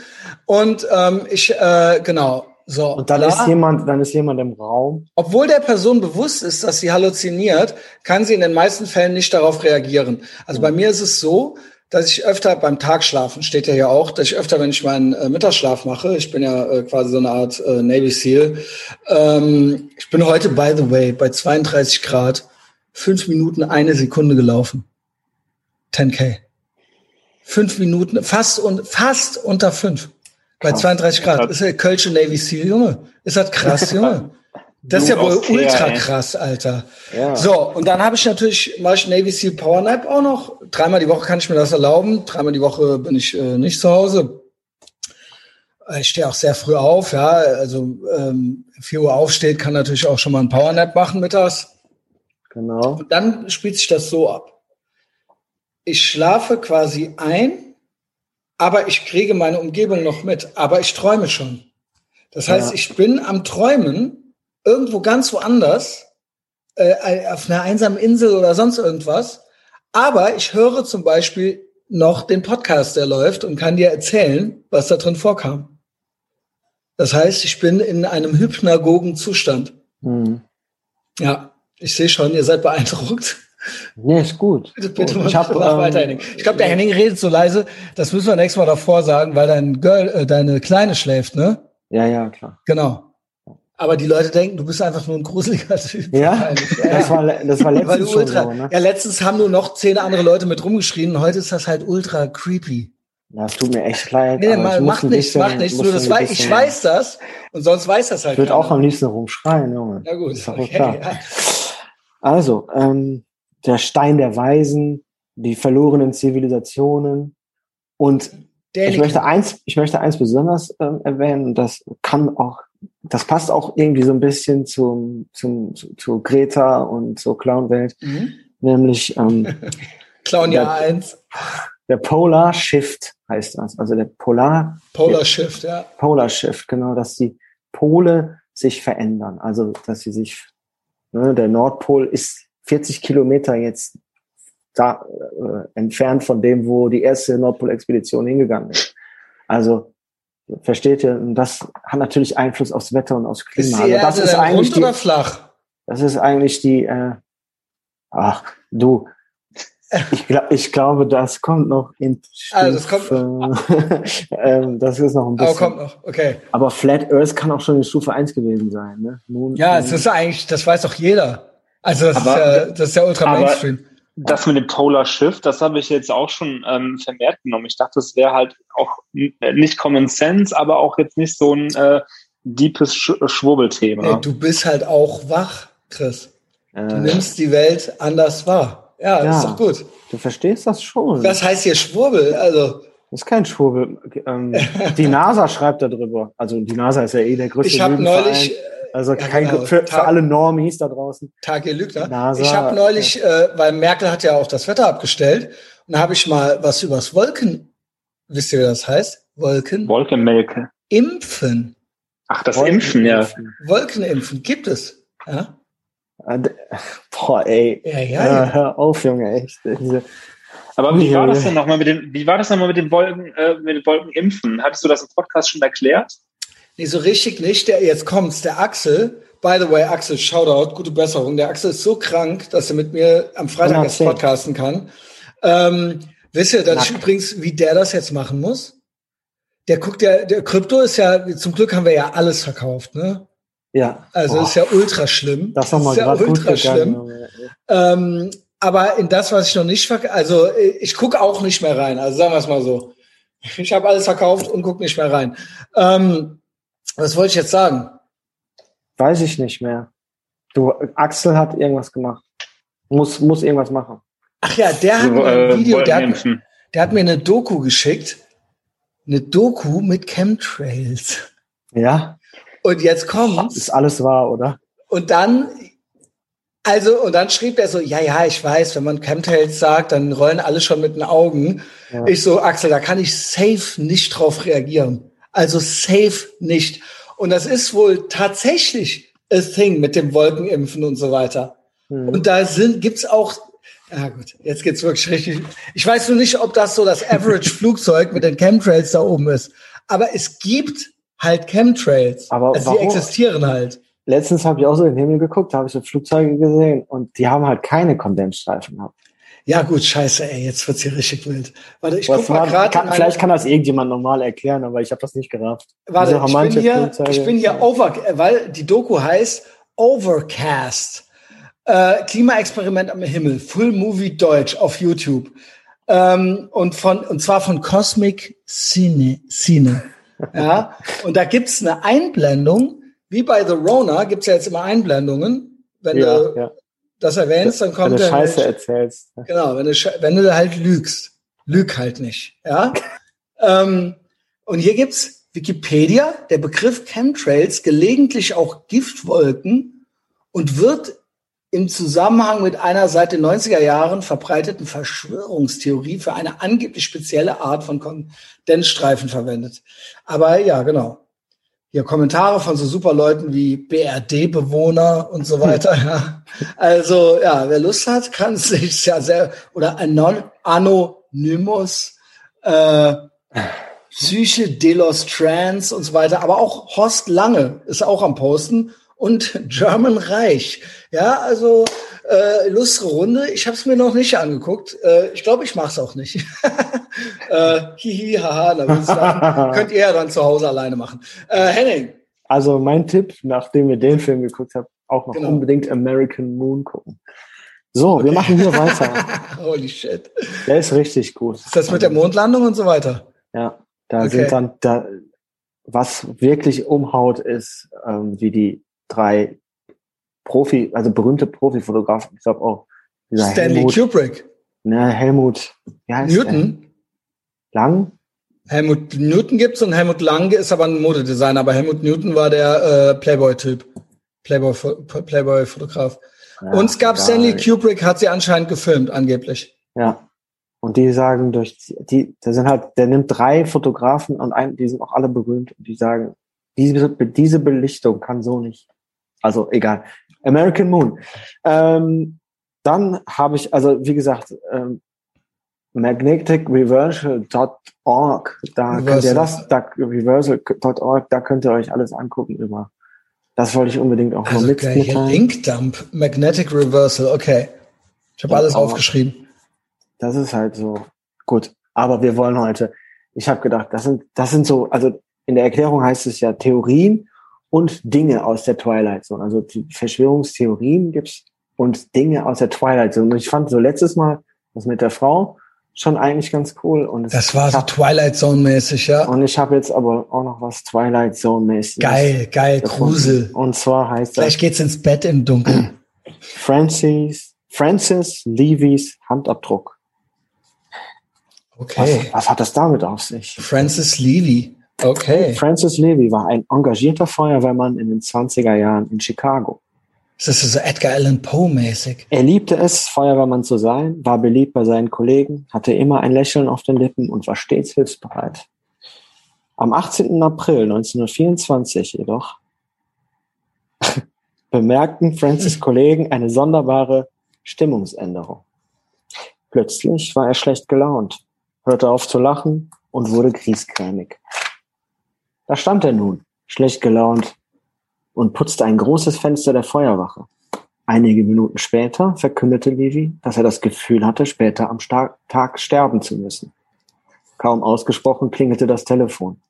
Und ähm, ich, äh, genau. So, Und dann klar. ist jemand, dann ist jemand im Raum. Obwohl der Person bewusst ist, dass sie halluziniert, kann sie in den meisten Fällen nicht darauf reagieren. Also bei mir ist es so, dass ich öfter beim Tagschlafen, steht ja hier auch, dass ich öfter, wenn ich meinen äh, Mittagsschlaf mache, ich bin ja äh, quasi so eine Art äh, Navy SEAL, ähm, ich bin heute, by the way, bei 32 Grad, fünf Minuten eine Sekunde gelaufen. 10k. Fünf Minuten, fast und fast unter fünf. Bei Krass. 32 Grad. Ist ja Kölsche Navy SEAL, Junge. Ist das krass, <laughs> Junge? Das ist ja wohl ultra krass, Alter. Ja. So, und dann habe ich natürlich, mache ich Navy SEAL Power Nap auch noch. Dreimal die Woche kann ich mir das erlauben. Dreimal die Woche bin ich äh, nicht zu Hause. Ich stehe auch sehr früh auf, ja. Also ähm, 4 Uhr aufsteht, kann natürlich auch schon mal ein Power Nap machen mittags. Genau. Und dann spielt sich das so ab. Ich schlafe quasi ein, aber ich kriege meine Umgebung noch mit, aber ich träume schon. Das heißt, Ja. ich bin am Träumen irgendwo ganz woanders, äh, auf einer einsamen Insel oder sonst irgendwas. Aber ich höre zum Beispiel noch den Podcast, der läuft und kann dir erzählen, was da drin vorkam. Das heißt, ich bin in einem hypnagogen Zustand. Hm. Ja, ich sehe schon, ihr seid beeindruckt. Nee, ist gut. Bitte, bitte mach, ich hab, mach ähm, weiter, Henning. Ich glaube, der Henning redet so leise. Das müssen wir nächstes Mal davor sagen, weil dein Girl, äh, deine Kleine schläft, ne? Ja, ja, klar. Genau. Aber die Leute denken, du bist einfach nur ein gruseliger Typ. Ja, <laughs> das war, das war letztens ultra, so, ne? Ja, letztens haben nur noch zehn andere Leute mit rumgeschrien. Heute ist das halt ultra creepy. Ja, es tut mir echt leid. Nee, muss macht nichts, macht nichts. Nur das weiß, ich weiß das und sonst weiß das halt Ich würde auch am liebsten rumschreien, Junge. Ja gut, Ist okay. klar. Ja. Also, ähm, der Stein der Weisen, die verlorenen Zivilisationen und ich möchte eins, ich möchte eins besonders ähm, erwähnen, und das kann auch, das passt auch irgendwie so ein bisschen zum, zum, zu, zu Greta und zur Clownwelt, Mhm. nämlich ähm, <laughs> Clown Ja. Jahr 1, der Polar Shift heißt das, also der Polar Polar Shift, ja. Polar Shift, genau, dass die Pole sich verändern, also dass sie sich, ne, der Nordpol ist 40 Kilometer jetzt da äh, entfernt von dem, wo die erste Nordpol-Expedition hingegangen ist. Also versteht ihr, und das hat natürlich Einfluss aufs Wetter und aufs Ist Klima. die Also das ist eigentlich die, oder flach? das ist eigentlich die, äh, ach du, ich, glaub, ich glaube, das kommt noch in <laughs> Also, das kommt- <laughs> ähm, das ist noch ein Aber bisschen. kommt noch, okay. Aber Flat Earth kann auch schon in Stufe 1 gewesen sein. Ne? Nun, Ja, es ist eigentlich, das weiß doch jeder. Also das, Aber- ist, ja, das ist ja ultra Mainstream. Das mit dem Polar Shift, das habe ich jetzt auch schon ähm, vermehrt genommen. Ich dachte, das wäre halt auch äh, nicht Common Sense, aber auch jetzt nicht so ein äh, deepes Sch Schwurbelthema. Ey, du bist halt auch wach, Chris. Du äh, nimmst die Welt anders wahr. Ja, Ja. ist doch gut. du verstehst das schon. Was heißt hier Schwurbel? Also, das ist kein Schwurbel. Ähm, die <laughs> NASA schreibt darüber. Also die NASA ist ja eh der größte ich habe neulich, Also ja, kein, genau. für, für alle Normies da draußen. Tage Lügner, NASA, ich habe neulich, äh, weil Merkel hat ja auch das Wetter abgestellt, und da habe ich mal was übers Wolken, wisst ihr, wie das heißt? Wolken? Wolkenmelke. Impfen. Ach, das Impfen, ja. Wolkenimpfen gibt es. Ja, d- Boah, ey. ja, ja. Ja, ja. hör auf, Junge, echt. Diese- Aber wie war das denn nochmal mit den, wie war das nochmal mit den Wolken, äh, mit den Wolkenimpfen? Hattest du das im Podcast schon erklärt? Nee, so richtig nicht. Der, jetzt kommt's. Der Axel, by the way, Axel, Shoutout, gute Besserung. Der Axel ist so krank, dass er mit mir am Freitag 110. podcasten kann. Ähm, wisst ihr, dass ich Nack. übrigens, wie der das jetzt machen muss? Der guckt ja, der Krypto ist ja, zum Glück haben wir ja alles verkauft, ne? Ja. Also Boah, ist ja ultra schlimm. das ist nochmal ist ja ultra schlimm. Ähm, aber in das, was ich noch nicht verkaufe, also äh, ich gucke auch nicht mehr rein. Also sagen wir es mal so. Ich habe alles verkauft und gucke nicht mehr rein. Ähm, was wollte ich jetzt sagen? Weiß ich nicht mehr. Du, Axel hat irgendwas gemacht. Muss, muss irgendwas machen. Ach ja, der hat So, mir ein äh, Video, wollten der hat, der hat mir eine Doku geschickt. Eine Doku mit Chemtrails. Ja? Und jetzt kommt's. Ist alles wahr, oder? Und dann, also, und dann schrieb er so, ja, ja, ich weiß, wenn man Chemtrails sagt, dann rollen alle schon mit den Augen. Ja. Ich so, Axel, da kann ich safe nicht drauf reagieren. Also safe nicht. Und das ist wohl tatsächlich a thing mit dem Wolkenimpfen und so weiter. Hm. Und da sind, gibt's auch, ja gut, jetzt geht's wirklich richtig. Ich weiß nur nicht, ob das so das Average <laughs> Flugzeug mit den Chemtrails da oben ist. Aber es gibt halt Chemtrails. Aber also die warum? existieren halt. Letztens habe ich auch so in den Himmel geguckt, da habe ich so Flugzeuge gesehen und die haben halt keine Kondensstreifen gehabt. Ja gut, scheiße, ey, jetzt wird's hier richtig wild. Warte, ich guck mal gerade. kann, vielleicht kann das irgendjemand normal erklären, aber ich habe das nicht gerafft. Warte, ich bin, hier, ich bin hier over, weil die Doku heißt Overcast. Äh, Klimaexperiment am Himmel, Full Movie Deutsch auf YouTube. Ähm, und von, und zwar von Cosmic Cine. Cine. Ja, <laughs> und da gibt's eine Einblendung, wie bei The Rona gibt's ja jetzt immer Einblendungen. Wenn Ja, du ja. Das erwähnst, dann Wenn kommt du der Scheiße erzählst. Genau, wenn du, wenn du halt lügst. Lüg halt nicht. Ja? <laughs> ähm, und hier gibt's Wikipedia, der Begriff Chemtrails, gelegentlich auch Giftwolken und wird im Zusammenhang mit einer seit den 90er Jahren verbreiteten Verschwörungstheorie für eine angeblich spezielle Art von Kondensstreifen verwendet. Aber ja, genau. Hier Kommentare von so super Leuten wie BRD-Bewohner und so weiter. Ja. Also ja, wer Lust hat, kann <laughs> sich ja sehr oder Anon Anonymous, äh, Psyche Delos Trans und so weiter, aber auch Horst Lange ist auch am Posten und German Reich. Ja, also äh, lustige Runde. Ich habe es mir noch nicht angeguckt. Äh, ich glaube, ich mache es auch nicht. <laughs> äh, hihi, haha, da lachen. <laughs> könnt ihr ja dann zu Hause alleine machen. Äh, Henning, Also mein Tipp, nachdem wir den Film geguckt haben, auch noch Genau. unbedingt American Moon gucken. So, wir machen hier weiter. <laughs> holy shit. Der ist richtig gut. Ist das mit der Mondlandung und so weiter? Ja, da Okay. sind dann, da, was wirklich umhaut, ist, ähm, wie die drei Profi, also berühmte Profifotografen, ich glaube auch, Stanley Helmut, Kubrick, ne, Helmut, wie heißt Newton. Der? Lang? Helmut Newton gibt's und Helmut Lange ist aber ein Modedesigner, aber Helmut Newton war der äh, Playboy-Typ. Playboy, Playboy-Fotograf. Ja, und es gab egal. Stanley Kubrick, hat sie anscheinend gefilmt, angeblich. Ja. Und die sagen durch die, da sind halt, der nimmt drei Fotografen und ein, die sind auch alle berühmt und die sagen, diese, diese Belichtung kann so nicht. Also egal. American Moon. Ähm, dann habe ich, also wie gesagt, ähm, magneticreversal.org, da könnt ihr das, da, reversal.org, da könnt ihr euch alles angucken über. Das wollte ich unbedingt auch noch Also mit, hier mitteilen. Linkdump, Magnetic Reversal, okay. Ich habe alles aufgeschrieben. Das ist halt so gut. Aber wir wollen heute. Ich habe gedacht, das sind das sind so. Also in der Erklärung heißt es ja Theorien und Dinge aus der Twilight Zone. Also die Verschwörungstheorien gibt's und Dinge aus der Twilight Zone. Und ich fand so letztes Mal das mit der Frau schon eigentlich ganz cool. Und es, Das war so hab, Twilight Zone-mäßig, ja. und ich habe jetzt aber auch noch was Twilight Zone mäßiges. Geil, geil, gefunden. Grusel. Und zwar heißt das Vielleicht geht's ins Bett im Dunkeln. <clears throat> Francis Francis Levys Handabdruck. Okay. Was, was hat das damit auf sich? Francis Levy. Okay. Francis Levy war ein engagierter Feuerwehrmann in den 20er Jahren in Chicago. Das ist so Edgar Allan Poe-mäßig. Er liebte es, Feuerwehrmann zu sein, war beliebt bei seinen Kollegen, hatte immer ein Lächeln auf den Lippen und war stets hilfsbereit. Am 18. April 1924 jedoch <laughs> bemerkten Francis Kollegen eine sonderbare Stimmungsänderung. Plötzlich war er schlecht gelaunt, hörte auf zu lachen und wurde griesgrämig. Da stand er nun, schlecht gelaunt, und putzte ein großes Fenster der Feuerwache. Einige Minuten später verkündete Levi, dass er das Gefühl hatte, später am Sta Tag sterben zu müssen. Kaum ausgesprochen klingelte das Telefon.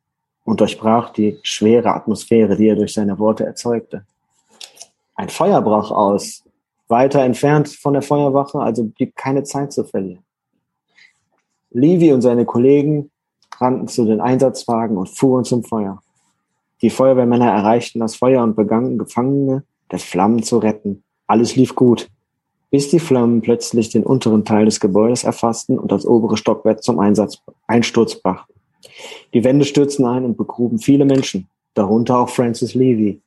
und durchbrach die schwere Atmosphäre, die er durch seine Worte erzeugte. Ein Feuer brach aus, weiter entfernt von der Feuerwache, also blieb keine Zeit zu verlieren. Levi und seine Kollegen rannten zu den Einsatzwagen und fuhren zum Feuer. Die Feuerwehrmänner erreichten das Feuer und begannen, Gefangene der Flammen zu retten. Alles lief gut, bis die Flammen plötzlich den unteren Teil des Gebäudes erfassten und das obere Stockwerk zum Einsatz, Einsturz brachten. Die Wände stürzten ein und begruben viele Menschen, darunter auch Francis Levy.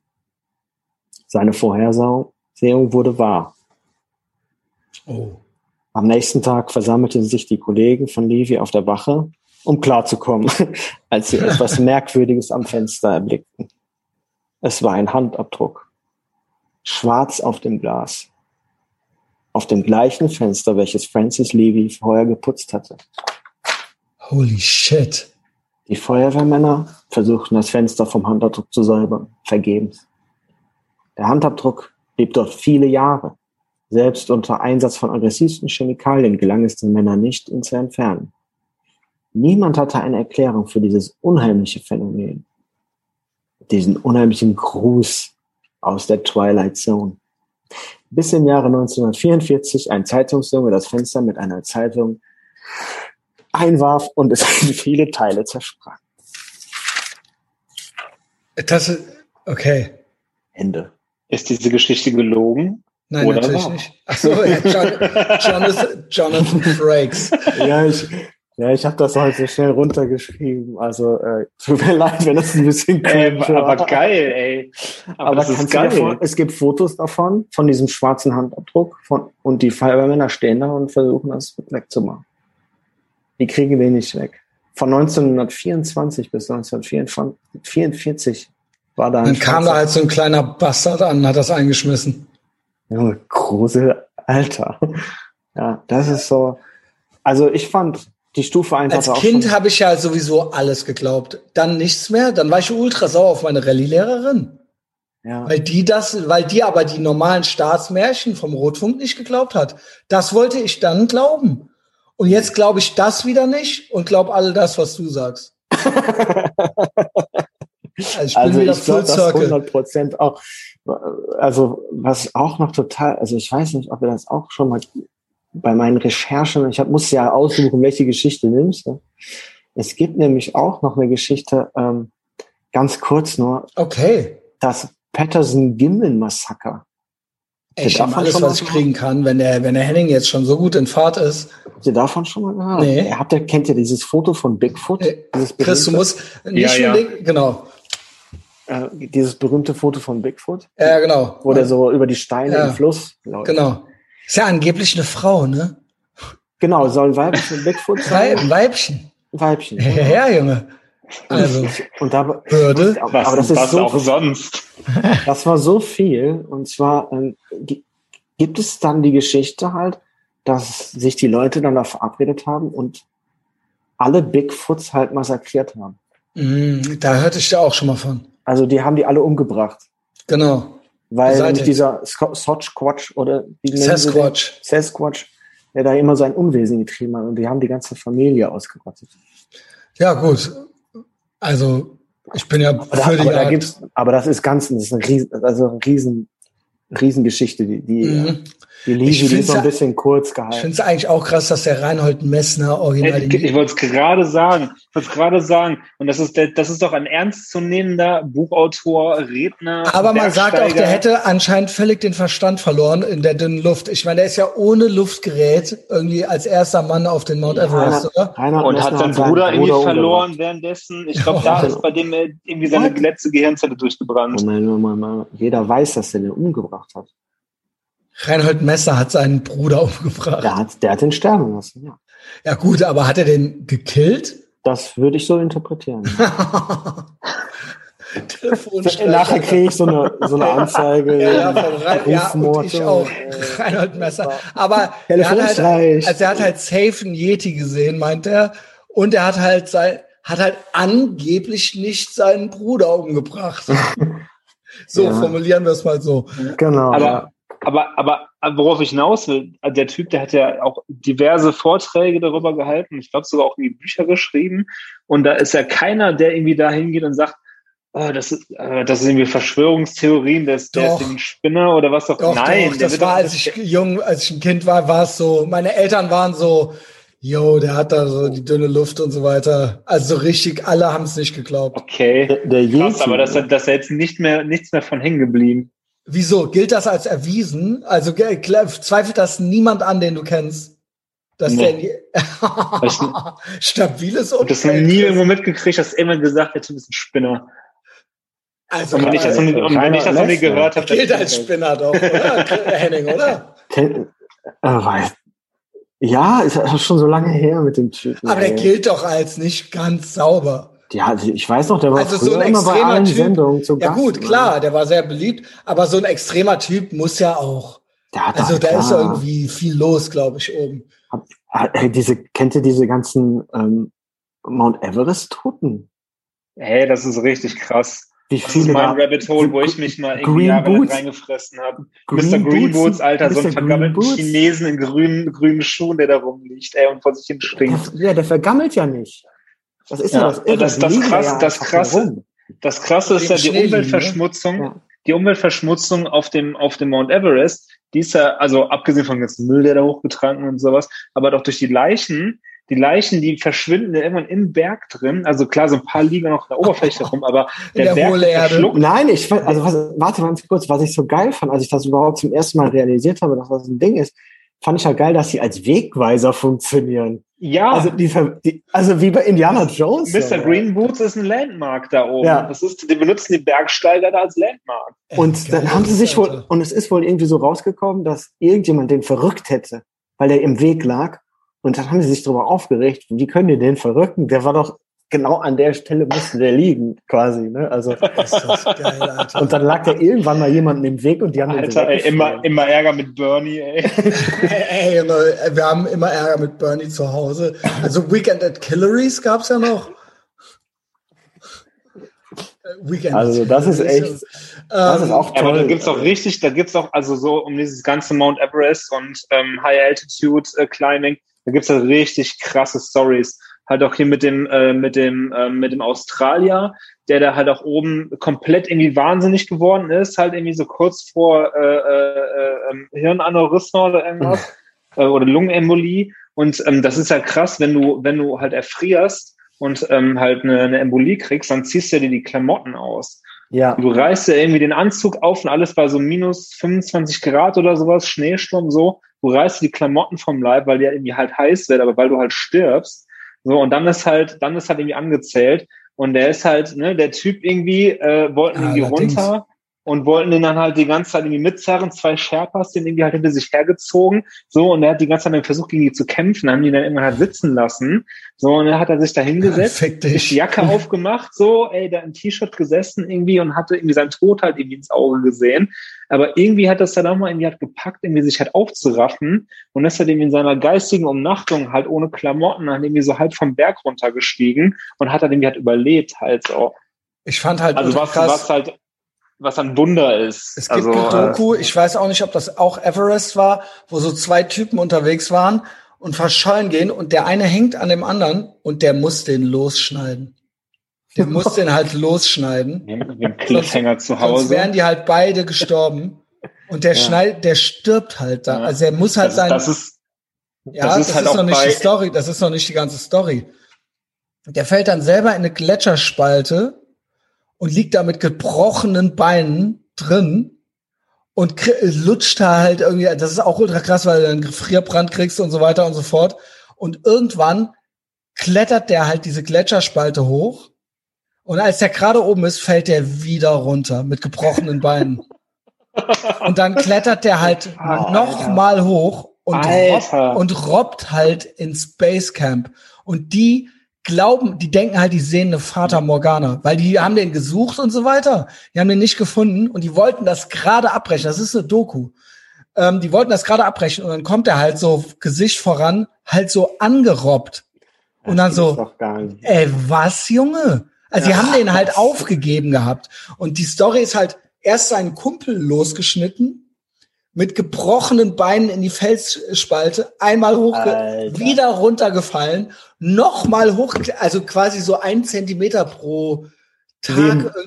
Seine Vorhersehung wurde wahr. Oh. Am nächsten Tag versammelten sich die Kollegen von Levy auf der Wache, um klarzukommen, <laughs> als sie etwas <laughs> Merkwürdiges am Fenster erblickten. Es war ein Handabdruck. Schwarz auf dem Glas. Auf dem gleichen Fenster, welches Francis Levy vorher geputzt hatte. Holy shit. Die Feuerwehrmänner versuchten das Fenster vom Handabdruck zu säubern. Vergebens. Der Handabdruck blieb dort viele Jahre. Selbst unter Einsatz von aggressivsten Chemikalien gelang es den Männern nicht, ihn zu entfernen. Niemand hatte eine Erklärung für dieses unheimliche Phänomen. Diesen unheimlichen Gruß aus der Twilight Zone. Bis im Jahre 1944 ein Zeitungsjunge das Fenster mit einer Zeitung einwarf und es in <laughs> viele Teile zersprang. Das ist, okay. Ende. Ist diese Geschichte gelogen? Nein, Oder natürlich wahr? nicht. Ach so, ja, John, <laughs> Jonathan, Jonathan Frakes. Ja, ich, ja, ich habe das heute schnell runtergeschrieben. Also äh, <laughs> tut mir leid, wenn das ein bisschen Ey, cringe war. aber geil, ey. Aber, Aber das ist geil. vor, es gibt Fotos davon, von diesem schwarzen Handabdruck von, und die Feuerwehrmänner stehen da und versuchen das wegzumachen. Die kriegen den nicht weg. Von 1924 bis 1944 war da ein Dann kam da halt so ein kleiner Bastard an und hat das eingeschmissen. Junge, Grusel, Alter. Ja, das ist so. Also ich fand die Stufe 1 Als Kind habe ich ja sowieso alles geglaubt. Dann nichts mehr. Dann war ich ultra sauer auf meine Rallye-Lehrerin. ja, Weil die das, weil die aber die normalen Staatsmärchen vom Rotfunk nicht geglaubt hat. Das wollte ich dann glauben. Und jetzt glaube ich das wieder nicht und glaube all das, was du sagst. <laughs> Also ich bin also ich glaube, das Circle. 100 Prozent auch. Also was auch noch total, also ich weiß nicht, ob wir das auch schon mal bei meinen Recherchen, ich hab, muss ja aussuchen, welche Geschichte nimmst. du. Es gibt nämlich auch noch eine Geschichte, ähm, ganz kurz nur, Okay. das Patterson-Gimlin-Massaker. Ich habe alles, was ich kriegen kann, wenn der, wenn der Henning jetzt schon so gut in Fahrt ist. Habt ihr davon schon mal gehört? Nee. Ihr habt ihr, kennt ihr dieses Foto von Bigfoot? Äh, Dieses Chris, du musst nicht Ja, ja. unbedingt, genau. äh, dieses berühmte Foto von Bigfoot, Ja, genau. wo der so über die Steine Ja. im Fluss läuft. Genau. Ist ja angeblich eine Frau, ne? Genau, soll ein Weibchen <laughs> Bigfoot sein? Ein Weibchen. Ein Weibchen. Ja, Junge. Also, Und da, Hürde. aber, Was, aber das ist was so, auch sonst. <laughs> das war so viel. Und zwar ähm, gi- gibt es dann die Geschichte halt, dass sich die Leute dann da verabredet haben und alle Bigfoots halt massakriert haben. mm, da hörte ich da auch schon mal von. Also die haben die alle umgebracht. Genau. Weil nämlich dieser Sasquatch oder wie? Sasquatch. Sasquatch, der da immer sein Unwesen getrieben hat und die haben die ganze Familie ausgerottet. Ja, gut. Also, ich bin ja Aber, da, aber, da gibt's, aber das ist ganz, das ist eine riesen, also eine riesen, Riesengeschichte, die, die, Mhm. Die Ich Liebe, die ist so ein ja- bisschen kurz Ich gehalten. finde es eigentlich auch krass, dass der Reinhold Messner original Ey, Ich wollte es gerade sagen. Ich wollte es gerade sagen. Und das ist, der, das ist doch ein ernstzunehmender Buchautor, Redner. Aber man sagt auch, der hätte anscheinend völlig den Verstand verloren in der dünnen Luft. Ich meine, der ist ja ohne Luftgerät irgendwie als erster Mann auf den Mount Everest, oder? Reinhard Und Messner hat seinen Bruder irgendwie umgebracht. verloren währenddessen. Ich glaube, da Ja. ist bei dem irgendwie seine letzte Gehirnzelle durchgebrannt. Moment, Moment, Moment. Jeder weiß, dass er den umgebracht hat. Reinhold Messner hat seinen Bruder <laughs> umgebracht. Der hat, der hat den sterben lassen, ja. Ja gut, aber hat er den gekillt? Das würde ich so interpretieren. <laughs> <laughs> Nachher kriege ich so eine, so eine Anzeige. Ja, ja, ja, ich auch. Reinhold Messer. Aber er hat halt, also er hat halt safe einen Yeti gesehen, meint er. Und er hat halt sein, hat halt angeblich nicht seinen Bruder umgebracht. so Ja. formulieren wir es mal so. Genau. Aber aber, aber worauf ich hinaus will, der Typ, der hat ja auch diverse Vorträge darüber gehalten. Ich glaube sogar auch irgendwie Bücher geschrieben. Und da ist ja keiner, der irgendwie da hingeht und sagt, oh, das ist, äh, das ist irgendwie Verschwörungstheorien, der ist, der ist ein Spinner oder was auch. Doch, Nein, doch, das war, als ich jung, als ich ein Kind war, war es so, meine Eltern waren so, Jo, der hat da so die dünne Luft und so weiter. Also richtig, alle haben es nicht geglaubt. Okay, der, der Krass, aber das, das ist jetzt nicht mehr, nichts mehr von hängen geblieben. Wieso? Gilt das als erwiesen? Also zweifelt das niemand an, den du kennst? Dass nee. der <laughs> stabiles Umfeld. Das noch nie irgendwo mitgekriegt, dass immer gesagt, der Typ ist ein Spinner. Also, und wenn ich das noch nie, ich das noch nie gehört habe. Gilt als Spinner doch, oder? <laughs> Henning, oder? Ken, äh, ja, ist schon so lange her mit dem Typen. Aber der gilt doch als nicht ganz sauber. Ja, ich weiß noch, der war also so ein immer bei allen typ, Ja Gast, gut, klar, der war sehr beliebt, aber so ein extremer Typ muss ja auch. also da ist irgendwie viel los, glaube ich, oben. Diese, kennt ihr diese ganzen ähm, Mount Everest-Toten? Hey, das ist richtig krass. Wie viele das ist mein Rabbit Hole, wo ich mich mal irgendwie Jahre reingefressen habe. Mr. Green Boots, Alter, Mr. so ein vergammelten Chinesen in grünen, grünen Schuhen, der da rumliegt, ey, und vor sich hin stinkt. Ja, der vergammelt ja nicht. Was ist ja, denn das? Das, das, krass, ja das krasse, das krasse ist ja die ne? Umweltverschmutzung. Ja. Die Umweltverschmutzung auf dem, auf dem Mount Everest, die ist ja, also abgesehen von ganzen Müll, der da hochgetragen und sowas, aber doch durch die Leichen, die Leichen, die verschwinden irgendwann im Berg drin. Also klar, so ein paar liegen noch in der Oberfläche rum, aber <laughs> der, der Berg verschluckt. Nein, ich also was, warte mal ganz kurz, was ich so geil fand, als ich das überhaupt zum ersten Mal realisiert habe, dass das ein Ding ist, fand ich ja geil, dass sie als Wegweiser funktionieren. Ja. Also, die, die, also wie bei Indiana Jones. Mr. Green Boots ist ein Landmark da oben. Ja. Das ist, die benutzen die Bergsteiger da als Landmark. Und dann haben sie sich wohl, und es ist wohl irgendwie so rausgekommen, dass irgendjemand den verrückt hätte, weil der im Weg lag. Und dann haben sie sich darüber aufgeregt, wie können die den verrücken? Der war doch genau an der Stelle musste der liegen, quasi. Ne? Also <laughs> geil, Alter. und dann lag da irgendwann mal jemanden im Weg und die haben Alter, ey, immer, immer Ärger mit Bernie, ey. <laughs> ey, ey, wir haben immer Ärger mit Bernie zu Hause. Also Weekend at Killeries gab's ja noch. Weekend also das ist echt, das ist auch toll. Aber da gibt's auch richtig, da gibt's auch also so um dieses ganze Mount Everest und ähm, High Altitude äh, Climbing, da gibt's halt richtig krasse Stories. Halt auch hier mit dem, äh, mit dem, äh, mit dem Australier, der da halt auch oben komplett irgendwie wahnsinnig geworden ist, halt irgendwie so kurz vor äh, äh, äh, Hirnaneurysma oder irgendwas <laughs> äh, oder Lungenembolie. Und ähm, das ist halt krass, wenn du, wenn du halt erfrierst und ähm, halt eine, eine Embolie kriegst, dann ziehst du dir die Klamotten aus. Ja. Du reißt ja irgendwie den Anzug auf und alles bei so minus 25 Grad oder sowas, Schneesturm so. Du reißt die Klamotten vom Leib, weil die ja irgendwie halt heiß wird, aber weil du halt stirbst. So, und dann ist halt, dann ist halt irgendwie angezählt. Und der ist halt, ne, der Typ irgendwie, äh, wollten ja, irgendwie runter und wollten den dann halt die ganze Zeit irgendwie mitzerren, zwei Sherpas, den irgendwie halt hinter sich hergezogen, so, und er hat die ganze Zeit versucht, gegen die zu kämpfen, haben die dann irgendwann halt sitzen lassen, so, und dann hat er sich da hingesetzt, ja, die Jacke <laughs> aufgemacht, so, ey, da im T-Shirt gesessen irgendwie und hatte irgendwie seinen Tod halt irgendwie ins Auge gesehen, aber irgendwie hat das dann auch mal irgendwie halt gepackt, irgendwie sich halt aufzuraffen und ist halt irgendwie in seiner geistigen Umnachtung halt ohne Klamotten dann irgendwie so halt vom Berg runtergestiegen und hat dann irgendwie halt überlebt halt so. Ich fand halt also was, krass, was halt was ein Wunder ist. Es gibt also, ein Doku, ich weiß auch nicht, ob das auch Everest war, wo so zwei Typen unterwegs waren und verschollen gehen und der eine hängt an dem anderen und der muss den losschneiden. Der muss den halt <laughs> losschneiden. Wie ein Cliffhanger zu Hause. Sonst wären die halt beide gestorben. Und der ja. schneidet, der stirbt halt da. Also er muss halt sein. Das ist, ja, das ist, das halt ist noch nicht die Story. Das ist noch nicht die ganze Story. Der fällt dann selber in eine Gletscherspalte und liegt da mit gebrochenen Beinen drin und lutscht da halt irgendwie, das ist auch ultra krass, weil du einen Gefrierbrand kriegst und so weiter und so fort. Und irgendwann klettert der halt diese Gletscherspalte hoch und als der gerade oben ist, fällt der wieder runter mit gebrochenen Beinen. <laughs> und dann klettert der halt oh, noch mal hoch und robbt, und robbt halt ins Basecamp. Und die glauben, die denken halt, die sehen eine Vater Morgana, weil die haben den gesucht und so weiter. Die haben den nicht gefunden und die wollten das gerade abbrechen. Das ist eine Doku. Ähm, die wollten das gerade abbrechen und dann kommt er halt so Gesicht voran, halt so angerobbt. Und dann so, ey, was, Junge? Also die haben den halt aufgegeben gehabt. Und die Story ist halt erst seinen Kumpel losgeschnitten, mit gebrochenen Beinen in die Felsspalte, einmal hoch, wieder runtergefallen, nochmal hoch, also quasi so ein Zentimeter pro Tag Wie,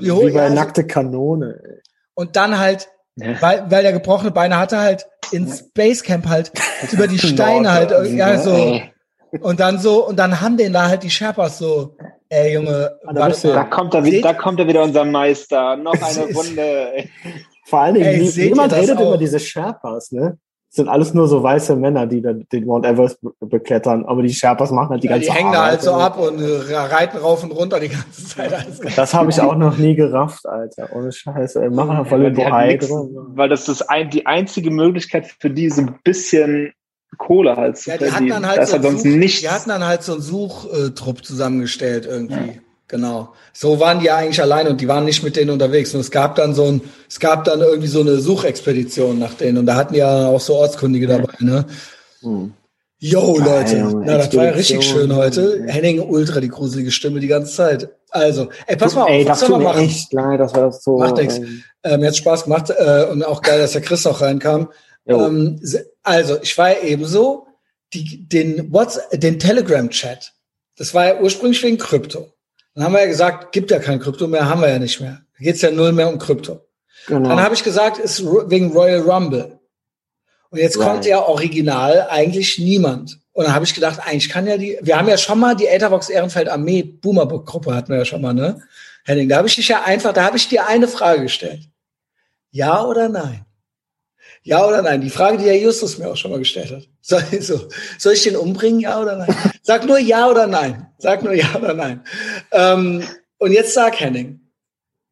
irgendwie hoch. wie bei also- nackte Kanone. ey. und dann halt, Ja. weil, weil der gebrochene Beine hatte, halt ins Basecamp halt <laughs> über die Steine halt, ja, so. Und dann so, und dann haben den da halt die Sherpas so, ey Junge, da Da kommt er, wieder, da kommt er wieder unser Meister. Noch <laughs> eine Runde. Vor allen Dingen, Ey, niemand redet auch? über diese Sherpas, ne? Das sind alles nur so weiße Männer, die dann den Mount Everest be beklettern, aber die Sherpas machen halt die Ja, ganze die hängen da Arbeit. halt so ab und reiten rauf und runter die ganze Zeit. Das habe ich auch noch nie gerafft, Alter. Ohne Scheiße. Ey, machen voll die halt nix- drum. weil das ist ein, die einzige Möglichkeit für die, so ein bisschen Kohle halt zu Ja, die hatten verdienen. dann halt das so hat sonst Such, nichts. die hatten dann halt so einen Suchtrupp zusammengestellt irgendwie. Genau. So waren die ja eigentlich allein und die waren nicht mit denen unterwegs. Und es gab dann so ein, es gab dann irgendwie so eine Suchexpedition nach denen und da hatten ja auch so Ortskundige dabei, ne? Hm. Yo, Leute. Na, das war ja richtig schön heute. Henning Ultra, die gruselige Stimme die ganze Zeit. Also, ey, pass mal auf, Ey, was wir mir machen? echt leid, das war das so. Macht nix. ähm, Ähm, mir hat Spaß gemacht äh, und auch geil, dass der Chris noch reinkam. Ähm, also, ich war ja ebenso die, den WhatsApp, den Telegram-Chat. Das war ja ursprünglich wegen Krypto. Dann haben wir ja gesagt, gibt ja kein Krypto mehr, haben wir ja nicht mehr. Da geht's ja null mehr um Krypto. genau. Dann habe ich gesagt, ist wegen Royal Rumble. Und jetzt kommt Right. ja original eigentlich niemand. Und dann habe ich gedacht, eigentlich kann ja die, wir haben ja schon mal die Etherbox Ehrenfeld Armee Boomerbook Gruppe hatten wir ja schon mal, ne? Henning, da habe ich dich ja einfach, da habe ich dir eine Frage gestellt. Ja oder nein? Ja oder nein? Die Frage, die der Justus mir auch schon mal gestellt hat. Soll, so, soll ich den umbringen? Ja oder nein? Sag nur ja oder nein. Sag nur ja oder nein. Ähm, und jetzt sag Henning.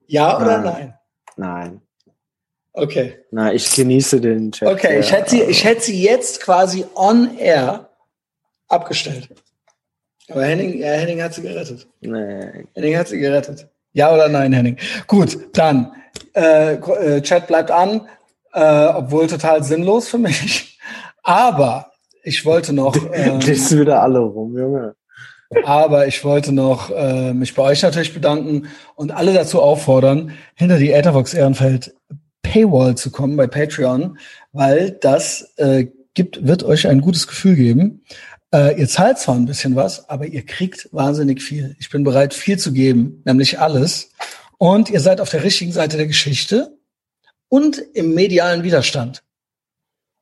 Ja oder Nein. nein? Nein. Okay. Na, ich genieße den Chat. Okay, ich hätte, sie, ich hätte sie jetzt quasi on air abgestellt. Aber Henning, ja, Henning hat sie gerettet. Nee. Henning hat sie gerettet. Ja oder nein, Henning? Gut, dann äh, Chat bleibt an, äh, obwohl total sinnlos für mich. Aber ich wollte noch, <laughs> ähm, wieder alle rum, Junge. aber ich wollte noch äh, mich bei euch natürlich bedanken und alle dazu auffordern, hinter die Ethervox Ehrenfeld Paywall zu kommen bei Patreon, weil das äh, gibt, wird euch ein gutes Gefühl geben. Äh, ihr zahlt zwar ein bisschen was, aber ihr kriegt wahnsinnig viel. Ich bin bereit, viel zu geben, nämlich alles. Und ihr seid auf der richtigen Seite der Geschichte und im medialen Widerstand.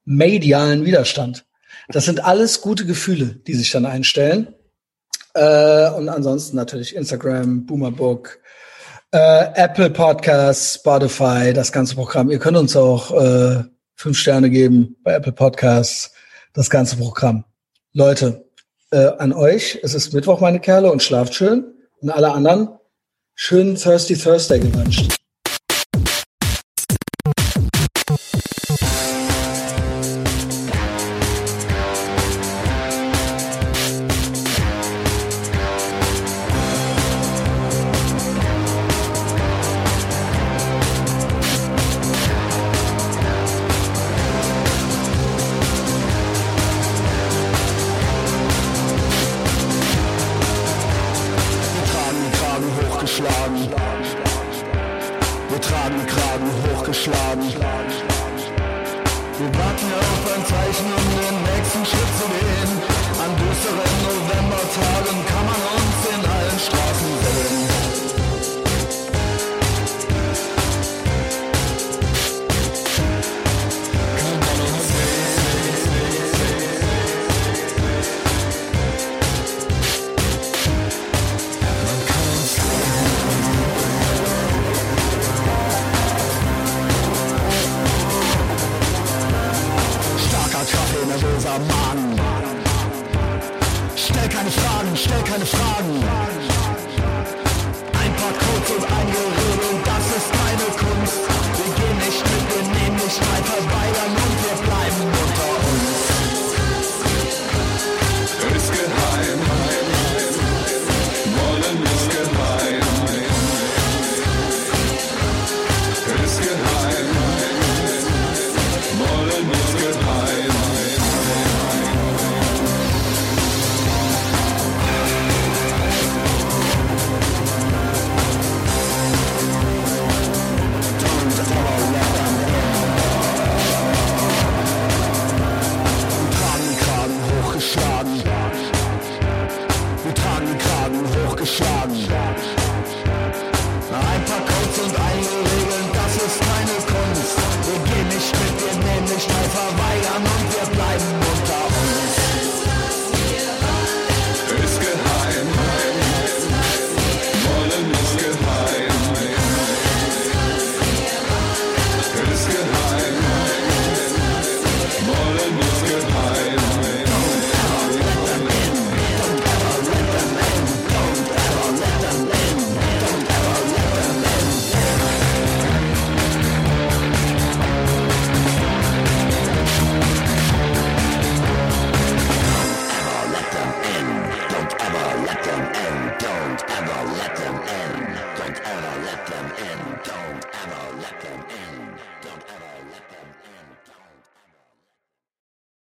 Medialen Widerstand. Das sind alles gute Gefühle, die sich dann einstellen. Äh, und ansonsten natürlich Instagram, Boomerbook, äh, Apple Podcasts, Spotify, das ganze Programm. Ihr könnt uns auch äh, fünf Sterne geben bei Apple Podcasts, das ganze Programm. Leute, äh, an euch, es ist Mittwoch, meine Kerle, und schlaft schön. Und alle anderen, schönen Thirsty Thursday gewünscht.